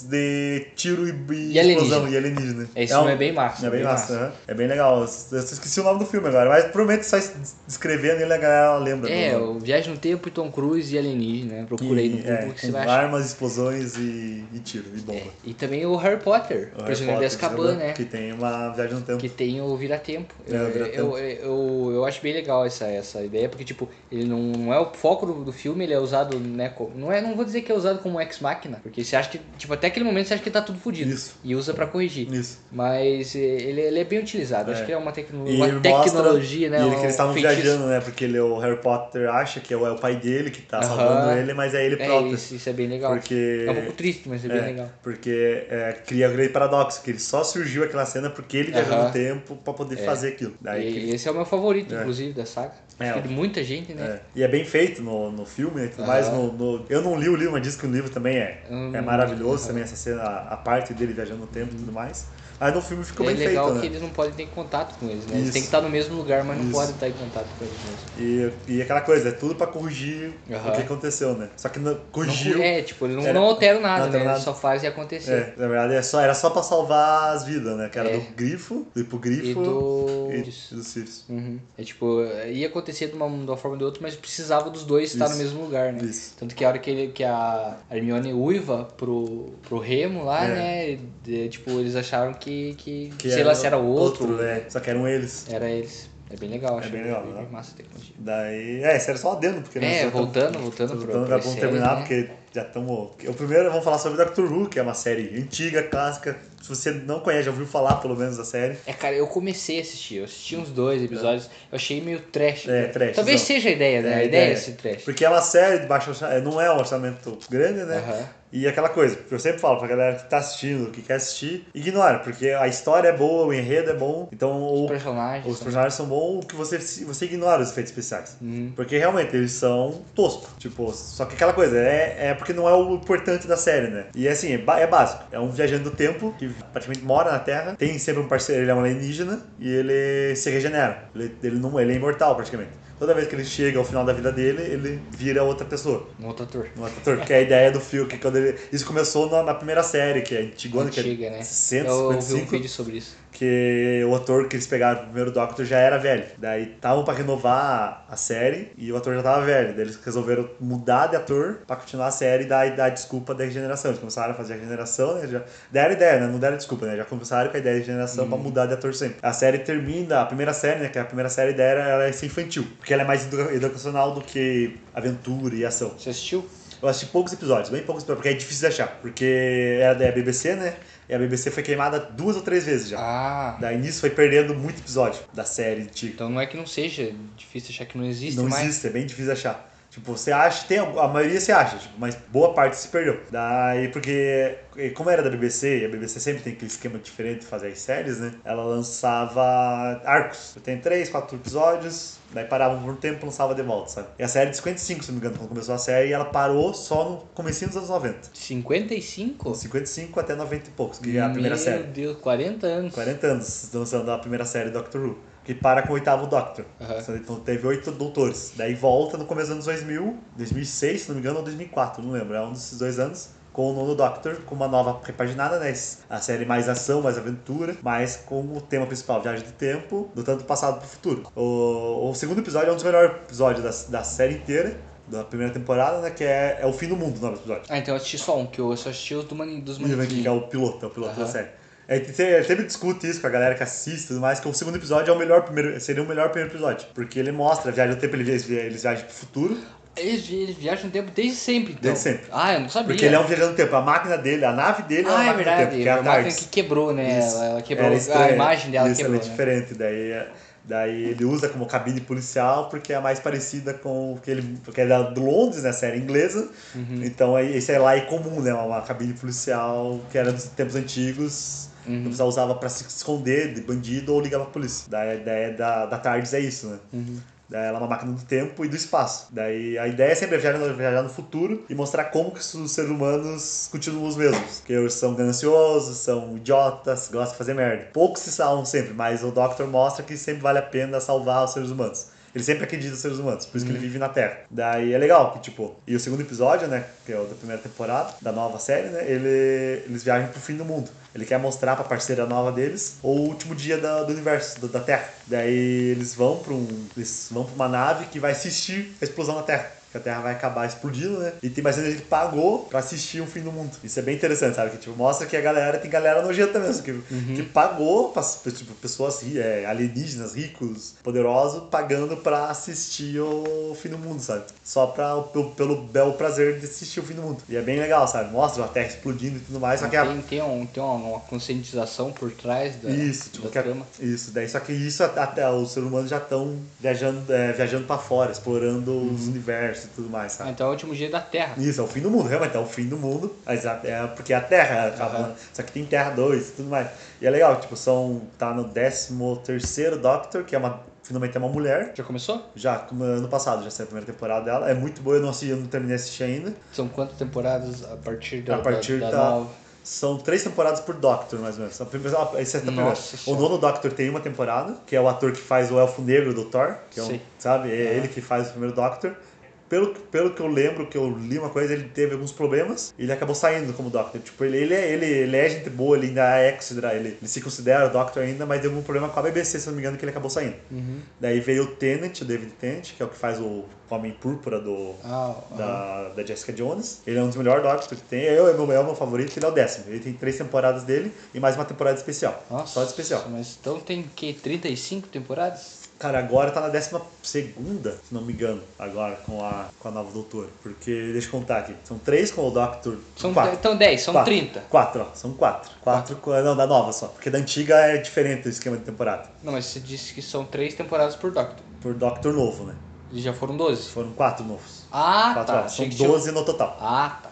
de tiro e, e explosão e alienígena. Esse um- filme é bem massa. É bem massa, aham. é bem legal. Eu esqueci o nome do filme agora, mas provavelmente só es- escrevendo ele a galera lembra. É, o Viagem no Tempo e Tom Cruise e Alienígena, né? Procura aí no E, Google é, que você vai achar. armas, explosões e, e tiro, e bomba. É, E também o Harry Potter, O Prisioneiro de Azkaban, né? Que tem uma viagem no tempo. Que tem o Vira-Tempo. É, eu, Vira-Tempo. eu, eu, eu acho bem legal essa, essa ideia, porque, tipo, ele não, não é o foco do, do filme, ele é usado, né? co- Não, é, não vou dizer que é usado como ex-máquina, porque você acha que, tipo, até aquele momento você acha que tá tudo fodido. Isso. E usa pra corrigir. Isso. Mas eh, ele, ele é bem utilizado. É. Acho que é uma, tecno uma tecnologia, mostra, né? E ele, que um eles estavam viajando, né? Porque ele, o Harry Potter acha que é o, é o pai dele que tá Aham. salvando ele, mas é ele É, próprio. isso, isso é bem legal. Porque. É um pouco triste, mas é bem É, legal. Porque é, cria o grande paradoxo, que ele só surgiu aquela cena porque ele viajou Aham. no tempo pra poder É. fazer aquilo. Daí E que- esse é o meu favorito, É. inclusive, da saga. É, ó. de muita gente, né? é. E é bem feito no, no filme né, e tudo mais. No, no- eu não li o livro, mas diz que o livro também é, Hum, é maravilhoso também, essa cena, a, a parte dele viajando no tempo e tudo mais. Aí no filme ficou é bem legal feito, que né? eles não podem ter contato com eles, né? Eles Isso. têm que estar no mesmo lugar, mas não Isso. podem estar em contato com eles mesmo. E, e aquela coisa, é tudo pra corrigir o que aconteceu, né? Só que não, corrigiu. Não, é, tipo, eles não, Era- não alteram não nada, alteram né? nada. Eles só fazem acontecer. É, na verdade é só, era só pra salvar as vidas, né? Que era É. do grifo, do hipogrifo E do... e, e do Sirius. Uhum. É tipo, ia acontecer de uma, de uma forma ou de outra, mas precisava dos dois estar no Isso. mesmo lugar, né? Isso. Tanto que a hora que, ele, que a Hermione uiva pro, pro Remo lá, É. né? de- tipo, eles acharam que, que, Que sei lá se era o outro. né? Só que eram eles. Era eles. É bem legal, acho. bem legal, bem né? massa a tecnologia. Daí, é, isso era só adendo, porque... É, já tamo- voltando, voltando pro, Voltando, já vamos terminar, né? porque já estamos... O primeiro, vamos falar sobre Doctor Who, que é uma série antiga, clássica. Se você não conhece, já ouviu falar, pelo menos, da série. É, cara, eu comecei a assistir, eu assisti uns dois episódios, eu achei meio trash. É, né? trash, Talvez não. seja a ideia, né? É, a ideia é esse trash. Porque é uma série de baixo orçamento, não é um orçamento grande, né? Aham. E aquela coisa, que eu sempre falo pra galera que tá assistindo, que quer assistir, ignora, porque a história é boa, o enredo é bom, então Os o- personagens. os são- personagens são bons, que você, você ignora os efeitos especiais. Uhum. Porque realmente eles são toscos. Tipo, só que aquela coisa, é, é porque não é o importante da série, né? E assim, é, é básico. É um viajante do tempo que praticamente mora na Terra, tem sempre um parceiro, ele é um alienígena e ele se regenera. Ele, ele, não, ele é imortal praticamente. Toda vez que ele chega ao final da vida dele, ele vira outra pessoa. Um outro ator. Um outro ator, que é a ideia do filme, que quando ele. Isso começou na, na primeira série, que é antigona, que Antiga, é né? 60, eu ouvi um 55 vídeo sobre isso. Que o ator que eles pegaram no primeiro Doctor já era velho. Daí estavam pra renovar a série e o ator já tava velho. Daí eles resolveram mudar de ator pra continuar a série e dar, dar desculpa da regeneração. Eles começaram a fazer a regeneração, né? Já deram ideia, né? Não deram desculpa, né? Já começaram com a ideia de regeneração pra mudar de ator sempre. A série termina, a primeira série, né? Que a primeira série dela, ela é ser infantil. Porque ela é mais edu- educacional do que aventura e ação. Você assistiu? Eu assisti poucos episódios, bem poucos episódios, porque é difícil de achar. Porque era da BBC, né? E a BBC foi queimada duas ou três vezes já. Ah, Daí nisso foi perdendo muito episódio da série antiga. então não é que não seja difícil achar que não existe Não mais. existe, é bem difícil achar. Tipo, você acha, tem, a maioria você acha, tipo, mas boa parte se perdeu. Daí, porque, como era da BBC, e a BBC sempre tem aquele esquema diferente de fazer as séries, né? Ela lançava arcos. Tem três, quatro episódios, daí parava por um tempo e lançava de volta, sabe? E a série de 55, se não me engano, quando começou a série, ela parou só no comecinho dos anos 90. 55? 55 até 90 e poucos, que é a primeira Meu série. Deus, 40 anos. 40 anos lançando a primeira série Doctor Who, que para com o oitavo Doctor. Aham. Então teve oito doutores. Daí volta no começo dos anos 2000, 2006, se não me engano, ou 2004, não lembro. É um desses dois anos. Com o nono Doctor, com uma nova repaginada, né? A série mais ação, mais aventura, mas com o tema principal, viagem do tempo, do tanto passado pro futuro. O, o segundo episódio é um dos melhores episódios da, da série inteira, da primeira temporada, né? Que é, é o fim do mundo, o nome do episódio. Ah, então eu assisti só um, que eu só assisti os do mani, dos Que é manequins. o piloto, é o piloto Aham. da série. É, que você sempre discute isso com a galera que assiste e tudo mais, que o segundo episódio é o melhor primeiro, seria o melhor primeiro episódio. Porque ele mostra a viagem do tempo, eles, eles viajam pro futuro, Eles, eles viajam no tempo desde sempre, então. Desde sempre. Ah, eu não sabia. porque ele é um viajante do tempo. A máquina dele, a nave dele é uma Ah, é máquina do verdade. tempo, que é a a máquina que quebrou, né? Isso. Ela, quebrou. Ela é a estranha. imagem dela Isso, quebrou. ela é né? diferente. Daí, é- daí ele usa como cabine policial porque é mais parecida com o que ele. Porque é da- do Londres, né? Série inglesa. Uhum. Então esse é lá é comum, né? Uma cabine policial que era dos tempos antigos. Uhum. O pessoal usava pra se esconder de bandido ou ligar pra polícia. Daí a ideia da, da TARDIS é isso, né? Uhum. Daí ela é uma máquina do tempo e do espaço. Daí a ideia é sempre viajar no, viajar no futuro e mostrar como que os seres humanos continuam os mesmos. Que eles são gananciosos, são idiotas, gostam de fazer merda. Poucos se salvam sempre, mas o Doctor mostra que sempre vale a pena salvar os seres humanos. Ele sempre acredita nos seres humanos, por isso que ele vive na Terra. Daí é legal que, tipo, e o segundo episódio, né, que é o da primeira temporada, da nova série, né, ele, eles viajam pro fim do mundo. Ele quer mostrar pra parceira nova deles o último dia da- do universo, do- da Terra. Daí eles vão pra um. Eles vão pra uma nave que vai assistir a explosão da Terra. Que a Terra vai acabar explodindo, né? E tem mais gente que pagou pra assistir o fim do mundo. Isso é bem interessante, sabe? Que tipo, mostra que a galera tem galera nojenta mesmo. Que, que pagou, pra, tipo, pessoas é, alienígenas, ricos, poderosos, pagando pra assistir o fim do mundo, sabe? Só pra, pelo, pelo belo prazer de assistir o fim do mundo. E é bem legal, sabe? Mostra a Terra explodindo e tudo mais. Só que a, Tem, tem, um, tem uma, uma conscientização por trás da, isso, tipo, da trama. isso, daí só que isso até os seres humanos já estão viajando, é, viajando para fora, explorando os universos e tudo mais, Ah, sabe? então é o último dia da Terra. Isso, é o fim do mundo, realmente é o fim do mundo, mas a- é porque a Terra acaba, Aham. né? só que tem Terra 2 e tudo mais. E é legal, tipo, são tá no 13 terceiro Doctor, que é uma finalmente é uma mulher. Já começou? Já, ano passado, já saiu a primeira temporada dela. É muito boa, eu não, assisti, eu não terminei de assistir ainda. São quantas temporadas a partir da, A partir da, da- da nova? São três temporadas por Doctor, mais ou menos. A primeira- a- Esse é a primeira. O nono Doctor tem uma temporada, que é o ator que faz o Elfo Negro do Thor, que é um, sabe? É ele que faz o primeiro Doctor. Pelo, pelo que eu lembro, que eu li uma coisa, ele teve alguns problemas e ele acabou saindo como Doctor. Tipo, ele, ele, é, ele, ele é gente boa, ele ainda é considerado, ele, ele se considera Doctor ainda, mas deu algum problema com a BBC, se não me engano, que ele acabou saindo. Uhum. Daí veio o Tennant, o David Tennant, que é o que faz o Homem Púrpura do, Ah, da, da Jessica Jones. Ele é um dos melhores Doctors que tem. Eu, é, o meu, é o meu favorito, ele é o décimo. Ele tem três temporadas dele e mais uma temporada especial. Nossa, Só de especial. Mas então tem que 35 temporadas? Cara, agora tá na décima segunda, se não me engano, agora com a, com a nova doutora. Porque, deixa eu contar aqui, são três com o Doctor. São, quatro. então 10, são Quatro. 30. Quatro, ó, são quatro. Quatro, com- não, da nova só. Porque da antiga é diferente o esquema de temporada. Não, mas você disse que são 3 temporadas por Doctor. Por Doctor novo, né? E já foram 12. Foram quatro novos. Ah, Quatro, tá. ó, são 12 no total. Ah, tá.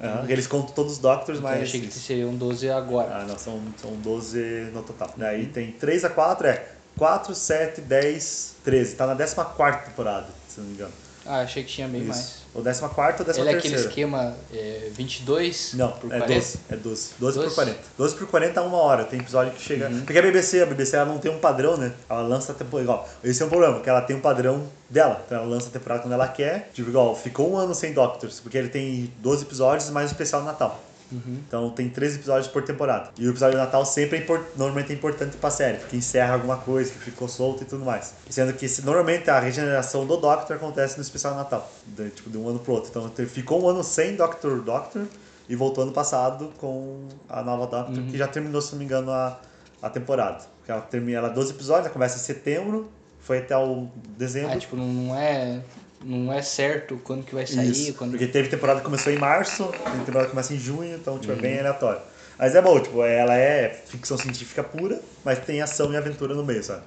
Ah, Eles contam todos os Doctors, Então, mas. eu achei que seriam 12 agora. Ah, não, são, são 12 no total. Daí Uhum. tem 3 a 4, é 4, 7, 10, 13. Tá na 14 temporada, se não me engano. Ah, achei que tinha bem Isso. mais. Ou 14 ou 13 Ele é aquele esquema é, 22 Não, por é 40? 12. É 12. 12 por 12? 40. 12 por 40 é uma hora. Tem episódio que chega. Uhum. Porque a BBC, a BBC ela não tem um padrão, né? Ela lança a temporada. Igual, esse é um problema, porque ela tem um padrão dela. Então ela lança a temporada quando ela quer. Tipo, igual, ficou um ano sem Doctors, porque ele tem 12 episódios mais um especial no Natal. Uhum. Então tem 13 episódios por temporada. E o episódio de Natal sempre é impor- normalmente é importante pra série, porque encerra alguma coisa que ficou solta e tudo mais. Sendo que normalmente a regeneração do Doctor acontece no especial de Natal, de, tipo de um ano pro outro. Então ficou um ano sem Doctor Doctor e voltou ano passado com a nova Doctor, que já terminou, se não me engano, a, a temporada. Porque ela termina ela 12 episódios, ela começa em setembro, foi até o dezembro. Ah, tipo, não é, não é certo quando que vai sair, Isso, quando... porque teve temporada que começou em março, tem temporada que começa em junho, então tipo, é Uhum. bem aleatório. Mas é bom, tipo, ela é ficção científica pura, mas tem ação e aventura no meio, sabe?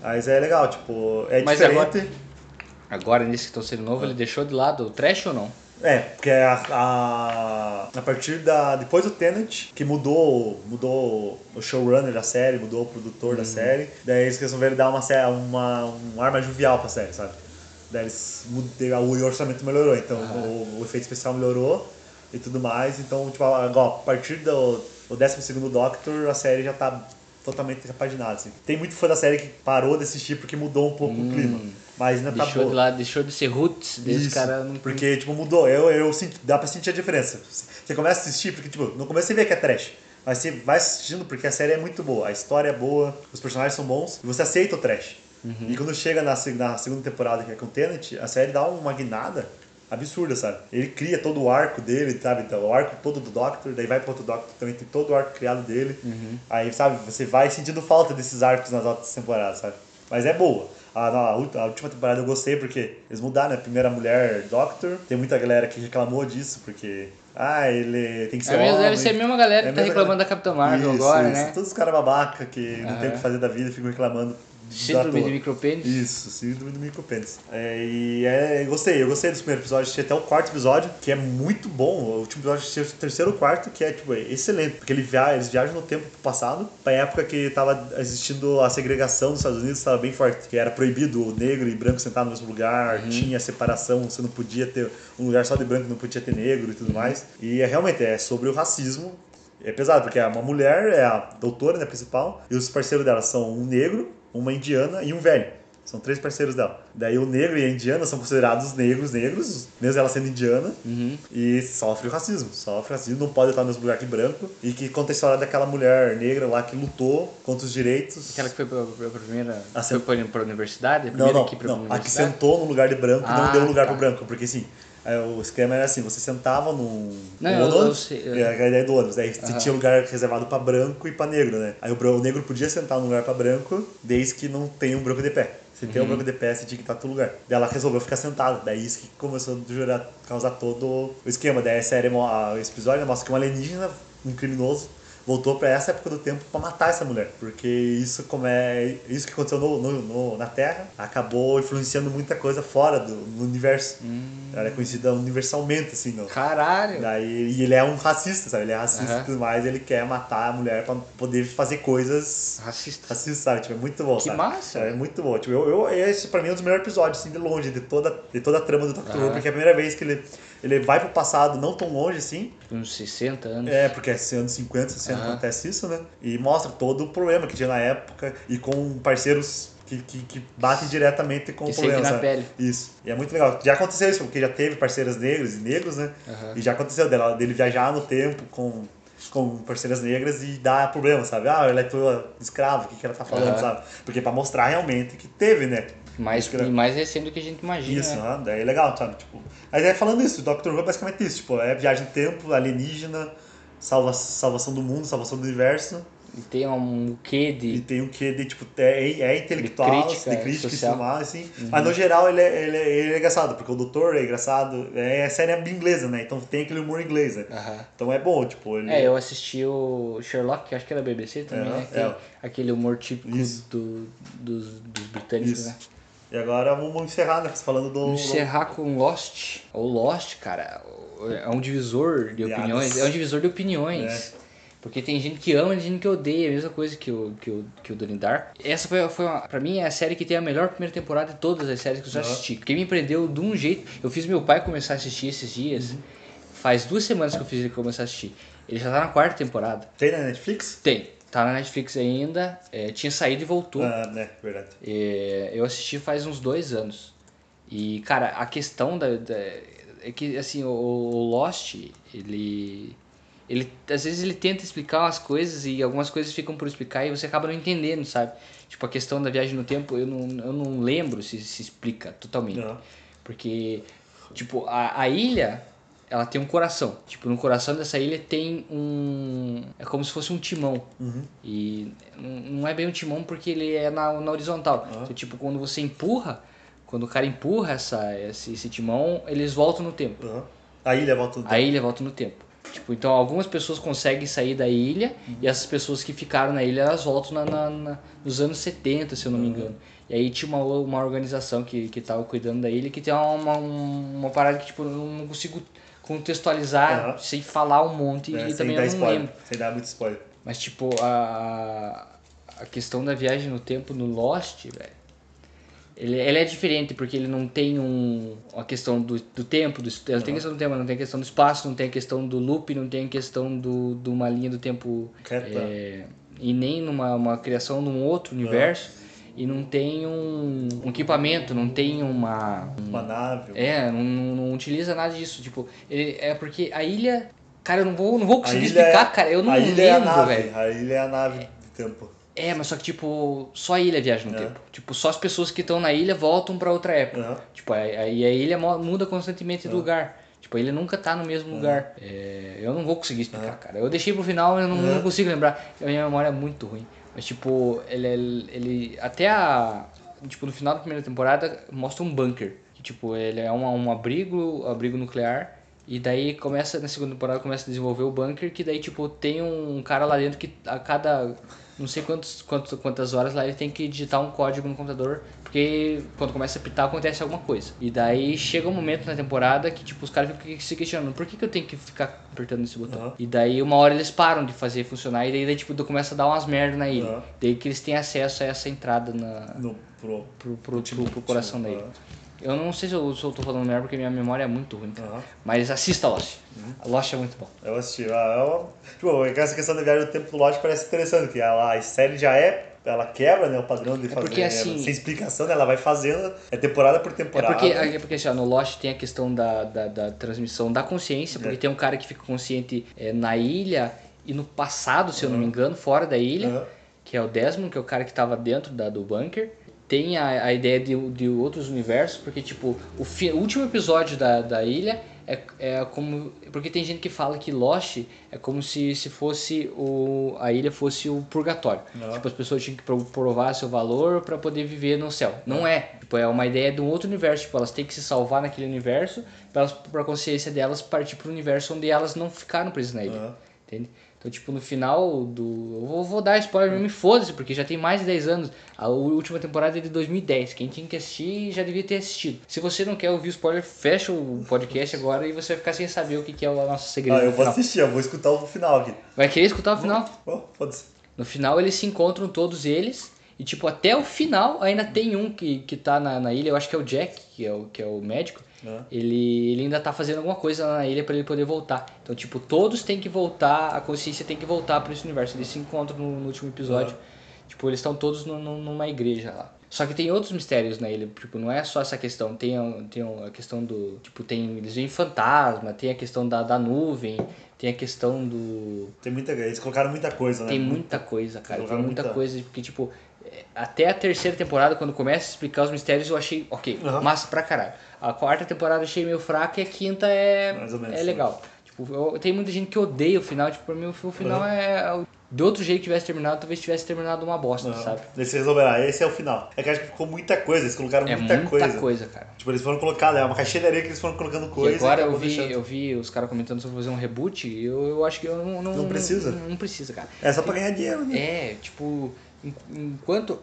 Mas é legal, tipo, é Uhum. Mas diferente. Agora, nesse que estão sendo novo, ele deixou de lado o trash ou não? É, porque a, a, a partir da. Depois do Tenet, que mudou, mudou o showrunner da série, mudou o produtor Uhum. da série, daí eles resolveram dar uma, uma, um ar mais jovial pra série, sabe? Daí eles o orçamento melhorou, então o, o efeito especial melhorou e tudo mais. Então, tipo, agora, a partir do, do 12 Doctor, a série já tá totalmente repaginada. Assim. Tem muito fã da série que parou de assistir porque mudou um pouco o clima. Mas ainda tá Deixou boa. de lado, deixou de ser roots desse Isso, cara. Não... Porque, tipo, mudou. Eu, eu sinto, dá pra sentir a diferença. Você começa a assistir, porque, tipo, no começo você vê que é trash. Mas você vai assistindo porque a série é muito boa, a história é boa, os personagens são bons, e você aceita o trash. Uhum. E quando chega na, na segunda temporada, que é com o Tenet, a série dá uma guinada absurda, sabe? Ele cria todo o arco dele, sabe? Então, o arco todo do Doctor, daí vai pro outro Doctor, também tem todo o arco criado dele. Uhum. Aí, sabe, você vai sentindo falta desses arcos nas outras temporadas, sabe? Mas é boa. A, a última temporada eu gostei porque eles mudaram, né? Primeira mulher Doctor. Tem muita galera que reclamou disso, porque. Ah, ele tem que ser É mesmo, homem. deve ser a mesma galera É que tá reclamando da Capitã Marvel Isso, agora, isso. né? Todos os caras babaca que não tem o que fazer da vida e ficam reclamando. Síndrome de micropênis. Isso, síndrome do micropênis. É, e é, eu gostei, eu gostei dos primeiros episódios, assisti até o quarto episódio, que é muito bom. O último episódio assisti o terceiro ou quarto, que é tipo, é excelente, porque ele via, eles viajam no tempo passado, pra época que tava existindo a segregação nos Estados Unidos, estava bem forte, que era proibido o negro e branco sentar no mesmo lugar, tinha separação, você não podia ter um lugar só de branco, não podia ter negro e tudo mais. E é realmente é sobre o racismo é pesado, porque é uma mulher, é a doutora, né, principal, e os parceiros dela são um negro, uma indiana e um velho. São três parceiros dela. Daí o negro e a indiana são considerados negros, negros, mesmo ela sendo indiana, Uhum. e sofre o racismo. Sofre o racismo, não pode estar no mesmo lugar que branco, e que conta a história daquela mulher negra lá que lutou contra os direitos. Aquela que foi pra, pra, primeira. A foi pra, pra universidade? A Não, primeira não, que ir pra não. A que sentou no lugar de branco e não Ah, deu lugar tá. pro branco, porque assim. É, O esquema era assim, você sentava num Não, no eu- eu ônibus, sei, eu- é a ideia do ônibus, daí você Aham. tinha lugar reservado pra branco e pra negro, né? Aí o, bran- o negro podia sentar num lugar pra branco, desde que não tenha um branco de pé. Se tem um Uhum. branco de pé, você tinha que estar no lugar. Daí ela resolveu ficar sentada, daí isso que começou a gerar, causar todo o esquema. Daí a série, mo- a- esse episódio né, mostra que um alienígena, um criminoso, voltou pra essa época do tempo pra matar essa mulher. Porque isso, como é, isso que aconteceu no, no- no- na Terra acabou influenciando muita coisa fora do universo. Ela é conhecida universalmente, assim, no, Caralho. Daí, e ele é um racista, sabe? Ele é racista tudo mais, ele quer matar a mulher pra poder fazer coisas Racista. racistas, sabe? Tipo, é muito bom, Que sabe? massa. É muito bom. Tipo, eu, eu, esse pra mim é um dos melhores episódios, assim, de longe, de toda, de toda a trama do Doctor Who, Aham. porque é a primeira vez que ele, ele vai pro passado, não tão longe assim, Uns 60 anos. é, porque é anos 50, 60 Aham. acontece isso, né? E mostra todo o problema que tinha na época e com parceiros que, que, que batem diretamente com Que o problema, na sabe? pele. Isso. E é muito legal. Já aconteceu isso, porque já teve parceiras negras e negros, né? Aham. E já aconteceu dela, dele viajar no tempo com, com parceiras negras e dar problema, sabe? Ah, ela é tua escrava, o que, que ela tá falando, Aham. sabe? Porque pra mostrar realmente que teve, né? Mais, e mais recente do que a gente imagina. Isso, né? aham, daí é legal, sabe? Tipo, mas aí falando isso, o Doctor Who é basicamente isso, tipo, é viagem no tempo, alienígena, salva, salvação do mundo, salvação do universo, E tem um quê e de. tem um quê de, tipo, é, é intelectual, De de crítica crítica, social. e tudo mais, assim. Mas no geral ele é, ele, é, ele é engraçado, porque o doutor é engraçado, é a série é inglesa, né? Então tem aquele humor inglês, né? Aham. Então é bom, tipo, ele... É, eu assisti o Sherlock, que acho que era BBC também, Aham, né? Tem é. aquele humor típico do, dos, dos britânicos, Isso. né? E agora vamos encerrar, né? Falando do... Encerrar com Lost. O Lost, cara, é um divisor de Piadas. opiniões. É um divisor de opiniões. Porque tem gente que ama e gente que odeia, a mesma coisa que o, que o, que o Donnie Dark. Essa foi, foi uma, pra mim, é a série que tem a melhor primeira temporada de todas as séries que eu já assisti. Porque me prendeu de um jeito. Eu fiz meu pai começar a assistir esses dias. Uhum. Faz duas semanas que eu fiz ele começar a assistir. Ele já tá na quarta temporada. Tem na Netflix? Tem. Tá na Netflix ainda. é, tinha saído e voltou. Ah, né, verdade. É, eu assisti faz uns dois anos. E, cara, a questão da. da- é que, assim, o, o Lost, ele. Ele, às vezes ele tenta explicar umas coisas e algumas coisas ficam por explicar e você acaba não entendendo, sabe? Tipo, a questão da viagem no tempo, eu não, eu não lembro se se explica totalmente. Não. Porque, tipo, a, a ilha, ela tem um coração. Tipo, no coração dessa ilha tem um... É como se fosse um timão. Uhum. E não é bem um timão porque ele é na, na horizontal. Ah. Então, tipo, quando você empurra, quando o cara empurra essa, esse, esse timão, eles voltam no tempo. Aham. A ilha volta do A ilha volta no tempo. Tipo, então algumas pessoas conseguem sair da ilha e essas pessoas que ficaram na ilha, elas voltam na, na- na- nos anos 70, se eu não me engano. E aí tinha uma, uma organização que, que tava cuidando da ilha que tem uma, uma, uma parada que tipo, eu não consigo contextualizar Aham. sem falar um monte né, e também eu não spoiler. lembro. Sem dar muito spoiler. Mas, tipo, a, a questão da viagem no tempo no Lost, velho, ele, ele é diferente porque ele não tem um, a questão do, do tempo, do, ele tem questão do tempo, não tem questão do espaço, não tem questão do loop, não tem questão do, de uma linha do tempo é, e nem numa uma criação num outro universo e não tem um, um equipamento, não tem uma... Uma nave. É, não, não, utiliza nada disso, tipo, ele, é porque a ilha... Cara, eu não vou, não vou A conseguir ilha é- explicar, cara, eu não a ilha é a lembro, nave. velho. A ilha é a nave do tempo. É, mas só que, tipo, só a ilha viaja no É. tempo. Tipo, só as pessoas que estão na ilha voltam pra outra época. Aham. Tipo, aí a, ilha mo- muda constantemente É. de lugar. Tipo, a ilha nunca tá no mesmo lugar. É, eu não vou conseguir explicar, cara. Eu deixei pro final, eu não, É. não consigo lembrar. A minha memória é muito ruim. Mas, tipo, ele, ele, ele- Até a... Tipo, no final da primeira temporada, mostra um bunker. Que, tipo, ele é um, um abrigo, abrigo nuclear. E daí começa, na segunda temporada, começa a desenvolver o bunker. Que daí, tipo, tem um cara lá dentro que a cada... Não sei quantos, quantos, quantas horas lá ele tem que digitar um código no computador, porque quando começa a pitar acontece alguma coisa. E daí chega um momento na temporada que tipo os caras ficam se questionando, por que, que eu tenho que ficar apertando esse botão? Aham. E daí uma hora eles param de fazer funcionar e daí, daí tipo começa a dar umas merda na ilha. Aham. Daí que eles têm acesso a essa entrada na, No, pro, pro, pro, pro, pro coração da ilha. Eu não sei se eu, se eu tô falando merda porque minha memória é muito ruim, cara. Aham. Mas assista Lost. Lost é muito bom. Eu assisti. Ah, tipo, essa questão da viagem do tempo do Lost parece interessante, que ela, a série já é. Ela quebra né, o padrão de fazer. porque, assim- sem explicação, né, ela vai fazendo. É temporada por É temporada. porque, é porque assim, ó, no Lost tem a questão da, da, da transmissão da consciência, porque É. tem um cara que fica consciente é, na ilha e no passado, se eu não me engano, fora da ilha, Aham. que é o Desmond, que é o cara que estava dentro da, do bunker. Tem a, a ideia de, de outros universos, porque tipo, o, fi- o último episódio da, da ilha é, é como. Porque tem gente que fala que Lost é como se, se fosse o. a ilha fosse o purgatório. Não. Tipo, as pessoas tinham que pro- provar seu valor para poder viver no céu. Não é. Tipo, é uma ideia de um outro universo. Tipo, elas têm que se salvar naquele universo para a consciência delas partir para o universo onde elas não ficaram presas na ilha. Aham. Entende? Então, tipo, no final do. Eu vou, vou dar spoiler mesmo, me foda-se, porque já tem mais de 10 anos. A última temporada é de 2010. Quem tinha que assistir já devia ter assistido. Se você não quer ouvir o spoiler, fecha o podcast agora e você vai ficar sem saber o que, que é o nosso segredo. Ah, eu vou final. assistir, eu vou escutar o final aqui. Vai querer escutar o final? Oh, foda-se. No final eles se encontram todos eles. E tipo, até o final ainda tem um que, que tá na, na ilha, eu acho que é o Jack, que é o, que é o médico. Ah. Ele, ele ainda tá fazendo alguma coisa lá na ilha pra ele poder voltar. Então, tipo, todos têm que voltar, a consciência tem que voltar pra esse universo. Eles se encontram no, no último episódio. Tipo, eles estão todos no- no- numa igreja lá. Só que tem outros mistérios na ilha, tipo, não é só essa questão. Tem, a- tem a questão do. Tipo, tem. Eles veem fantasma, tem a questão da, da nuvem, tem a questão do. Tem muita Eles colocaram muita coisa, né? Tem muita coisa, cara. Tem muita muita- coisa, porque, tipo, até a terceira temporada, quando começa a explicar os mistérios, eu achei, ok, Aham. massa pra caralho. A quarta temporada eu achei meio fraca e a quinta é, menos, é legal. Tipo, eu- tem muita gente que odeia o final, tipo, pra mim o final Aham. é. De outro jeito que tivesse terminado, talvez tivesse terminado uma bosta, Aham. sabe? Eles resolveram, ah, esse é o final. É que acho que ficou muita coisa, eles colocaram É muita, muita coisa. coisa. cara. Tipo, eles foram colocando, é uma areia que eles foram colocando coisa. e agora e eu vi, deixando. eu vi os caras comentando sobre fazer um reboot e eu, eu acho que eu não. Não, Não precisa? Não, não precisa, cara. É só pra ganhar dinheiro, né? É, tipo, enquanto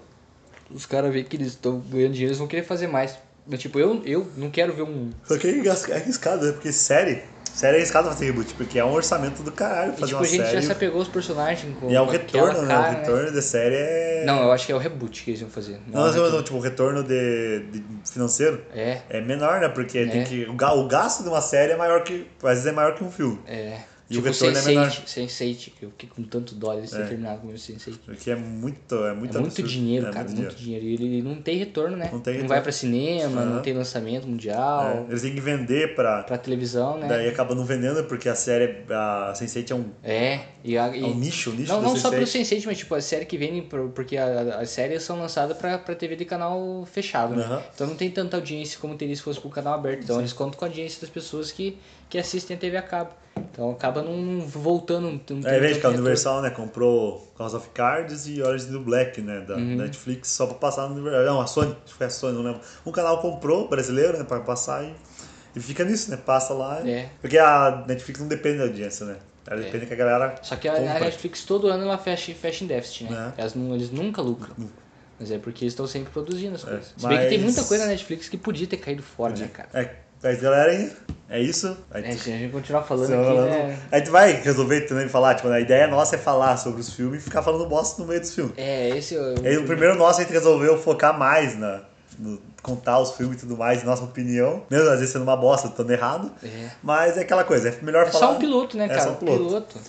os caras veem que eles estão ganhando dinheiro, eles vão querer fazer mais. Mas, tipo, eu, eu não quero ver um. Só que é arriscado, né? Porque série, série é arriscado fazer reboot, porque é um orçamento do caralho E, fazer tipo, uma a gente série. já se apegou aos personagens com E é o retorno, né? O retorno da série é. Não, eu acho que é o reboot que eles iam fazer. Não, é não, não, retorno. tipo, o retorno de, de financeiro É, é menor, né? Porque É. tem que, o gasto de uma série é maior que. Às vezes é maior que um filme. é. E o tipo, retorno é menor. Sense8, Sense8, que eu fiquei com tanto dó eles É. terminado com o Sense8. Porque é muito. É muito, É muito absurdo. dinheiro, É cara, muito muito, dinheiro. E ele não tem retorno, né? Não tem retorno. vai pra cinema, não Aham. tem lançamento mundial, É, Eles têm que vender pra. pra televisão, né? Daí acaba não vendendo, porque a série. A Sense8 é um, É, e, a, e é um nicho, um nicho Não, não só Sense8. pelo Sense8, mas tipo, a série que pro- porque a- as séries são lançadas pra, pra TV de canal fechado, né? Aham. Então não tem tanta audiência como teria se fosse pro canal aberto. Então eles contam com a audiência das pessoas que, que assistem a TV a cabo. Então acaba não voltando. Não, É, veja que a. Universal, né, comprou House of Cards e Orange the Black, né, da Uhum. Netflix, só pra passar no Universal. Não, a Sony, foi a Sony, não lembro. Um canal comprou, brasileiro, né, pra passar e, e fica nisso, né, passa lá. É. Porque a Netflix não depende da audiência, né, ela É. depende que a galera Só que a, a. Netflix todo ano ela fecha, fecha em déficit, né? É. Elas não- eles nunca lucram. Mas é porque eles estão sempre produzindo as coisas. Se bem que tem muita coisa na Netflix que podia ter caído fora, né, cara? É, mas galera, aí, é isso. Aí, É, a gente continuar falando aqui, falando- né? A gente vai resolver também falar, tipo, a ideia nossa é falar sobre os filmes e ficar falando bosta no meio dos filmes. É, esse... E aí, o primeiro nosso a gente resolveu focar mais na. no- contar os filmes e tudo mais, nossa opinião. Mesmo às vezes sendo uma bosta, estando errado. É. Mas é aquela coisa, é melhor É falar. só um piloto, né, É cara? só um piloto. piloto.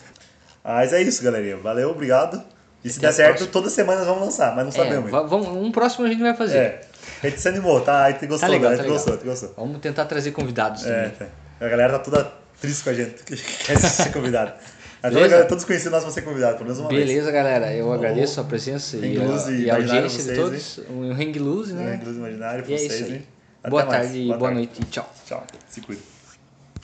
Mas é isso, galerinha. Valeu, obrigado. E se Até der certo, próxima. toda semana nós vamos lançar, mas não É, sabemos. va- vamos, um próximo a gente vai fazer. É. A gente se animou, tá? A gente gostou, legal, né? A tá gente legal. gostou, a gente gostou. Vamos tentar trazer convidados É, também. a galera tá toda triste com a gente, que quer ser convidado. Beleza? toda- todos conhecidos nós vamos ser convidados, pelo menos uma vez. Beleza, galera. Eu agradeço a presença e, Hang a, e a imaginário audiência de vocês, todos. Um hang loose, Né? né? Inclusive imaginário pra E é vocês, isso aí. hein? Até Boa mais. tarde e boa noite e tchau. Tchau. Se cuida.